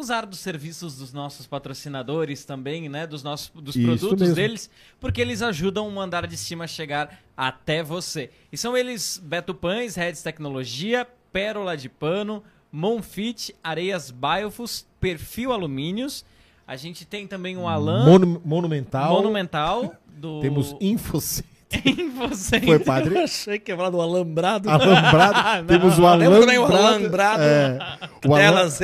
usar dos serviços dos nossos patrocinadores também, né, dos nossos dos Isso produtos mesmo. deles, porque eles ajudam o andar de cima a chegar até você. E são eles Beto Pães, Reds Tecnologia, Pérola de Pano, Monfit, Areias Biofus, Perfil Alumínios. A gente tem também o Alan Monu- monumental. Monumental [LAUGHS] do Temos Infocentro. [LAUGHS] Infocentro. Foi, padre. achei que ia falar do alambrado. Alambrado. [LAUGHS] Temos o Lembra alambrado. também o alambrado? É, o, Alan, Delas.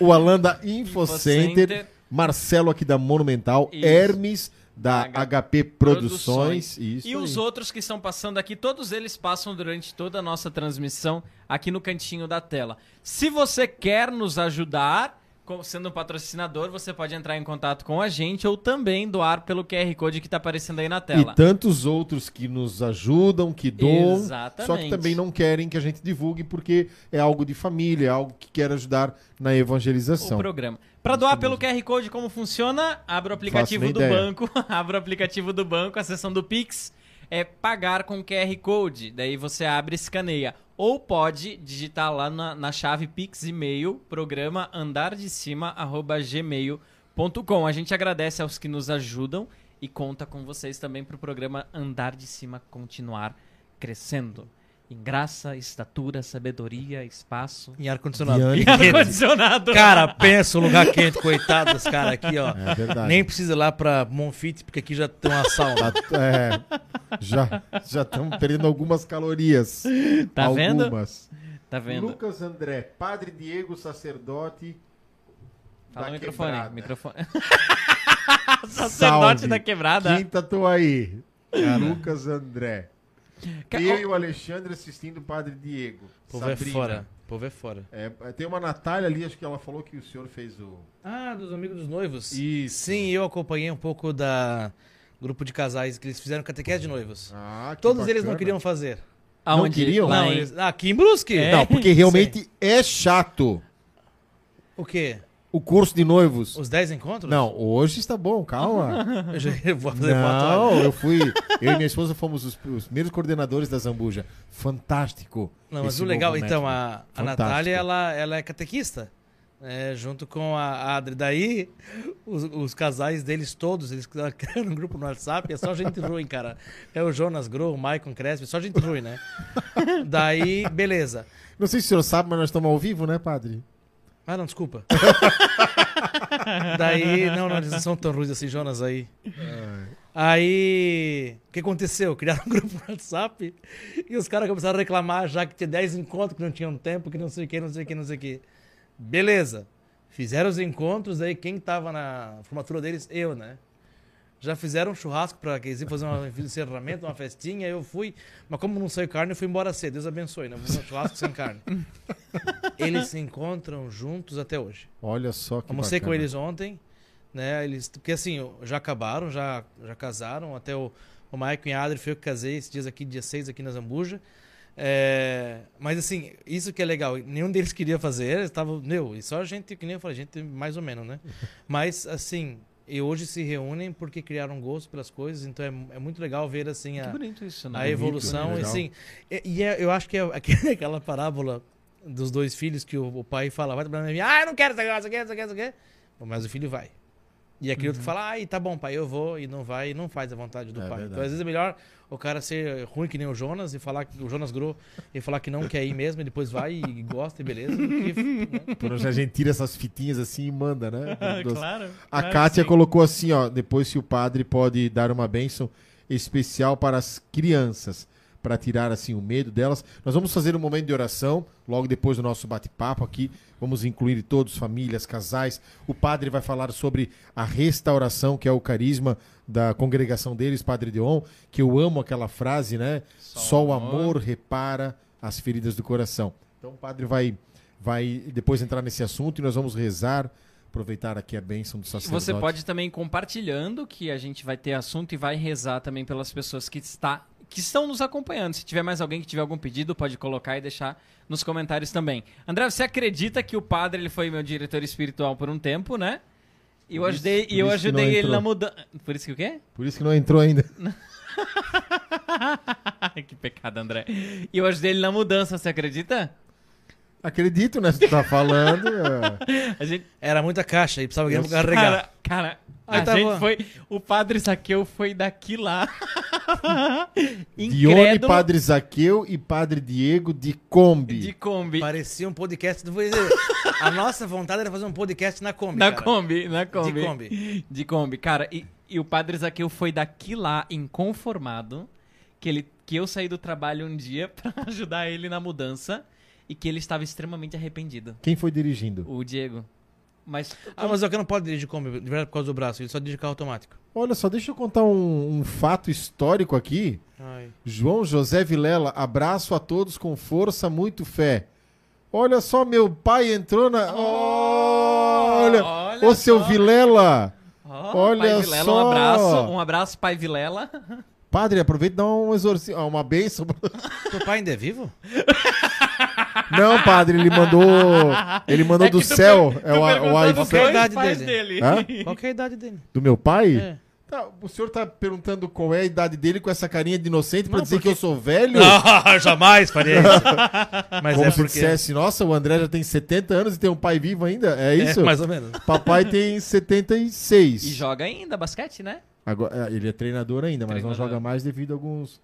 O Alan da Infocenter. Infocenter. Marcelo aqui da Monumental. Isso. Hermes da H- HP Produções. Isso E os aí. outros que estão passando aqui, todos eles passam durante toda a nossa transmissão aqui no cantinho da tela. Se você quer nos ajudar, sendo um patrocinador, você pode entrar em contato com a gente ou também doar pelo QR Code que está aparecendo aí na tela. E tantos outros que nos ajudam, que doam, Exatamente. só que também não querem que a gente divulgue porque é algo de família, é algo que quer ajudar na evangelização. o programa. Para doar pelo QR Code, como funciona? Abre o aplicativo do banco, [LAUGHS] abre o aplicativo do banco, a seção do Pix é pagar com QR Code. Daí você abre e escaneia. Ou pode digitar lá na, na chave Pix e-mail, programa andardecima@gmail.com. A gente agradece aos que nos ajudam e conta com vocês também para o programa Andar de Cima continuar crescendo. Em graça, estatura, sabedoria, espaço. Em ar-condicionado. Ar-condicionado. Cara, pensa o lugar quente, coitado dos caras aqui, ó. É verdade. Nem precisa ir lá pra Monfit, porque aqui já tem uma sauna. É, já já estamos perdendo algumas calorias. Tá vendo? algumas. Tá vendo? Lucas André, Padre Diego, sacerdote. Fala da no microfone. quebrada. microfone. Salve. [LAUGHS] Sacerdote da quebrada. Quinta tô aí. Lucas André. Eu e o Alexandre assistindo o Padre Diego. O povo é fora. O povo é fora. É, tem uma Natália ali, acho que ela falou que o senhor fez o. Ah, dos amigos dos noivos? Isso. Sim, eu acompanhei um pouco da grupo de casais que eles fizeram catequese de noivos. Ah, que Todos eles não bacana. queriam fazer. Aonde? Não queriam? Não, eles... Ah, aqui em Brusque? É. Não, porque realmente é chato O quê? O curso de noivos. Os 10 encontros? Não, hoje está bom, calma. [LAUGHS] Eu já vou fazer. Não, eu fui. Eu e minha esposa fomos os, os primeiros coordenadores da Zambuja. Fantástico. Não, mas o legal, então, método. a, a. Natália, ela, ela é catequista. né, junto com a Adri. Daí, os, os casais deles todos, eles criaram um grupo no WhatsApp, é só gente ruim, cara. É o Jonas Groh, o Maicon Crespi, só gente ruim, né? [LAUGHS] Daí, beleza. Não sei se o senhor sabe, mas nós estamos ao vivo, né, padre? Ah, não, desculpa. Daí, não, não, eles não são tão ruins assim, Jonas aí. Aí, o que aconteceu? Criaram um grupo no WhatsApp e os caras começaram a reclamar já que tinha 10 encontros que não tinham tempo, que não sei o que, não sei o que, não sei o que. Beleza. Fizeram os encontros, aí quem tava na formatura deles? Eu, né? Já fizeram um churrasco pra que eles iam fazer um encerramento, uma festinha, eu fui. Mas como não saiu carne, eu fui embora cedo. Deus abençoe, né? Vou um churrasco sem carne. [LAUGHS] Eles se encontram juntos até hoje. Olha só que Almocei com bacana. eles ontem, né? Eles, porque assim, já acabaram, já, já casaram. Até o, o Maicon e a Adri foi eu que casei esses dias aqui, dia 6 aqui na Zambuja. É, mas assim, isso que é legal, nenhum deles queria fazer, eles estavam, meu, e só a gente, que nem eu falei, gente mais ou menos, né? [LAUGHS] Mas assim, e hoje se reúnem porque criaram gosto pelas coisas, então é, é muito legal ver assim a, bonito isso, né? a Bonito, evolução, né? e, Legal. assim, e, e é- eu acho que é aqu- [LAUGHS] aquela parábola dos dois filhos que o, o pai fala, vai trabalhar na minha, ah, eu não quero essa coisa, essa coisa, essa coisa, mas o filho vai. E aquele Uhum. outro que fala, ai, tá bom, pai, eu vou, e não vai, e não faz a vontade do É pai. verdade. Então, às vezes é melhor o cara ser ruim que nem o Jonas, e falar que o Jonas Gro, e falar que não quer ir mesmo, e depois vai e gosta, e beleza. né? [LAUGHS] Por onde a gente tira essas fitinhas assim e manda, né? [LAUGHS] Claro. A claro Kátia sim. colocou assim, ó, depois se o padre pode dar uma bênção especial para as crianças, para tirar assim o medo delas. Nós vamos fazer um momento de oração, logo depois do nosso bate-papo aqui. Vamos incluir todos, famílias, casais. O padre vai falar sobre a restauração, que é o carisma da congregação deles, Padre Deon, que eu amo aquela frase, né? Só, o amor repara as feridas do coração. Então o padre vai vai depois entrar nesse assunto e nós vamos rezar, aproveitar aqui a bênção do sacerdote. Você pode também compartilhando que a gente vai ter assunto e vai rezar também pelas pessoas que está que estão nos acompanhando. Se tiver mais alguém que tiver algum pedido, pode colocar e deixar nos comentários também. André, você acredita que o padre ele foi meu diretor espiritual por um tempo, né? E eu ajudei, isso- e eu ajudei ele entrou. na mudança. Por isso que o quê? Por isso que não entrou ainda. [LAUGHS] que pecado, André. E eu ajudei ele na mudança, você acredita? Acredito, né? Tu tá falando. é. [LAUGHS] A gente, Era muita caixa e precisava alguém pra carregar. cara, cara, a Aí tava- gente foi. O padre Zaqueu foi daqui lá. [LAUGHS] Dione, Padre Zaqueu e Padre Diego de Kombi. de Kombi. Parecia um podcast. do- A nossa vontade era fazer um podcast na Kombi. Na cara. Kombi, na Kombi. De Kombi. De Kombi. Cara, e, e o padre Zaqueu foi daqui lá, inconformado, que, ele, que eu saí do trabalho um dia [LAUGHS] pra ajudar ele na mudança e que ele estava extremamente arrependido. Quem foi dirigindo? O Diego. Mas. Ah, mas o que não pode dirigir Kombi, de verdade, por causa do braço. Ele só dirige carro automático. Olha só, deixa eu contar um, um fato histórico aqui. Ai. João José Vilela, abraço a todos com força, muito fé. Olha só, meu pai entrou na. Olha! Olha Ô, seu só. Vilela! Ó, Olha pai Vilela, só. um abraço. Um abraço, pai Vilela. Padre, aproveita e dá um exorcismo, ah, uma bênção. [LAUGHS] Teu pai ainda é vivo? [LAUGHS] Não, padre, ele mandou. Ele mandou É do céu. per- É o, o iPhone. Qual a dois idade pais dele? Hã? Qual que é a idade dele? Do meu pai? É. Tá, o senhor tá perguntando qual é a idade dele com essa carinha de inocente pra Não, dizer porque- que eu sou velho? Não, [LAUGHS] jamais faria isso. [LAUGHS] Mas Como é se porque... dissesse, nossa, o André já tem 70 anos e tem um pai vivo ainda? É isso? É, mais ou menos. Papai tem [LAUGHS] 76. E joga ainda basquete, né? Agora, é, ele é treinador ainda, mas não joga mais devido a alguns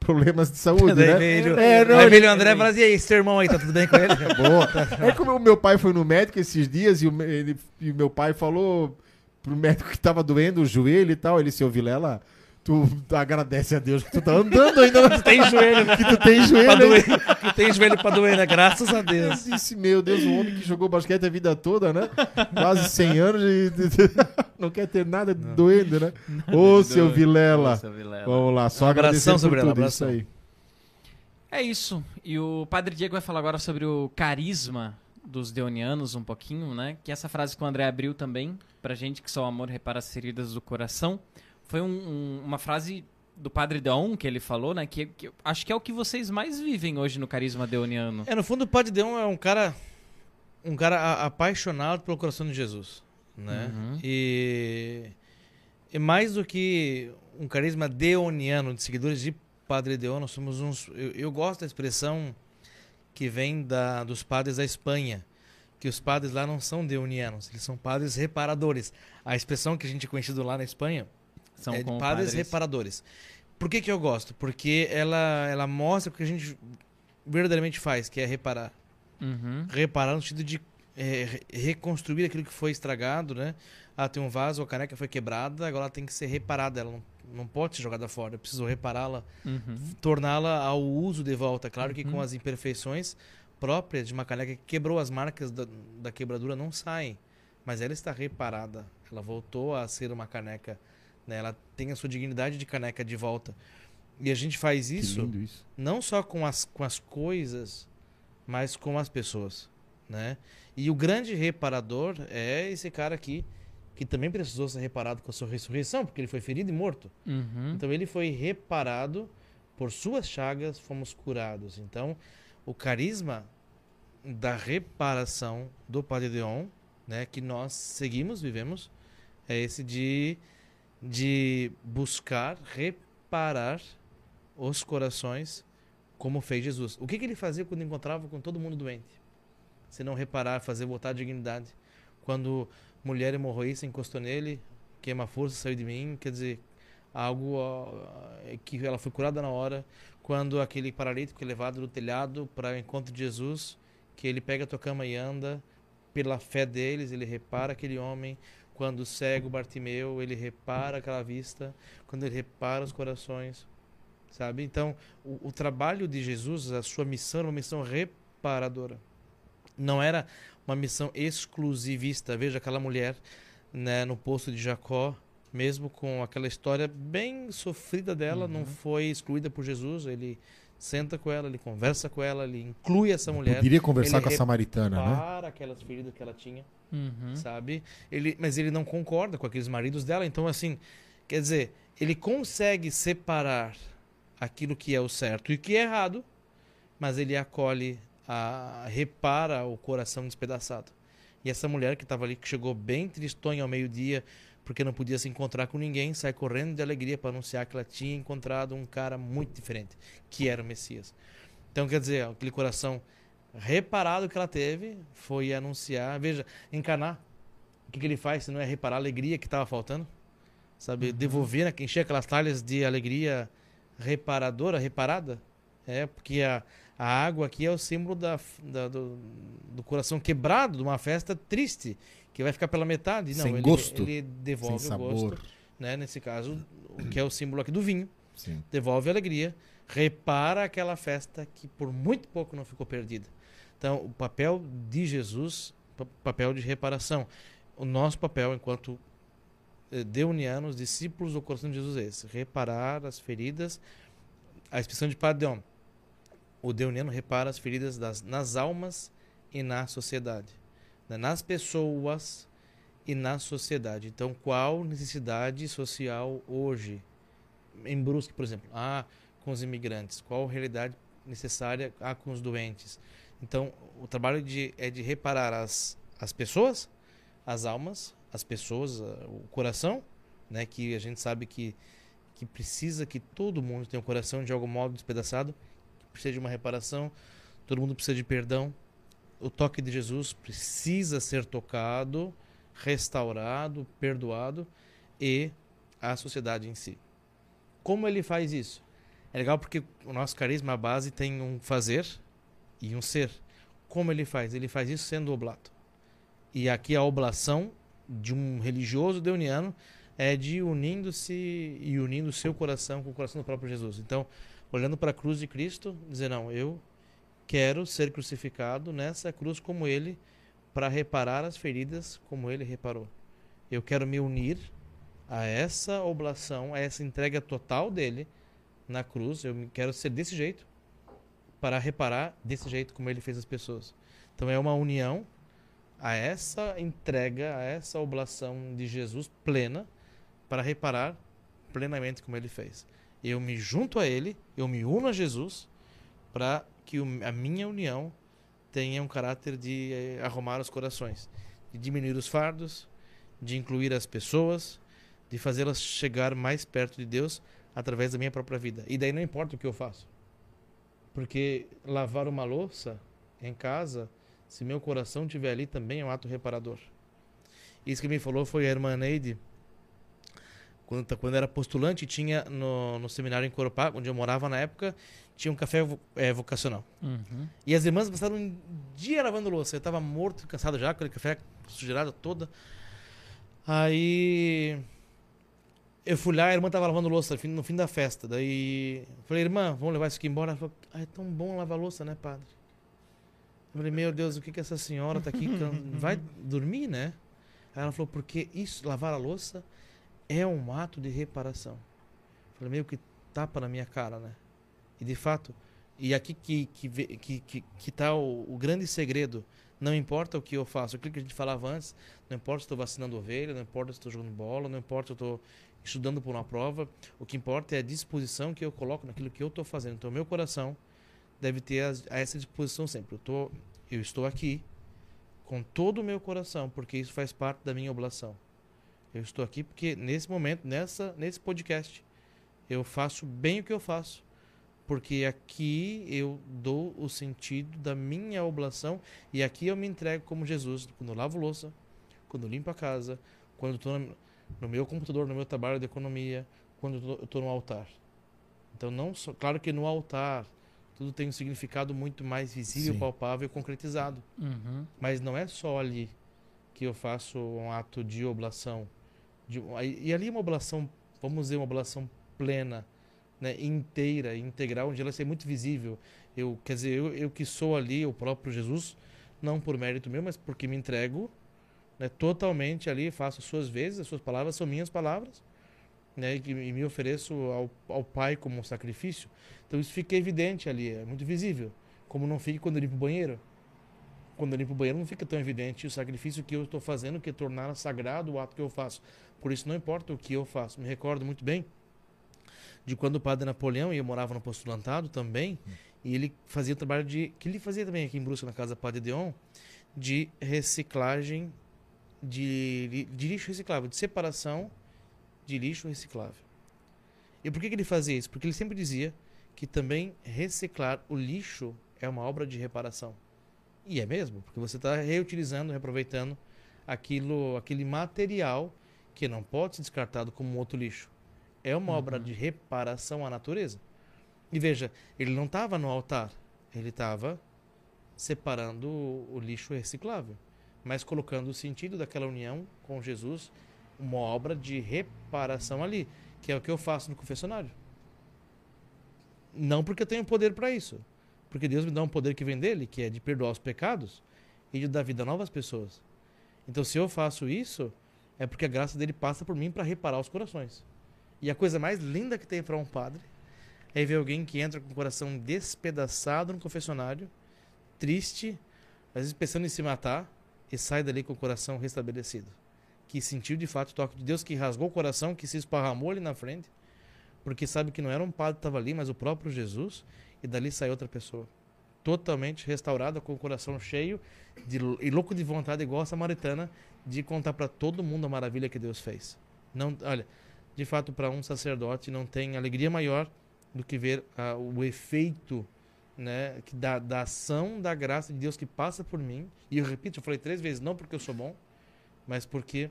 problemas de saúde, [LAUGHS] Daí né? veio, É, não, aí veio o André e falou assim, e aí, seu irmão aí, tá tudo bem com ele? [LAUGHS] Boa. É como o meu pai foi no médico esses dias e o, ele- e o meu pai falou pro médico que tava doendo o joelho e tal. Ele, seu Vilela, tu agradece a Deus que tu tá andando ainda, mas tu tem joelho, né? Que tu tem pra joelho. doer. Que tem joelho pra doer, né? Graças a Deus. Eu disse, meu Deus, um homem que jogou basquete a vida toda, né? Quase 100 anos e [LAUGHS] não quer ter nada doendo, né? Ô, seu doendo. Ô, Ô, Vilela. seu Vilela. Vamos lá, só Um agradecer abração, por Vilela, tudo isso abração. aí. É isso. E o Padre Diego vai falar agora sobre o carisma dos deonianos um pouquinho, né? Que essa frase que o André abriu também, pra gente, que só o amor repara as feridas do coração, foi um- um- uma frase do Padre Deon que ele falou, né? Que, que acho que é o que vocês mais vivem hoje no carisma deoniano. É, no fundo, o Padre Deon é um cara, um cara a- apaixonado pelo coração de Jesus, né? Uhum. E, e mais do que um carisma deoniano, de seguidores de Padre Deon, nós somos uns... Eu, eu gosto da expressão que vem da, dos padres da Espanha, que os padres lá não são deonianos, eles são padres reparadores. A expressão que a gente é conhecido lá na Espanha São é padres, reparadores. Por que, que eu gosto? Porque ela, ela mostra o que a gente verdadeiramente faz, que é reparar. Uhum. Reparar no sentido de é, re- reconstruir aquilo que foi estragado, né? Ah, tem um vaso, a caneca foi quebrada, agora ela tem que ser reparada, ela não, não pode ser jogada fora. Eu preciso repará-la, Uhum. torná-la ao uso de volta. Claro que Uhum. com as imperfeições próprias de uma caneca que quebrou, as marcas da, da quebradura não saem, mas ela está reparada. Ela voltou a ser uma caneca, né? Ela tem a sua dignidade de caneca de volta. E a gente faz isso isso. não só com as, com as coisas, mas com as pessoas, né? E o grande reparador é esse cara aqui, que também precisou ser reparado com a sua ressurreição, porque ele foi ferido e morto. Uhum. Então ele foi reparado, por suas chagas fomos curados. Então, o carisma da reparação do Padre Deon, né, que nós seguimos, vivemos, é esse de, de buscar reparar os corações como fez Jesus. O que, que ele fazia quando encontrava com todo mundo doente? Se não reparar, fazer voltar a dignidade. Quando mulher hemorroísta encostou nele, queima força, saiu de mim, quer dizer, algo ó, que ela foi curada na hora. Quando aquele paralítico é levado do telhado para o encontro de Jesus, que ele pega a tua cama e anda, pela fé deles, ele repara aquele homem. Quando o cego Bartimeu, ele repara aquela vista. Quando ele repara os corações, sabe? Então, o, o trabalho de Jesus, a sua missão era uma missão reparadora. Não era uma missão exclusivista. Veja aquela mulher né, no poço de Jacó, mesmo com aquela história bem sofrida dela, não foi excluída por Jesus. Ele senta com ela, ele conversa com ela, ele inclui essa mulher. Poderia conversar ele com a samaritana, né? Para aquelas feridas que ela tinha Uhum. sabe? Ele, mas ele não concorda com aqueles maridos dela, então assim, quer dizer, ele consegue separar aquilo que é o certo e o que é errado, mas ele acolhe, a, repara o coração despedaçado. E essa mulher que estava ali, que chegou bem tristonha ao meio-dia, porque não podia se encontrar com ninguém, sai correndo de alegria para anunciar que ela tinha encontrado um cara muito diferente, que era o Messias. Então, quer dizer, aquele coração reparado que ela teve foi anunciar. Veja, encanar. O que, que ele faz se não é reparar a alegria que estava faltando? Sabe? Uhum. Devolver, né? encher aquelas talhas de alegria reparadora, reparada. É, porque a, a água aqui é o símbolo da, da do, do, coração quebrado de uma festa triste, que vai ficar pela metade. Não, Sem ele, gosto. ele devolve Sem o gosto. Né? Nesse caso, o que é o símbolo aqui do vinho. Sim. Devolve a alegria, repara aquela festa que por muito pouco não ficou perdida. Então, o papel de Jesus, papel de reparação. O nosso papel enquanto eh, deunianos, discípulos do coração de Jesus é esse: reparar as feridas. A expressão de Padre Deon, o deuniano repara as feridas das, nas almas e na sociedade? Nas pessoas e na sociedade. Então, qual necessidade social hoje? Em Brusque, por exemplo, há com os imigrantes? Qual realidade necessária há com os doentes? Então, o trabalho de, é de reparar as, as pessoas, as almas, as pessoas, o coração, né? Que a gente sabe que, que precisa que todo mundo tenha um coração de algum modo despedaçado precisa de uma reparação, todo mundo precisa de perdão. O toque de Jesus precisa ser tocado, restaurado, perdoado e a sociedade em si. Como ele faz isso? É legal porque o nosso carisma, base, tem um fazer e um ser. Como ele faz? Ele faz isso sendo oblato. E aqui a oblação de um religioso deuniano é de unindo-se e unindo o seu coração com o coração do próprio Jesus. Então, olhando para a cruz de Cristo, dizer: Não, eu quero ser crucificado nessa cruz como ele, para reparar as feridas como ele reparou. Eu quero me unir a essa oblação, a essa entrega total dele na cruz. Eu quero ser desse jeito para reparar desse jeito como ele fez as pessoas. Então é uma união a essa entrega, a essa oblação de Jesus plena para reparar plenamente como ele fez eu me junto a Ele, eu me uno a Jesus, para que a minha união tenha um caráter de eh, arrumar os corações, de diminuir os fardos, de incluir as pessoas, de fazê-las chegar mais perto de Deus através da minha própria vida. E daí não importa o que eu faço. Porque lavar uma louça em casa, se meu coração estiver ali, também é um ato reparador. Isso que me falou foi a irmã Neide, quando, quando era postulante, tinha no, no seminário em Coropá, onde eu morava na época, tinha um café é, vocacional. Uhum. E as irmãs passaram um dia lavando louça. Eu estava morto, cansado já, com aquele café sujeirado toda. Aí eu fui lá, a irmã estava lavando louça no fim da festa. Daí eu falei, irmã, vamos levar isso aqui embora? Ela falou, ah, é tão bom lavar louça, né, padre? Eu falei, meu Deus, o que que essa senhora está aqui? [LAUGHS] Vai dormir, né? Aí ela falou, porque isso, lavar a louça é um ato de reparação. Falei, meio que tapa na minha cara, né? E de fato, e aqui que que que que, que tá o, o, grande segredo. Não importa o que eu faço, aquilo que a gente falava antes, não importa se estou vacinando ovelha, não importa se estou jogando bola, não importa se estou estudando por uma prova, o que importa é a disposição que eu coloco naquilo que eu estou fazendo. Então, meu coração deve ter a, a essa disposição sempre. Eu, tô, eu estou aqui com todo o meu coração, porque isso faz parte da minha oblação. Eu estou aqui porque nesse momento, nessa, nesse podcast, eu faço bem o que eu faço. Porque aqui eu dou o sentido da minha oblação e aqui eu me entrego como Jesus. Quando eu lavo louça, quando eu limpo a casa, quando eu estou no meu computador, no meu trabalho de economia, quando eu estou no altar. Então, não só, claro que no altar tudo tem um significado muito mais visível, Sim. palpável e concretizado. Uhum. Mas não é só ali que eu faço um ato de oblação de, e ali uma oblação, vamos dizer, uma oblação plena, né, inteira, integral, onde ela é muito visível. Eu, quer dizer, eu, eu que sou ali o próprio Jesus, não por mérito meu, mas porque me entrego né, totalmente ali, faço as suas vezes, as suas palavras são minhas palavras, né, e, e me ofereço ao, ao Pai como um sacrifício. Então isso fica evidente ali, é muito visível. Como não fica quando eu limpo o banheiro quando eu limpo o banheiro, não fica tão evidente o sacrifício que eu estou fazendo, que é tornar sagrado o ato que eu faço. Por isso, não importa o que eu faço. Me recordo muito bem de quando o padre Napoleão, e eu morava no postulantado também, e ele fazia o trabalho de. que ele fazia também aqui em Brusque, na casa do Padre Deon, de reciclagem de, de lixo reciclável, de separação de lixo reciclável. E por que, que ele fazia isso? Porque ele sempre dizia que também reciclar o lixo é uma obra de reparação. E é mesmo, porque você está reutilizando, reaproveitando aquilo, aquele material que não pode ser descartado como outro lixo. É uma uhum. obra de reparação à natureza. E veja, ele não estava no altar, ele estava separando o, o lixo reciclável, mas colocando o sentido daquela união com Jesus, uma obra de reparação ali, que é o que eu faço no confessionário. Não porque eu tenho poder para isso, porque Deus me dá um poder que vem dele, que é de perdoar os pecados e de dar vida a novas pessoas. Então, se eu faço isso, é porque a graça dele passa por mim para reparar os corações. E a coisa mais linda que tem para um padre é ver alguém que entra com o coração despedaçado no confessionário, triste, às vezes pensando em se matar, e sai dali com o coração restabelecido. Que sentiu de fato o toque de Deus, que rasgou o coração, que se esparramou ali na frente, porque sabe que não era um padre que estava ali, mas o próprio Jesus, e dali sai outra pessoa. Totalmente restaurada, com o coração cheio de, e louco de vontade, igual a samaritana, de contar para todo mundo a maravilha que Deus fez. Não, olha, de fato, para um sacerdote não tem alegria maior do que ver o efeito né, que da, da ação da graça de Deus que passa por mim. E eu repito, eu falei três vezes, não porque eu sou bom, mas porque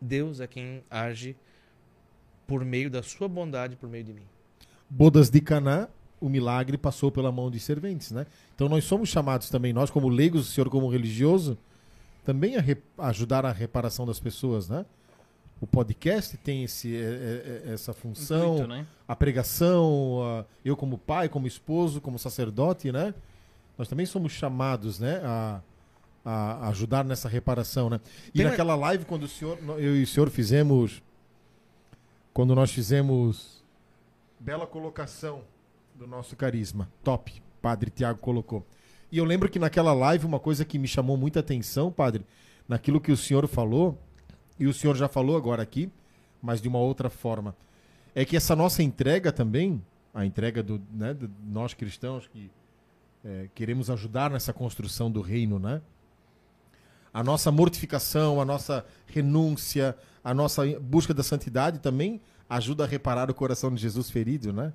Deus é quem age por meio da sua bondade, por meio de mim. Bodas de Caná, o milagre passou pela mão de serventes, né? Então nós somos chamados também, nós como leigos, o senhor como religioso, também a ajudar a reparação das pessoas, né? o podcast tem esse, é, é, é, essa função, Intuito, né? a pregação, a, eu como pai, como esposo, como sacerdote, né? Nós também somos chamados, né, a, a ajudar nessa reparação, né? E tem naquela live quando o senhor, eu e o senhor fizemos, quando nós fizemos bela colocação do nosso carisma, top, Padre Tiago colocou. E eu lembro que naquela live uma coisa que me chamou muita atenção, Padre, naquilo que o senhor falou e o senhor já falou agora aqui, mas de uma outra forma, é que essa nossa entrega também, a entrega do, né, nós cristãos que é, queremos ajudar nessa construção do reino, né? A nossa mortificação, a nossa renúncia, a nossa busca da santidade também ajuda a reparar o coração de Jesus ferido, né?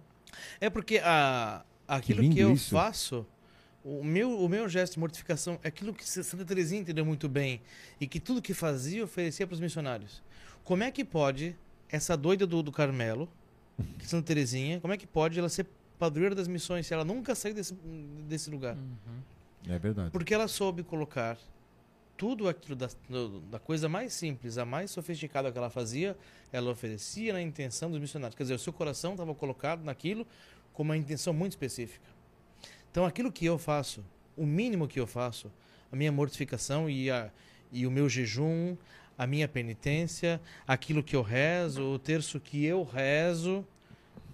É porque a, aquilo que, que eu isso. faço o meu, o meu gesto de mortificação é aquilo que Santa Teresinha entendeu muito bem e que tudo que fazia oferecia para os missionários. Como é que pode essa doida do, do Carmelo, que Santa Teresinha, como é que pode ela ser padroeira das missões se ela nunca saiu desse, desse lugar? Uhum. É verdade. Porque ela soube colocar tudo aquilo da, da coisa mais simples, a mais sofisticada que ela fazia, ela oferecia na intenção dos missionários. Quer dizer, o seu coração estava colocado naquilo com uma intenção muito específica. Então, aquilo que eu faço, o mínimo que eu faço, a minha mortificação e, a, e o meu jejum, a minha penitência, aquilo que eu rezo, o terço que eu rezo,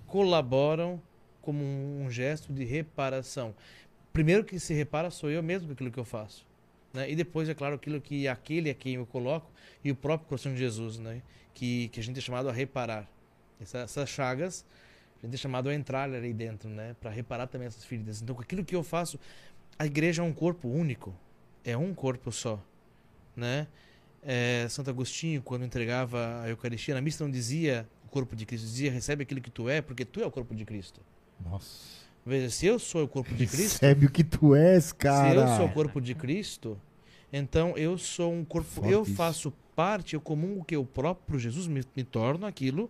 colaboram como um, gesto de reparação. Primeiro que se repara sou eu mesmo com aquilo que eu faço. Né? E depois, é claro, aquilo que aquele a quem eu coloco e o próprio coração de Jesus, né? que, que a gente é chamado a reparar. Essa, essas chagas a gente é chamado a entrar ali dentro, né? Para reparar também essas feridas. Então, com aquilo que eu faço, a igreja é um corpo único. É um corpo só, né? É, Santo Agostinho, quando entregava a Eucaristia na missa, não dizia o corpo de Cristo, dizia recebe aquilo que tu é, porque tu é o corpo de Cristo. Nossa. Veja, se eu sou o corpo de Cristo. Recebe o que tu és, cara. Se eu sou o corpo de Cristo, então eu sou um corpo. Eu faço parte, eu comungo que o próprio Jesus me, me torno aquilo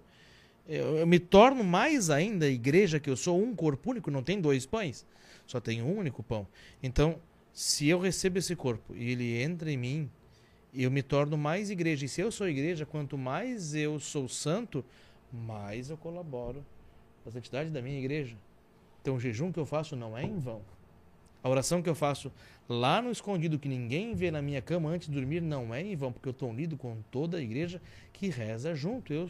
eu, eu, me torno mais ainda a igreja que eu sou um corpo único, não tem dois pães, só tem um único pão. Então, se eu recebo esse corpo e ele entra em mim, eu me torno mais igreja. E se eu sou igreja, quanto mais eu sou santo, mais eu colaboro com a santidade da minha igreja. Então, o jejum que eu faço não é em vão. A oração que eu faço lá no escondido, que ninguém vê na minha cama antes de dormir, não é em vão, porque eu estou unido com toda a igreja que reza junto. Eu,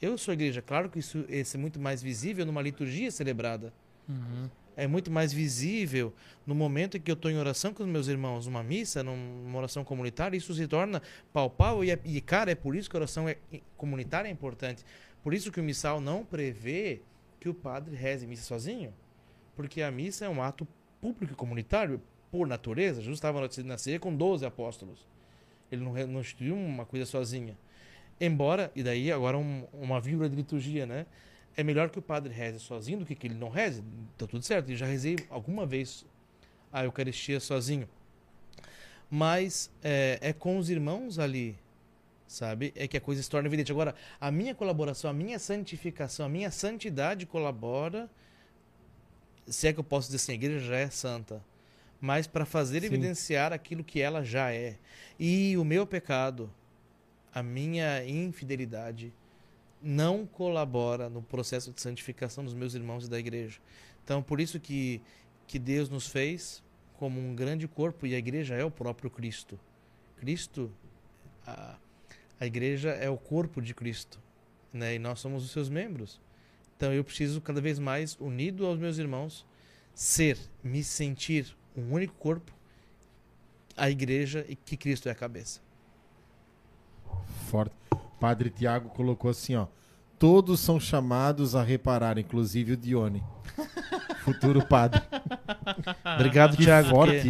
eu sou igreja. Claro que isso, isso é muito mais visível numa liturgia celebrada. Uhum. É muito mais visível no momento em que eu estou em oração com os meus irmãos, numa missa, numa oração comunitária, isso se torna palpável. E, é, e, cara, é por isso que a oração é, comunitária é importante. Por isso que o missal não prevê que o padre reze missa sozinho. Porque a missa é um ato público e comunitário, por natureza. Jesus estava na ceia com 12 apóstolos. Ele não, não instituiu uma coisa sozinha. Embora, e daí agora um, uma vírgula de liturgia, né? É melhor que o padre reze sozinho do que que ele não reze. Tá tudo certo. Eu já rezei alguma vez a Eucaristia sozinho. Mas é, é com os irmãos ali, sabe? É que a coisa se torna evidente. Agora, a minha colaboração, a minha santificação, a minha santidade colabora, se é que eu posso dizer assim, a igreja já é santa, mas para fazer Sim. evidenciar aquilo que ela já é. E o meu pecado, a minha infidelidade, não colabora no processo de santificação dos meus irmãos e da igreja. Então, por isso que, que Deus nos fez como um grande corpo e a igreja é o próprio Cristo. Cristo, a, a igreja é o corpo de Cristo, né? E nós somos os seus membros. Então eu preciso cada vez mais unido aos meus irmãos ser, me sentir um único corpo, a igreja e que Cristo é a cabeça. Forte. Padre Tiago colocou assim, ó. Todos são chamados a reparar, inclusive o Dione. [LAUGHS] Futuro padre. Obrigado, Que Tiago. forte,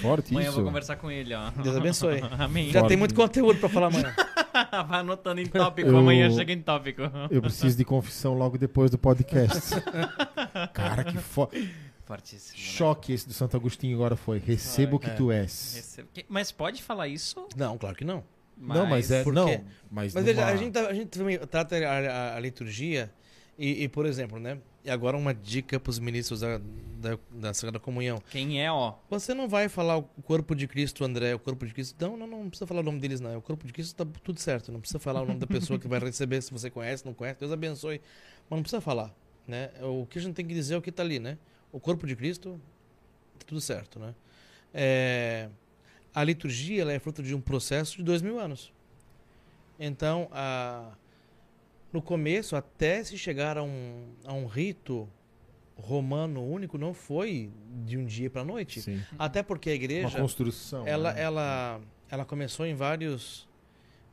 forte Amanhã eu isso. vou conversar com ele, ó. Deus abençoe. [LAUGHS] Amém. Já Forte. tem muito conteúdo para falar amanhã. [LAUGHS] Vai anotando em tópico, Eu- amanhã chega em tópico. Eu preciso de confissão logo depois do podcast. [LAUGHS] Cara, que foda. Fortíssimo. né? Choque esse do Santo Agostinho agora foi. Receba o que É. tu és. Recebo- Mas pode falar isso? Não, claro que não. Não, mas é. Não, mas. Mas veja, numa- a gente, tá- a gente também trata a, a- a liturgia e, e, por exemplo, né? E agora uma dica para os ministros da, da, da Sagrada Comunhão. Quem é, ó? Você não vai falar o corpo de Cristo, André, o corpo de Cristo. Não, não, não precisa falar o nome deles, não. O corpo de Cristo tá tudo certo. Não precisa falar o nome da pessoa que vai receber, se você conhece, não conhece. Deus abençoe. Mas não precisa falar, né? O que a gente tem que dizer é o que tá ali, né? O corpo de Cristo, tá tudo certo, né? É, a liturgia, ela é fruto de um processo de dois mil anos. Então, a, no começo, até se chegar a um, a um rito romano único, não foi de um dia para a noite. Sim. Até porque a Uma igreja, construção. ela, né? ela, ela começou em vários,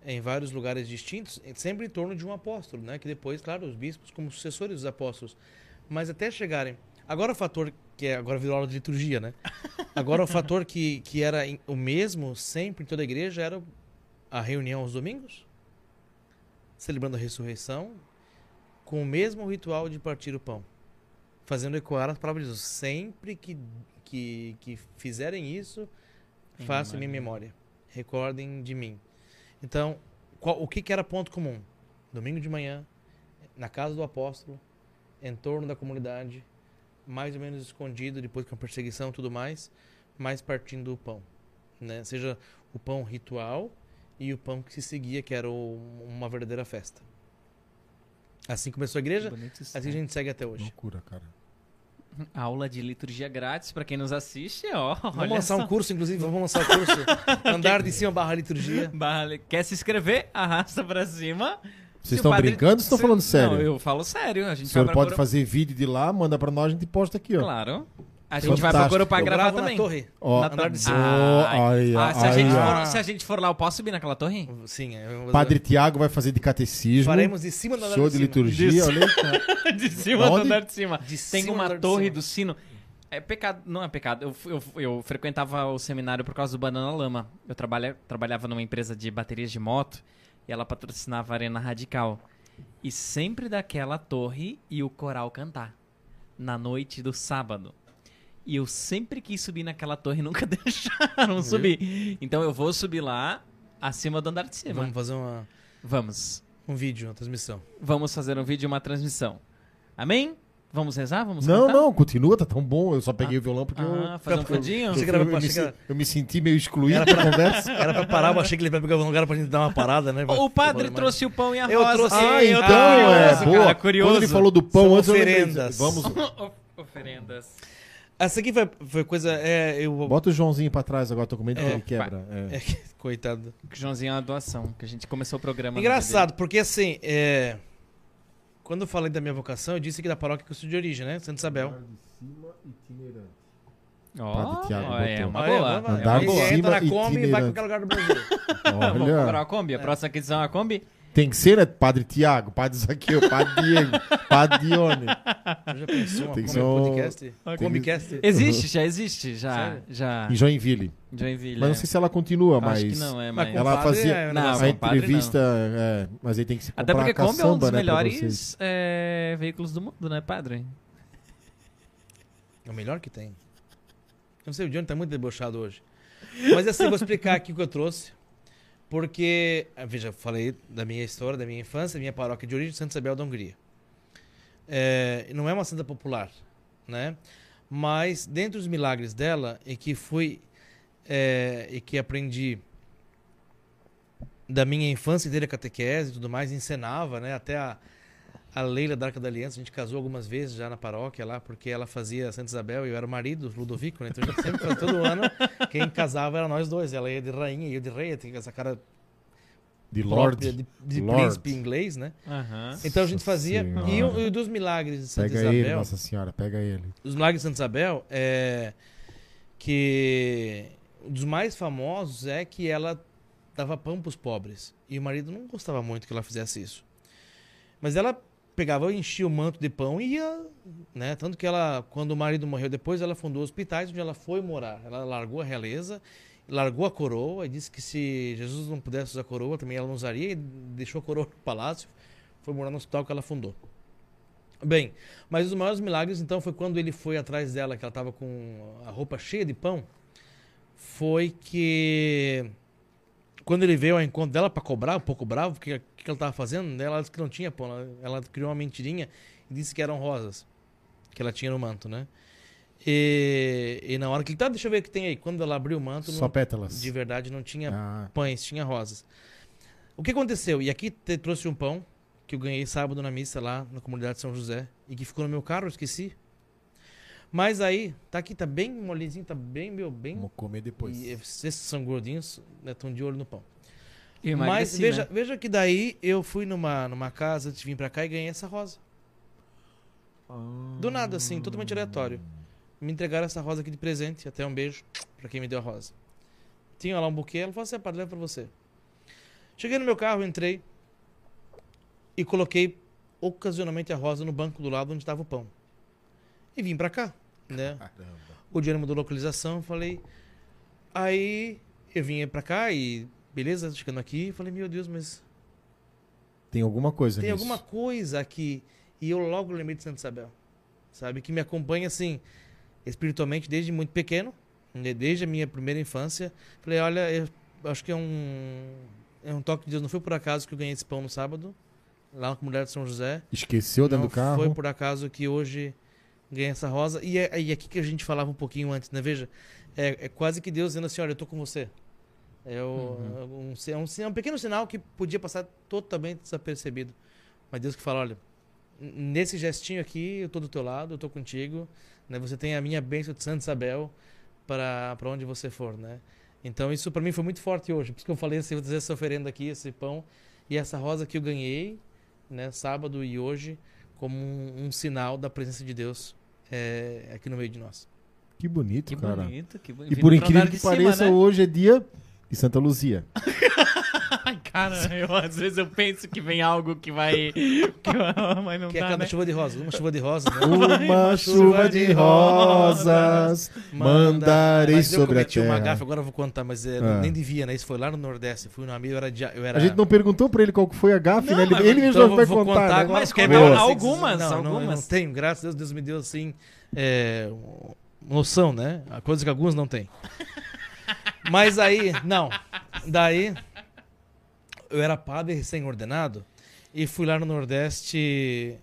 em vários lugares distintos, sempre em torno de um apóstolo, né? Que depois, claro, os bispos como sucessores dos apóstolos. Mas até chegarem... Agora o fator, que é, agora virou aula de liturgia, né? [LAUGHS] Agora o fator que, que era o mesmo sempre em toda a igreja era a reunião aos domingos, celebrando a ressurreição, com o mesmo ritual de partir o pão fazendo ecoar as palavras de Jesus. Sempre que, que, que fizerem isso, Em minha memória. Recordem de mim. Então, qual- o que, que era ponto comum? Domingo de manhã, na casa do apóstolo, em torno da comunidade, mais ou menos escondido, depois com a perseguição e tudo mais, mas partindo o pão. Né? Seja o pão ritual e o pão que se seguia, que era o- uma verdadeira festa. Assim começou a igreja, assim a gente segue até hoje. Loucura, cara. [LAUGHS] Aula de liturgia grátis pra quem nos assiste, ó. [LAUGHS] Vamos olha lançar só. um curso, inclusive, vamos lançar o curso. [LAUGHS] Andar de cima barra liturgia. Barra- Quer se inscrever? Arrasta pra cima. Vocês estão padre- brincando ou estão se- falando sério? Não, eu falo sério. A gente O senhor vai pode fazer vídeo de lá, manda pra nós, a gente posta aqui, ó. Claro. A gente vai Fantástico. procurar pra Eu gravar também. na torre. Ó, Na torre. de cima. Ó, aí, ah, se, a gente for, se a gente for lá, eu posso subir naquela torre? Sim, eu- Padre Tiago vai fazer de catecismo. faremos de cima do andar Show de de cima. liturgia, olha aí, [LAUGHS] de cima do andar de cima. De Tem cima uma torre cima. do sino. É pecado, não é pecado. Eu, eu, eu frequentava o seminário por causa do Banana Lama. Eu trabalha, trabalhava numa empresa de baterias de moto e ela patrocinava a Arena Radical. E sempre daquela torre e o coral cantar. Na noite do sábado. E eu sempre quis subir naquela torre e nunca [LAUGHS] deixaram subir. Então eu vou subir lá, acima do andar de cima. Vamos fazer uma, Vamos. um vídeo, uma transmissão. Vamos fazer um vídeo e uma transmissão. Amém? Vamos rezar? Vamos Não, cantar? não, continua, tá tão bom. Eu só peguei o violão porque Ah, eu, fazer um eu- fundinho? eu, eu, grava- eu me, se- eu me senti meio excluído da conversa. [LAUGHS] Era pra parar, mas achei que ele vai pegar um lugar pra gente dar uma parada, né? O padre trouxe o pão e a Eu rosa. trouxe- Ah, eu então, tô é, curioso, boa. cara, curioso. Quando ele falou do pão São antes, eu lembrei, oferendas. Vamos, O- [LAUGHS] Oferendas. Essa aqui foi, foi coisa. É, eu. bota o Joãozinho pra trás agora, tô com medo que É, ele quebra. É. É, coitado. O Joãozinho é uma doação, que a gente começou o programa. Engraçado, porque assim, é, quando eu falei da minha vocação, eu disse que da paróquia que eu sou de origem, né? Santa Isabel. dia dele. Padre Ó, Thiago é uma boa. vamos- Andar é de uma boa. Você entra cima na Kombi e vai pra itinerante. qualquer lugar do Brasil. Vamos comprar uma Kombi? A próxima aquisição é uma Kombi? Tem que ser, né? Padre Tiago, Padre Zaqueu, Padre Diego, Padre Dione. Já pensou uma Tem que ser um- podcast? Comicast? Existe, já existe, já. Sério? já Em Joinville. Joinville. Mas não é. sei se ela continua, Acho mas. que não, é, Mas Ela padre fazia- é Não, A entrevista. É, mas aí tem que se Até porque Kombi é um dos né, melhores é, veículos do mundo, né, padre? É o melhor que tem. Não sei, o Johnny tá muito debochado hoje. Mas assim, vou explicar aqui o que eu trouxe. Porque, ah, veja, falei da minha história, da minha infância, minha paróquia de origem, Santa Isabel da Hungria. É, não é uma santa popular, né? Mas, dentre os milagres dela, e que fui, é, e que aprendi da minha infância inteira catequese e tudo mais, encenava, né? Até a, a Leila da Arca da Aliança, a gente casou algumas vezes já na paróquia lá, porque ela fazia Santa Isabel e eu era o marido, Ludovico, né? Então a gente sempre fazia todo ano, quem casava era nós dois. Ela ia de rainha e eu de rei, tinha essa cara De Lorde. de, de Lord. príncipe inglês, né? Aham. Então a gente fazia. Senhora. E, o- e dos milagres de Santa Pega ele, Isabel. Nossa Senhora, pega ele. Os milagres de Santa Isabel é que um dos mais famosos é que ela dava pão para os pobres e o marido não gostava muito que ela fizesse isso. Mas ela pegava, enchia o manto de pão e ia, né? Tanto que ela, quando o marido morreu depois, ela fundou hospitais onde ela foi morar. Ela largou a realeza, largou a coroa e disse que se Jesus não pudesse usar a coroa, também ela não usaria e deixou a coroa no palácio, foi morar no hospital que ela fundou. Bem, mas os maiores milagres, então, foi quando ele foi atrás dela, que ela estava com a roupa cheia de pão. Foi que. Quando ele veio ao encontro dela para cobrar, um pouco bravo, o que, que ela estava fazendo? Ela disse que não tinha pão. Ela, ela criou uma mentirinha e disse que eram rosas que ela tinha no manto, né? E, e na hora que. Tá, deixa eu ver o que tem aí. Quando ela abriu o manto, Só não- pétalas. de verdade não tinha Ah, pães, tinha rosas. O que aconteceu? E aqui te trouxe um pão que eu ganhei sábado na missa lá na comunidade de São José e que ficou no meu carro, eu esqueci. Mas aí, tá aqui, tá bem molezinho, tá bem, meu, bem. vamos comer depois. E esses são gordinhos, estão de olho no pão. Mas veja, né? veja que daí eu fui numa, numa casa antes de vir pra cá e ganhei essa rosa. Do nada, assim, totalmente aleatório. Me entregaram essa rosa aqui de presente. Até um beijo pra quem me deu a rosa. Tinha lá um buquê, ela falou assim: "É, padre, leva pra você. Cheguei no meu carro, entrei e coloquei ocasionalmente a rosa no banco do lado onde estava o pão. E vim pra cá, né? Caramba. O dinheiro mudou localização, falei. Aí eu vim pra cá e beleza, chegando aqui, falei: "Meu Deus, mas Tem alguma coisa tem nisso. alguma coisa aqui. E eu logo lembrei de Santa Isabel. Sabe? Que me acompanha, assim, espiritualmente desde muito pequeno. né, Desde a minha primeira infância. Falei, olha, eu acho que é um, é um toque de Deus. Não foi por acaso que eu ganhei esse pão no sábado. Lá na comunidade de São José. Esqueceu dentro Não do carro. foi por acaso que hoje ganhei essa rosa. E é, e é aqui que a gente falava um pouquinho antes, né? Veja, é, é quase que Deus dizendo assim, olha, eu tô com você. É, o- um, é um, é um pequeno sinal que podia passar totalmente desapercebido. Mas Deus que fala, olha, nesse gestinho aqui, eu tô do teu lado, eu tô contigo, né? Você tem a minha bênção de Santa Isabel para onde você for, né? Então isso para mim foi muito forte hoje, por isso que eu falei assim, vou trazer essa oferenda aqui, esse pão e essa rosa que eu ganhei, né, sábado e hoje, como um sinal da presença de Deus é, aqui no meio de nós. Que bonito, Que cara. bonito, que bonito. E por incrível que cima, pareça, né? hoje é dia de Santa Luzia. [LAUGHS] Ai, cara, eu, às vezes eu penso que vem algo que vai. Que, [LAUGHS] mas não Que é tá, cada né? chuva de rosas, uma chuva de rosas, né? Uma chuva de rosas mandarei Mas eu sobre a cometi uma terra. gafe, agora eu vou contar, mas é, Ah. nem devia, né? Isso foi lá no Nordeste. Fui no amigo, eu era, dia- eu era... A gente não perguntou pra ele qual que foi a gafe, Não, né? Ele, mas- ele mesmo então eu vai vou contar, né? Mas é uma- assim, algumas, não, Não, eu algumas. não tenho, graças a Deus, Deus me deu, assim, é, noção, né? A coisa que alguns não têm. [LAUGHS] Mas aí, não. Daí, eu era padre recém-ordenado e fui lá no Nordeste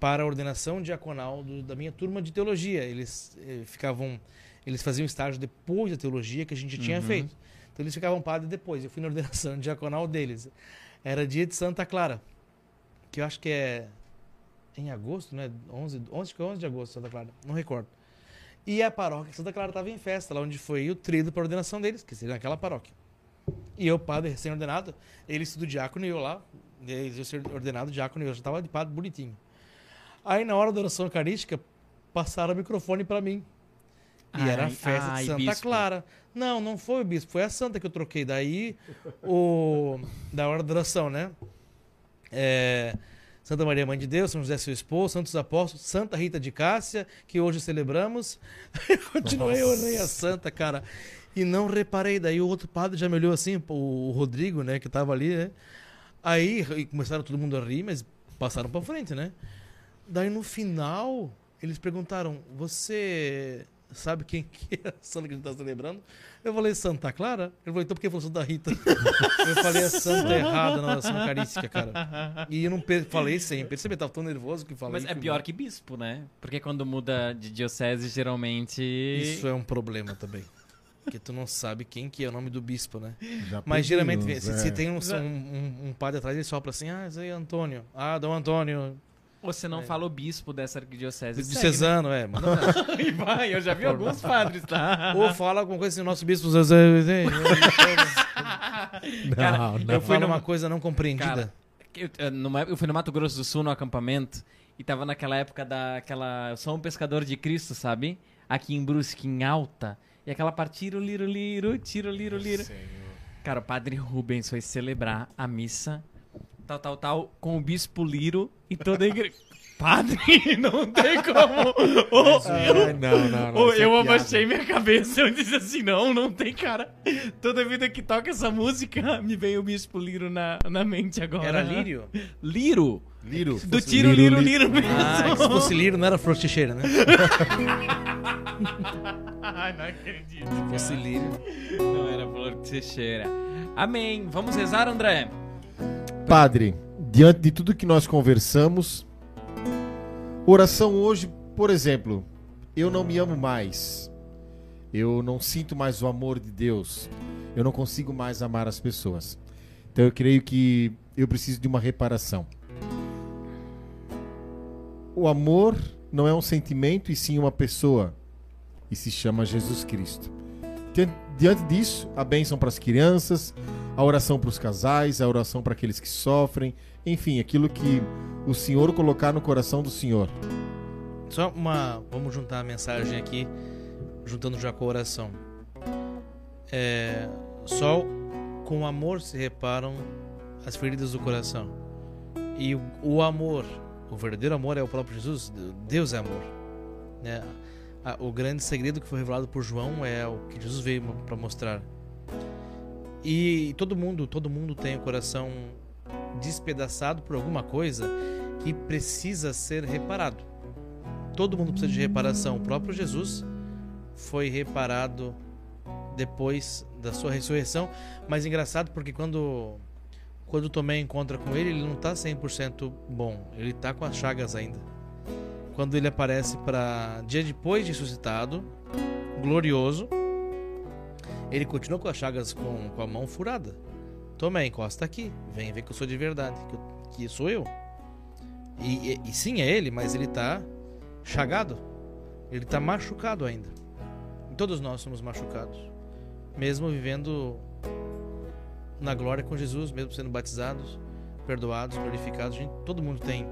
para a ordenação diaconal do- da minha turma de teologia. Eles eh, ficavam, eles faziam estágio depois da teologia que a gente tinha Uhum. feito. Então eles ficavam padre depois. Eu fui na ordenação [LAUGHS] diaconal deles. Era dia de Santa Clara, que eu acho que é em agosto, né? 11, 11, acho que é 11 de agosto, Santa Clara, não recordo. E a paróquia Santa Clara estava em festa, lá onde foi o trido para a ordenação deles, que seria naquela paróquia. E eu, padre recém-ordenado, eles tudo diácono e eu lá, eu ser ordenado diácono e eu já estava de padre bonitinho. Aí na hora da oração eucarística, passaram o microfone para mim. E era a Ai, festa ai, de Santa bispo. Clara. Não, não foi o bispo, foi a santa que eu troquei. Daí, o [LAUGHS] da hora da oração, né? é, Santa Maria Mãe de Deus, São José seu esposo, Santos Apóstolos, Santa Rita de Cássia, que hoje celebramos. Eu [LAUGHS] continuei, eu orei a Santa, cara. E não reparei. Daí o outro padre já me olhou assim, o Rodrigo, né, que tava ali, né? Aí começaram todo mundo a rir, mas passaram pra frente, né? Daí no final, eles perguntaram: Você sabe quem que é a santa que a gente tá celebrando? Eu falei Santa Clara. Ele falou: Então por que falou Santa Rita? [LAUGHS] eu falei a santa errada na oração eucarística, cara. E eu não falei sem perceber, tava tão nervoso que falei. Mas é pior que bispo, né? Porque quando muda de diocese, geralmente. Isso é um problema também. Porque tu não sabe quem que é o nome do bispo, né? Já Mas geralmente, pedimos, se, é. se tem um, um, um- um padre atrás, ele sopra assim: Ah, esse aí é Antônio. Ah, Dom Antônio. Você não fala o bispo dessa arquidiocese. De Cesano, é. Né? [LAUGHS] E vai, eu já vi alguns padres, tá? Ou fala alguma coisa assim, nosso bispo. Cara, Não, eu fui numa uma coisa não compreendida. Cara, eu, eu, numa- eu fui no Mato Grosso do Sul, no acampamento, e tava naquela época daquela. Eu sou um pescador de Cristo, sabe? Aqui em Brusque, em alta. E aquela parte tiro, liro, liro, tiro, liro, liro. Cara, o padre Rubens foi celebrar a missa, tal, tal, tal, com o bispo Liro e toda a igreja. [LAUGHS] Padre, não tem como. [LAUGHS] Ô, Ai, não, não, não. Isso é eu piada. abaixei minha cabeça, eu disse assim, não, não tem cara. Toda vida que toca essa música, me vem o bispo Liro na, na mente agora. Era lírio? Liro. Liro. Do tiro, liro, liro, mesmo. Ah, se fosse lírio, não era teixeira, né? [LAUGHS] [LAUGHS] Não acredito. Se fosse lírio. Não era flor de Teixeira. Amém. Vamos rezar, André? Padre, diante de tudo que nós conversamos, oração hoje, por exemplo, eu não me amo mais. Eu não sinto mais o amor de Deus. Eu não consigo mais amar as pessoas. Então eu creio que eu preciso de uma reparação. O amor não é um sentimento e sim uma pessoa. E se chama Jesus Cristo. Diante- disso, a bênção para as crianças, a oração para os casais, a oração para aqueles que sofrem, enfim, aquilo que o Senhor colocar no coração do Senhor. Só uma. Vamos juntar a mensagem aqui, juntando já com a oração. É, só com amor se reparam as feridas do coração. E o, o amor, o verdadeiro amor é o próprio Jesus. Deus é amor. Né? O grande segredo que foi revelado por João é o que Jesus veio para mostrar. E todo mundo, todo mundo tem o coração despedaçado por alguma coisa que precisa ser reparado. Todo mundo precisa de reparação. O próprio Jesus foi reparado depois da sua ressurreição. Mas engraçado porque quando quando Tomé encontra com ele, ele não está 100% bom. Ele está com as chagas ainda. Quando ele aparece para dia depois de ressuscitado, glorioso, ele continua com as chagas com, com a mão furada. Tomé, encosta aqui. Vem ver que eu sou de verdade. Que, eu- que sou eu. E, e- e sim, é ele, mas ele tá chagado. Ele tá machucado ainda. Todos nós somos machucados. Mesmo vivendo na glória com Jesus, mesmo sendo batizados, perdoados, glorificados, gente, todo mundo tem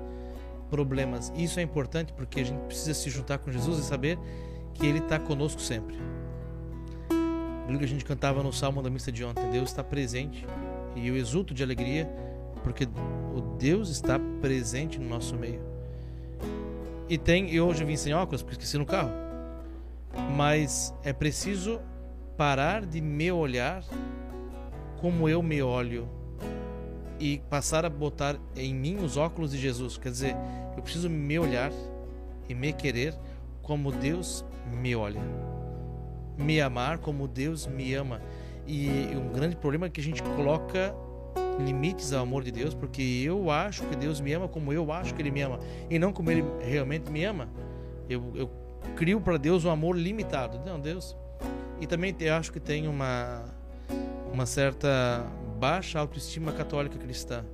problemas. Isso é importante porque a gente precisa se juntar com Jesus e saber que Ele está conosco sempre. Aquilo que a gente cantava no Salmo da missa de ontem, Deus está presente e eu exulto de alegria porque o Deus está presente no nosso meio. E tem, e hoje eu vim sem óculos porque esqueci no carro. Mas é preciso parar de me olhar como eu me olho e passar a botar em mim os óculos de Jesus. Quer dizer, eu preciso me olhar e me querer como Deus me olha. Me amar como Deus me ama. E um grande problema é que a gente coloca limites ao amor de Deus, porque eu acho que Deus me ama como eu acho que Ele me ama, e não como Ele realmente me ama. Eu, eu crio para Deus um amor limitado. Não, Deus. E também eu acho que tem uma, uma certa baixa autoestima católica cristã.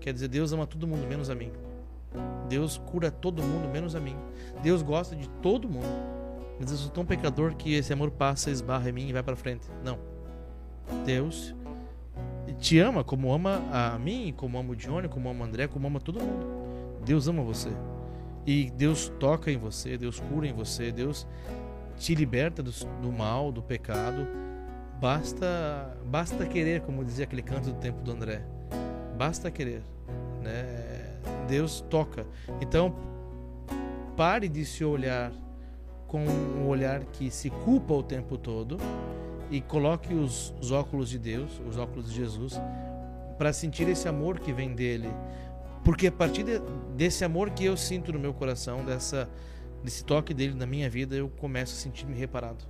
Quer dizer, Deus ama todo mundo menos a mim. Deus cura todo mundo menos a mim. Deus gosta de todo mundo. Mas eu sou tão pecador que esse amor passa, esbarra em mim e vai para frente. Não. Deus te ama como ama a mim, como ama o Johnny, como ama o André, como ama todo mundo. Deus ama você. E Deus toca em você, Deus cura em você, Deus te liberta do, do mal, do pecado. Basta, basta querer, como dizia aquele canto do tempo do André. Basta querer. né? Deus toca. Então, pare de se olhar com um olhar que se culpa o tempo todo e coloque os, os óculos de Deus, os óculos de Jesus, para sentir esse amor que vem dele. Porque a partir de, desse amor que eu sinto no meu coração, dessa desse toque dele na minha vida, eu começo a sentir-me reparado.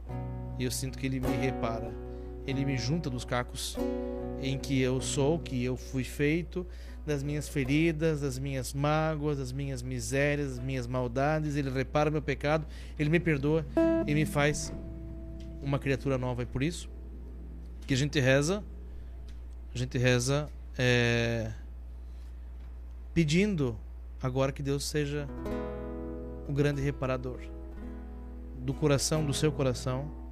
E eu sinto que ele me repara. Ele me junta dos cacos em que eu sou, que eu fui feito, das minhas feridas, das minhas mágoas, das minhas misérias, das minhas maldades. Ele repara meu pecado, ele me perdoa e me faz uma criatura nova. E por isso que a gente reza, a gente reza é, pedindo agora que Deus seja o grande reparador do coração, do seu coração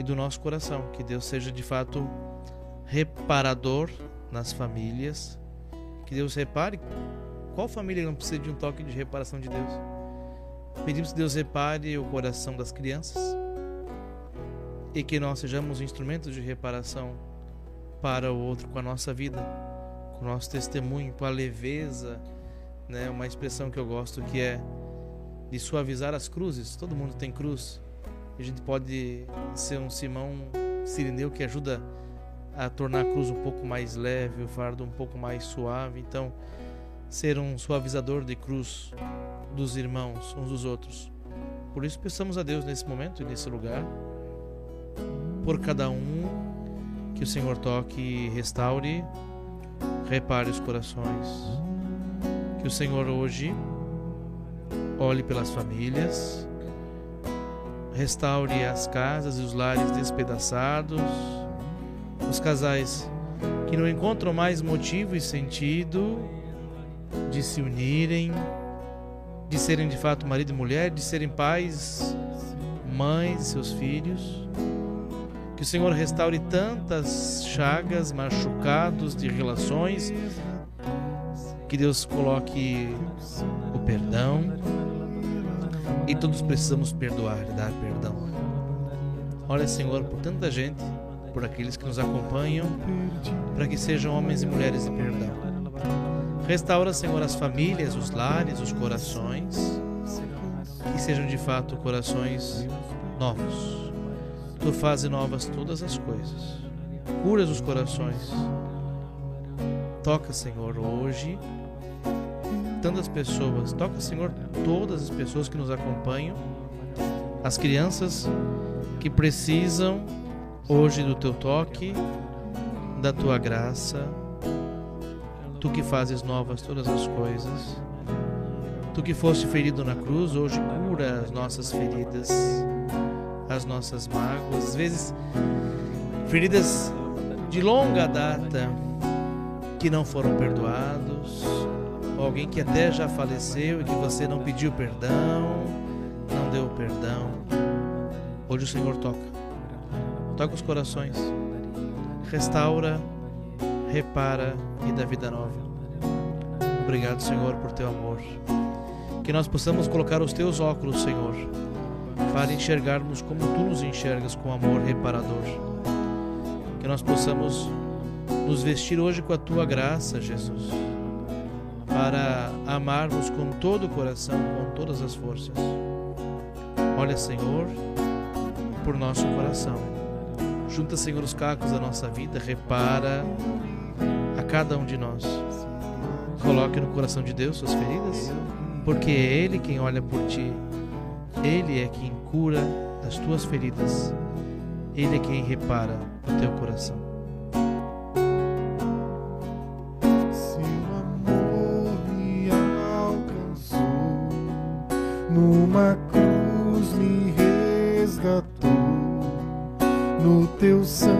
e do nosso coração. Que Deus seja de fato reparador nas famílias. Que Deus repare. Qual família não precisa de um toque de reparação de Deus? Pedimos que Deus repare o coração das crianças e que nós sejamos instrumentos de reparação para o outro com a nossa vida, com o nosso testemunho, com a leveza, né? Uma expressão que eu gosto que é de suavizar as cruzes. Todo mundo tem cruz. A gente pode ser um Simão Sirineu que ajuda a tornar a cruz um pouco mais leve, o fardo um pouco mais suave. Então, ser um suavizador de cruz dos irmãos uns dos outros. Por isso, peçamos a Deus nesse momento e nesse lugar, por cada um, que o Senhor toque, restaure, repare os corações. Que o Senhor hoje olhe pelas famílias, restaure as casas e os lares despedaçados, os casais que não encontram mais motivo e sentido de se unirem, de serem de fato marido e mulher, de serem pais, mães seus filhos. Que o Senhor restaure tantas chagas, machucados de relações. Que Deus coloque o perdão, e todos precisamos perdoar dar perdão. Olha, Senhor, por tanta gente, por aqueles que nos acompanham, para que sejam homens e mulheres de perdão. Restaura, Senhor, as famílias, os lares, os corações, que sejam de fato corações novos. Tu fazes novas todas as coisas. Curas os corações. Toca, Senhor, hoje tantas pessoas. Toca, Senhor, todas as pessoas que nos acompanham, as crianças que precisam hoje do teu toque, da tua graça. Tu que fazes novas todas as coisas. Tu que foste ferido na cruz, hoje cura as nossas feridas, as nossas mágoas, às vezes feridas de longa data que não foram perdoados, alguém que até já faleceu e que você não pediu perdão, não deu perdão. Hoje o Senhor toca. Toca os corações. Restaura, repara e dá vida nova. Obrigado, Senhor, por teu amor. Que nós possamos colocar os teus óculos, Senhor, para enxergarmos como tu nos enxergas com amor reparador. Que nós possamos nos vestir hoje com a tua graça, Jesus para amarmos com todo o coração, com todas as forças. Olha, Senhor, por nosso coração. Junta, Senhor, os cacos da nossa vida, repara a cada um de nós. Coloque no coração de Deus suas feridas, porque é Ele quem olha por ti. Ele é quem cura as tuas feridas. Ele é quem repara o teu coração. No teu sangue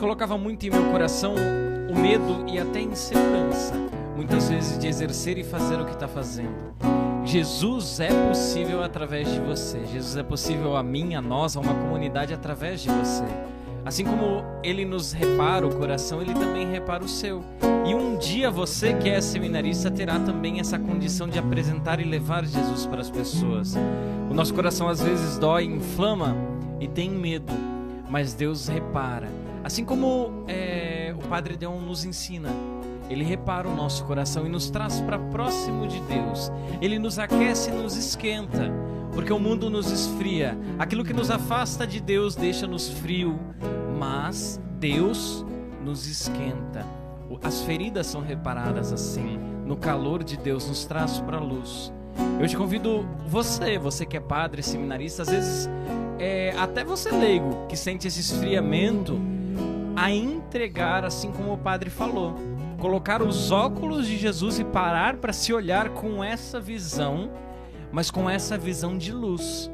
colocava muito em meu coração o medo e até a insegurança, muitas vezes, de exercer e fazer o que está fazendo. Jesus é possível através de você. Jesus é possível a mim, a nós, a uma comunidade através de você. Assim como ele nos repara o coração, ele também repara o seu. E um dia você que é seminarista terá também essa condição de apresentar e levar Jesus para as pessoas. O nosso coração às vezes dói, inflama e tem medo, mas Deus repara. Assim como é, o Padre Deon nos ensina, ele repara o nosso coração e nos traz para próximo de Deus. Ele nos aquece e nos esquenta, porque o mundo nos esfria. Aquilo que nos afasta de Deus deixa-nos frio, mas Deus nos esquenta. As feridas são reparadas assim. No calor de Deus nos traz para a luz. Eu te convido, você, você que é padre, seminarista, às vezes é, até você leigo que sente esse esfriamento, a entregar, assim como o padre falou. Colocar os óculos de Jesus e parar para se olhar com essa visão, mas com essa visão de luz.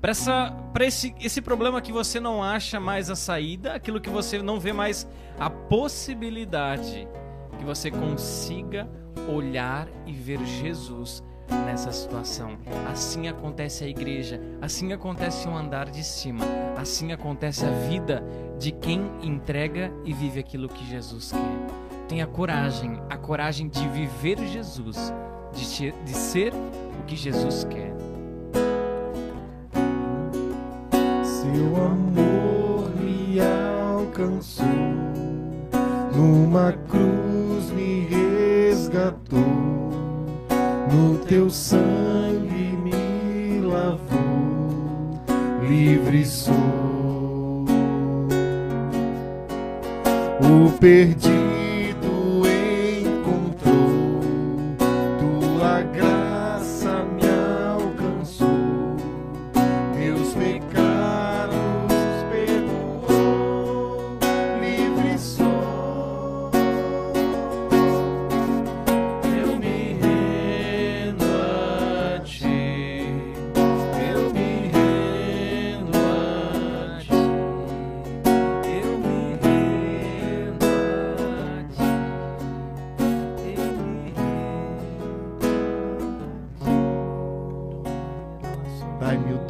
Para esse, esse problema que você não acha mais a saída, aquilo que você não vê mais a possibilidade, que você consiga olhar e ver Jesus nessa situação. Assim acontece a igreja, assim acontece o andar de cima, assim acontece a vida de quem entrega e vive aquilo que Jesus quer. Tenha coragem, a coragem de viver Jesus, de, de ser o que Jesus quer. Seu amor me alcançou, numa cruz me resgatou, no teu sangue me lavou, livre sou. O perdido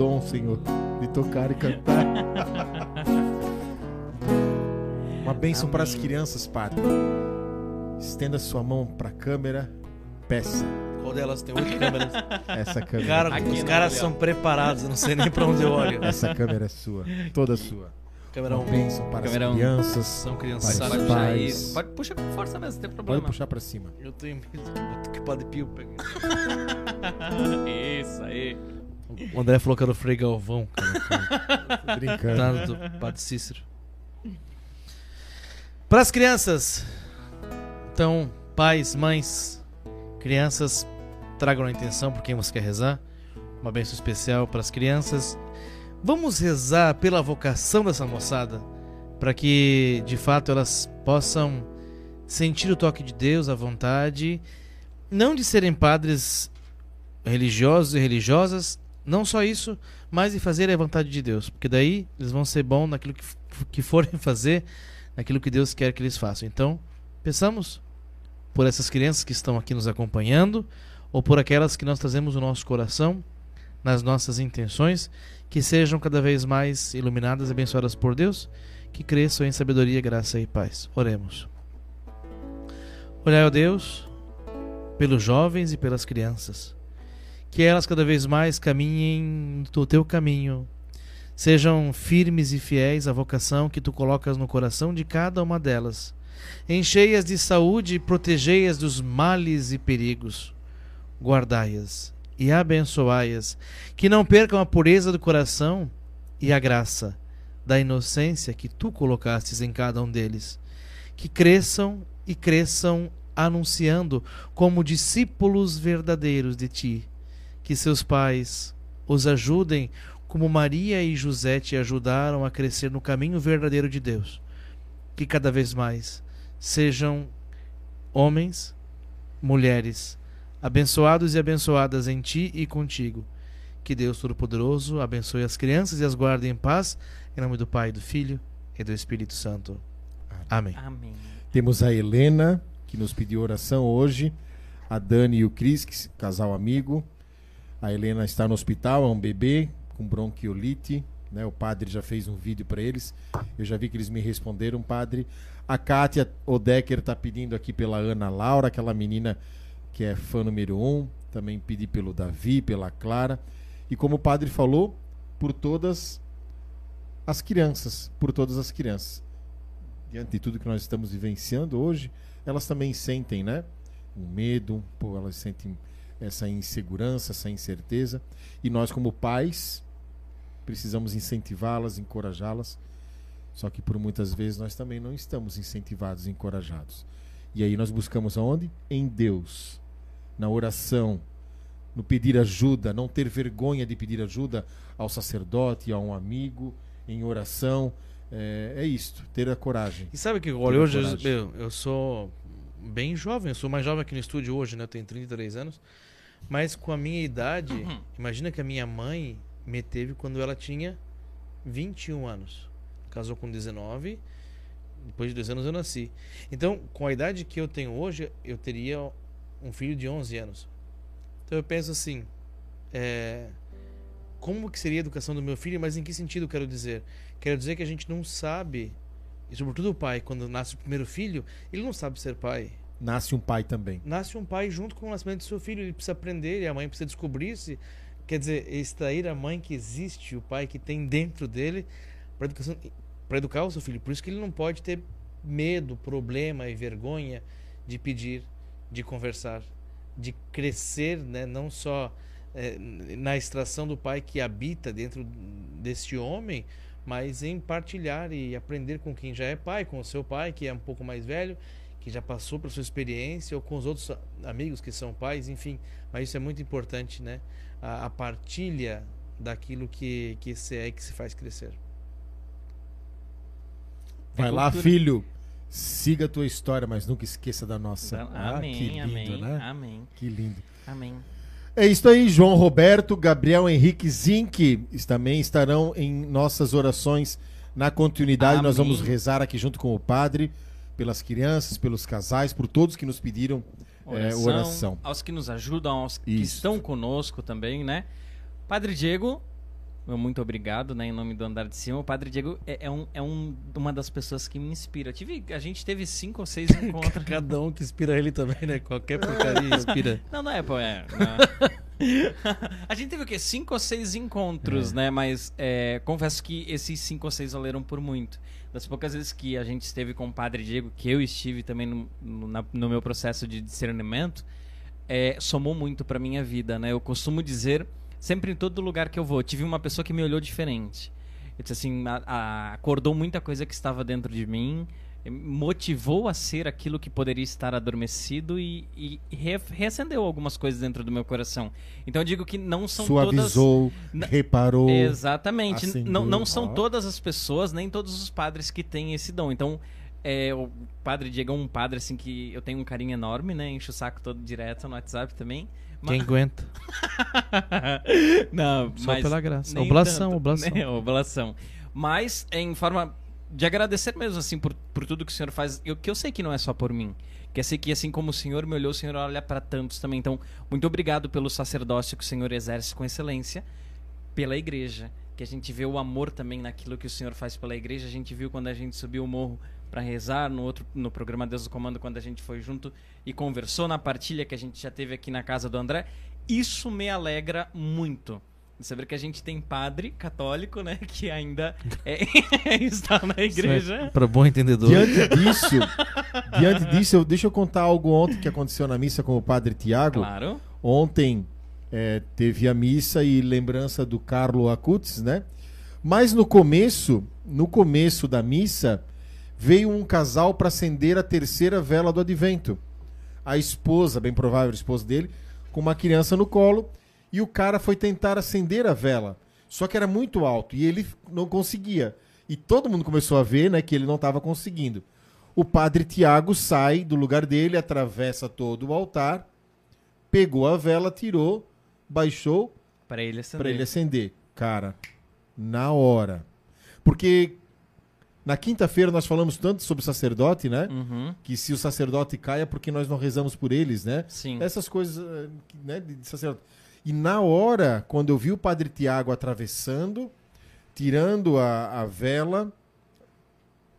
dom, Senhor, de tocar e cantar. [LAUGHS] Uma bênção para as crianças, Padre. Estenda sua mão para a câmera. Peça Qual delas tem oito câmeras? essa câmera. Cara, Aqui os caras são preparados, eu não sei nem pra onde eu olho. Essa câmera é sua, toda sua. Câmera Uma 1. bênção para Câmera as um. crianças. São Para crianças. os Pode puxar aí. pais. Pode puxar com força mesmo, não tem Pode problema. puxar para cima. Eu tenho medo que, que o Padre Pio pegue. [LAUGHS] Isso aí. O André falou que era o Frei Galvão, cara. [LAUGHS] Brincando. Tá do Padre Cícero. Para as crianças. Então, pais, mães, crianças, tragam a intenção por quem você quer rezar. Uma bênção especial para as crianças. Vamos rezar pela vocação dessa moçada, para que de fato elas possam sentir o toque de Deus, a vontade, não de serem padres religiosos e religiosas, não só isso, mas de fazer a vontade de Deus, porque daí eles vão ser bons naquilo que, que forem [LAUGHS] fazer, naquilo que Deus quer que eles façam. Então, pensamos por essas crianças que estão aqui nos acompanhando, ou por aquelas que nós trazemos no nosso coração, nas nossas intenções, que sejam cada vez mais iluminadas e abençoadas por Deus, que cresçam em sabedoria, graça e paz. Oremos. Olhai, ó Deus, pelos jovens e pelas crianças, que elas cada vez mais caminhem no teu caminho, sejam firmes e fiéis à vocação que tu colocas no coração de cada uma delas. Enchei-as de saúde e protegei-as dos males e perigos. Guardai-as e abençoai-as, que não percam a pureza do coração e a graça da inocência que tu colocastes em cada um deles. Que cresçam e cresçam anunciando como discípulos verdadeiros de ti. Que seus pais os ajudem como Maria e José te ajudaram a crescer no caminho verdadeiro de Deus. Que cada vez mais sejam homens, mulheres, abençoados e abençoadas em ti e contigo. Que Deus Todo-Poderoso abençoe as crianças e as guarde em paz. Em nome do Pai, do Filho e do Espírito Santo. Amém. Amém. Temos a Helena, que nos pediu oração hoje. A Dani e o Cris, que- casal amigo. A Helena está no hospital, é um bebê com bronquiolite. Né? O padre já fez um vídeo para eles. Eu já vi que eles me responderam, padre. A Kátia Odecker está pedindo aqui pela Ana Laura, aquela menina que é fã número um. Também pedi pelo Davi, pela Clara. E como o padre falou, por todas as crianças. Por todas as crianças diante de tudo que nós estamos vivenciando hoje, elas também sentem, né? Um medo, elas sentem essa insegurança, essa incerteza. E nós, como pais, precisamos incentivá-las, encorajá-las. Só que por muitas vezes nós também não estamos incentivados, encorajados. E aí nós buscamos aonde? Em Deus, na oração, no pedir ajuda, não ter vergonha de pedir ajuda ao sacerdote, a um amigo, em oração. É, é isto, ter a coragem. E sabe que olha, hoje eu, eu sou bem jovem, eu sou mais jovem aqui no estúdio hoje, né? Eu tenho 33 anos. Mas com a minha idade, Uhum. imagina que a minha mãe me teve quando ela tinha 21 anos. Casou com 19, depois de dois anos eu nasci. Então, com a idade que eu tenho hoje, eu teria um filho de 11 anos. Então eu penso assim, é, como que seria a educação do meu filho, mas em que sentido quero dizer? Quero dizer que a gente não sabe, e sobretudo o pai, quando nasce o primeiro filho, ele não sabe ser pai. Nasce um pai também. Nasce um pai junto com o nascimento do seu filho, ele precisa aprender, e a mãe precisa descobrir-se. Quer dizer, extrair a mãe que existe, o pai que tem dentro dele, para educar o seu filho. Por isso que ele não pode ter medo, problema e vergonha de pedir, de conversar, de crescer, né? não só eh, na extração do pai que habita dentro deste homem, mas em partilhar e aprender com quem já é pai, com o seu pai que é um pouco mais velho, que já passou pela sua experiência, ou com os outros amigos que são pais, enfim. Mas isso é muito importante, né? A, a partilha daquilo que, que se é e que se faz crescer. É Vai lá, filho. Siga a tua história, mas nunca esqueça da nossa. Ah, amém, que lindo, amém, né? amém, Que lindo. amém. É isso aí, João Roberto, Gabriel Henrique Zink es- também estarão em nossas orações na continuidade. Nós Amém. vamos rezar aqui junto com o padre, pelas crianças, pelos casais, por todos que nos pediram é, Oração, oração. aos que nos ajudam, aos que Isso. estão conosco também, né? Padre Diego, meu muito obrigado, né, em nome do Andar de Cima. O Padre Diego é, é um, é um, uma das pessoas que me inspira. Eu tive, a gente teve cinco ou seis [LAUGHS] encontros. Cada um que inspira ele também, né? Qualquer porcaria [LAUGHS] inspira. Não, não é, pô, é. [LAUGHS] a gente teve o quê? Cinco ou seis encontros, né? Mas é, confesso que esses cinco ou seis valeram por muito. Das poucas vezes que a gente esteve com o Padre Diego, que eu estive também no, no, na- no meu processo de discernimento, é, somou muito pra minha vida, né? Eu costumo dizer, sempre em todo lugar que eu vou, tive uma pessoa que me olhou diferente. Eu disse assim, a- a- acordou muita coisa que estava dentro de mim, motivou a ser aquilo que poderia estar adormecido e, e re- reacendeu algumas coisas dentro do meu coração. Então eu digo que não são todas Suavizou, Na- reparou. Exatamente. acendeu. Não, não são todas as pessoas, nem todos os padres que têm esse dom. Então, é, o padre Diego é um padre assim que eu tenho um carinho enorme, né? Encho o saco todo direto no WhatsApp também. Quem aguenta? [LAUGHS] não, Só pela graça. Oblação, tanto, oblação. né? [LAUGHS] oblação. Mas em forma de agradecer mesmo assim por, por tudo que o senhor faz. Eu, que eu sei que não é só por mim. Que eu sei que assim como o senhor me olhou, o senhor olha para tantos também. Então, muito obrigado pelo sacerdócio que o senhor exerce com excelência pela igreja. Que a gente vê o amor também naquilo que o senhor faz pela igreja. A gente viu quando a gente subiu o morro para rezar no outro no programa Deus do Comando quando a gente foi junto e conversou na partilha que a gente já teve aqui na casa do André. Isso me alegra muito. Saber que a gente tem padre católico, né, [LAUGHS] que ainda é- [LAUGHS] está na igreja. Para bom entendedor. Diante disso, diante disso, eu, deixa eu contar algo ontem que aconteceu na missa com o padre Tiago. Claro. Ontem é, teve a missa e lembrança do Carlo Acutis, né? Mas no começo, no começo da missa, veio um casal para acender a terceira vela do advento. a esposa, bem provável a esposa dele, com uma criança no colo, e o cara foi tentar acender a vela. Só que era muito alto e ele não conseguia. E todo mundo começou a ver, né, que ele não estava conseguindo. O padre Tiago sai do lugar dele, atravessa todo o altar, pegou a vela, tirou, baixou Pra ele acender. para ele acender. Cara, na hora. Porque na quinta-feira nós falamos tanto sobre sacerdote, né? Uhum. Que se o sacerdote cai é porque nós não rezamos por eles, né? Sim. Essas coisas eh, né, de de sacerdote. E na hora, quando eu vi o padre Tiago atravessando, tirando a, a vela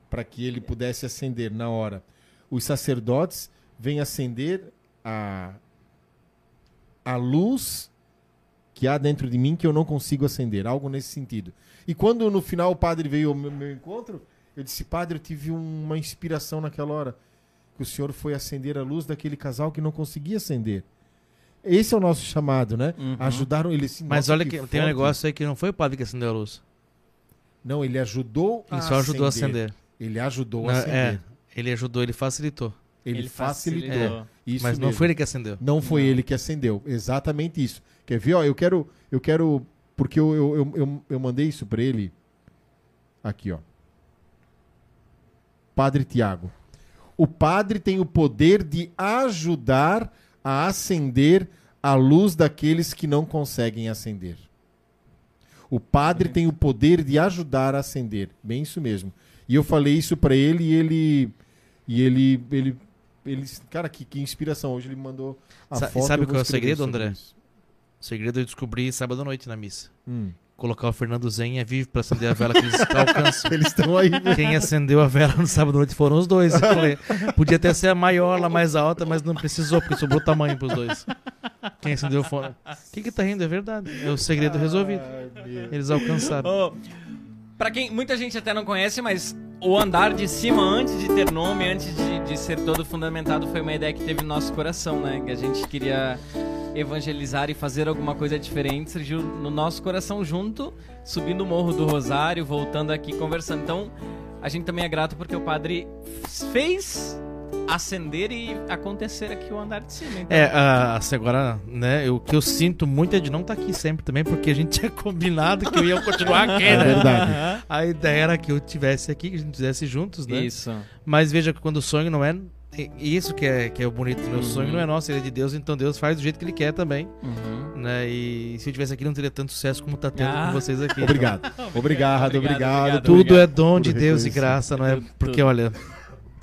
para que ele pudesse acender na hora, os sacerdotes vêm acender a, a luz que há dentro de mim que eu não consigo acender, algo nesse sentido. E quando no final o padre veio ao meu, meu encontro, eu disse, padre, eu tive uma inspiração naquela hora, que o senhor foi acender a luz daquele casal que não conseguia acender. Esse é o nosso chamado, né? Uhum. Ajudaram ele assim. Mas olha que, tem um negócio aí que não foi o padre que acendeu a luz. Não, ele ajudou Ele só ajudou a acender. Ele ajudou Não, a acender. é, ele ajudou, ele facilitou. Ele, Ele facilitou. facilitou. Isso mas não mesmo. foi ele que acendeu. Não foi ele que acendeu. Exatamente isso. Quer ver? Ó, eu quero. Eu quero. Porque eu, eu, eu, eu, eu mandei isso pra ele. Aqui, ó. Padre Tiago. O padre tem o poder de ajudar a acender a luz daqueles que não conseguem acender. O padre tem o poder de ajudar a acender. Bem isso mesmo. E eu falei isso pra ele e ele. E ele. ele, ele cara, que, que inspiração. Hoje ele me mandou a Sa- foto. sabe qual é o segredo, André? isso. O segredo eu descobri sábado à noite na missa. Hum. Colocar o Fernando Zenha vivo pra acender a vela que eles alcançam. [LAUGHS] Eles estão aí. Quem acendeu a vela no sábado à noite foram os dois. [LAUGHS] Eu falei, podia até ser a maior, lá mais alta, mas não precisou, porque sobrou tamanho pros dois. Quem acendeu foi. O que que tá rindo? É verdade. É o segredo resolvido. Eles alcançaram. Ô, pra quem muita gente até não conhece, mas o andar de cima, antes de ter nome, antes de, de ser todo fundamentado, foi uma ideia que teve no nosso coração, né? Que a gente queria evangelizar e fazer alguma coisa diferente. Surgiu no nosso coração junto, subindo o Morro do Rosário, voltando aqui conversando. Então, a gente também é grato porque o padre fez acender e acontecer aqui o andar de cima. Então, É, assim, agora, né, o que eu sinto muito é de não estar aqui sempre também, porque a gente [LAUGHS] tinha combinado que eu ia continuar aqui, É né? verdade. A ideia era que eu tivesse aqui, que a gente estivesse juntos, né? Isso. Mas veja que quando o sonho não é. E Isso que é, que é o bonito, né? O Uhum. sonho não é nosso, ele é de Deus, então Deus faz do jeito que ele quer também, Uhum. né? E se eu tivesse aqui não teria tanto sucesso como tá tendo Ah. com vocês aqui. [LAUGHS] Obrigado. Obrigado, obrigado. obrigado. Tudo obrigado é dom de Deus e graça, não é? Tudo, Porque, tudo. olha,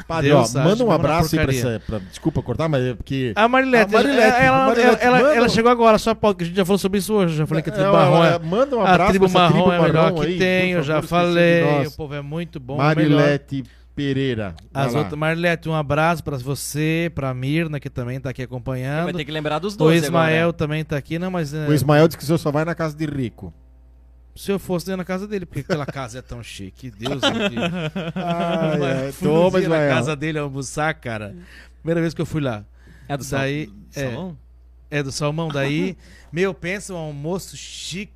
Padre, Deus ó, manda um abraço aí pra essa. Pra, desculpa cortar, mas é porque. a Marilete, A Marilete, ela, ela, Marilete, ela- manda- ela chegou agora, só pode, que a gente já falou sobre isso hoje, já falei que a tribo É, marrom é, é. manda um A abraço tribo pra essa marrom tribo é a melhor marrom que aí, tem, eu já falei, o povo é muito bom. melhor. Marilete Pereira. Vai As outras, Marilete, um abraço pra você, pra Mirna, que também tá aqui Vai acompanhando. ter que lembrar dos O dois Ismael agora. também tá aqui, não, mas é, O Ismael disse que o senhor só vai na casa de rico. se eu fosse dentro da casa dele, porque aquela casa é tão chique, Deus me livre. Ai, ai, Toma, na casa dele almoçar, cara. Primeira vez que eu fui lá. É do Daí, Sal- é. Salão? É do salmão, daí, meu, pensa um almoço chique.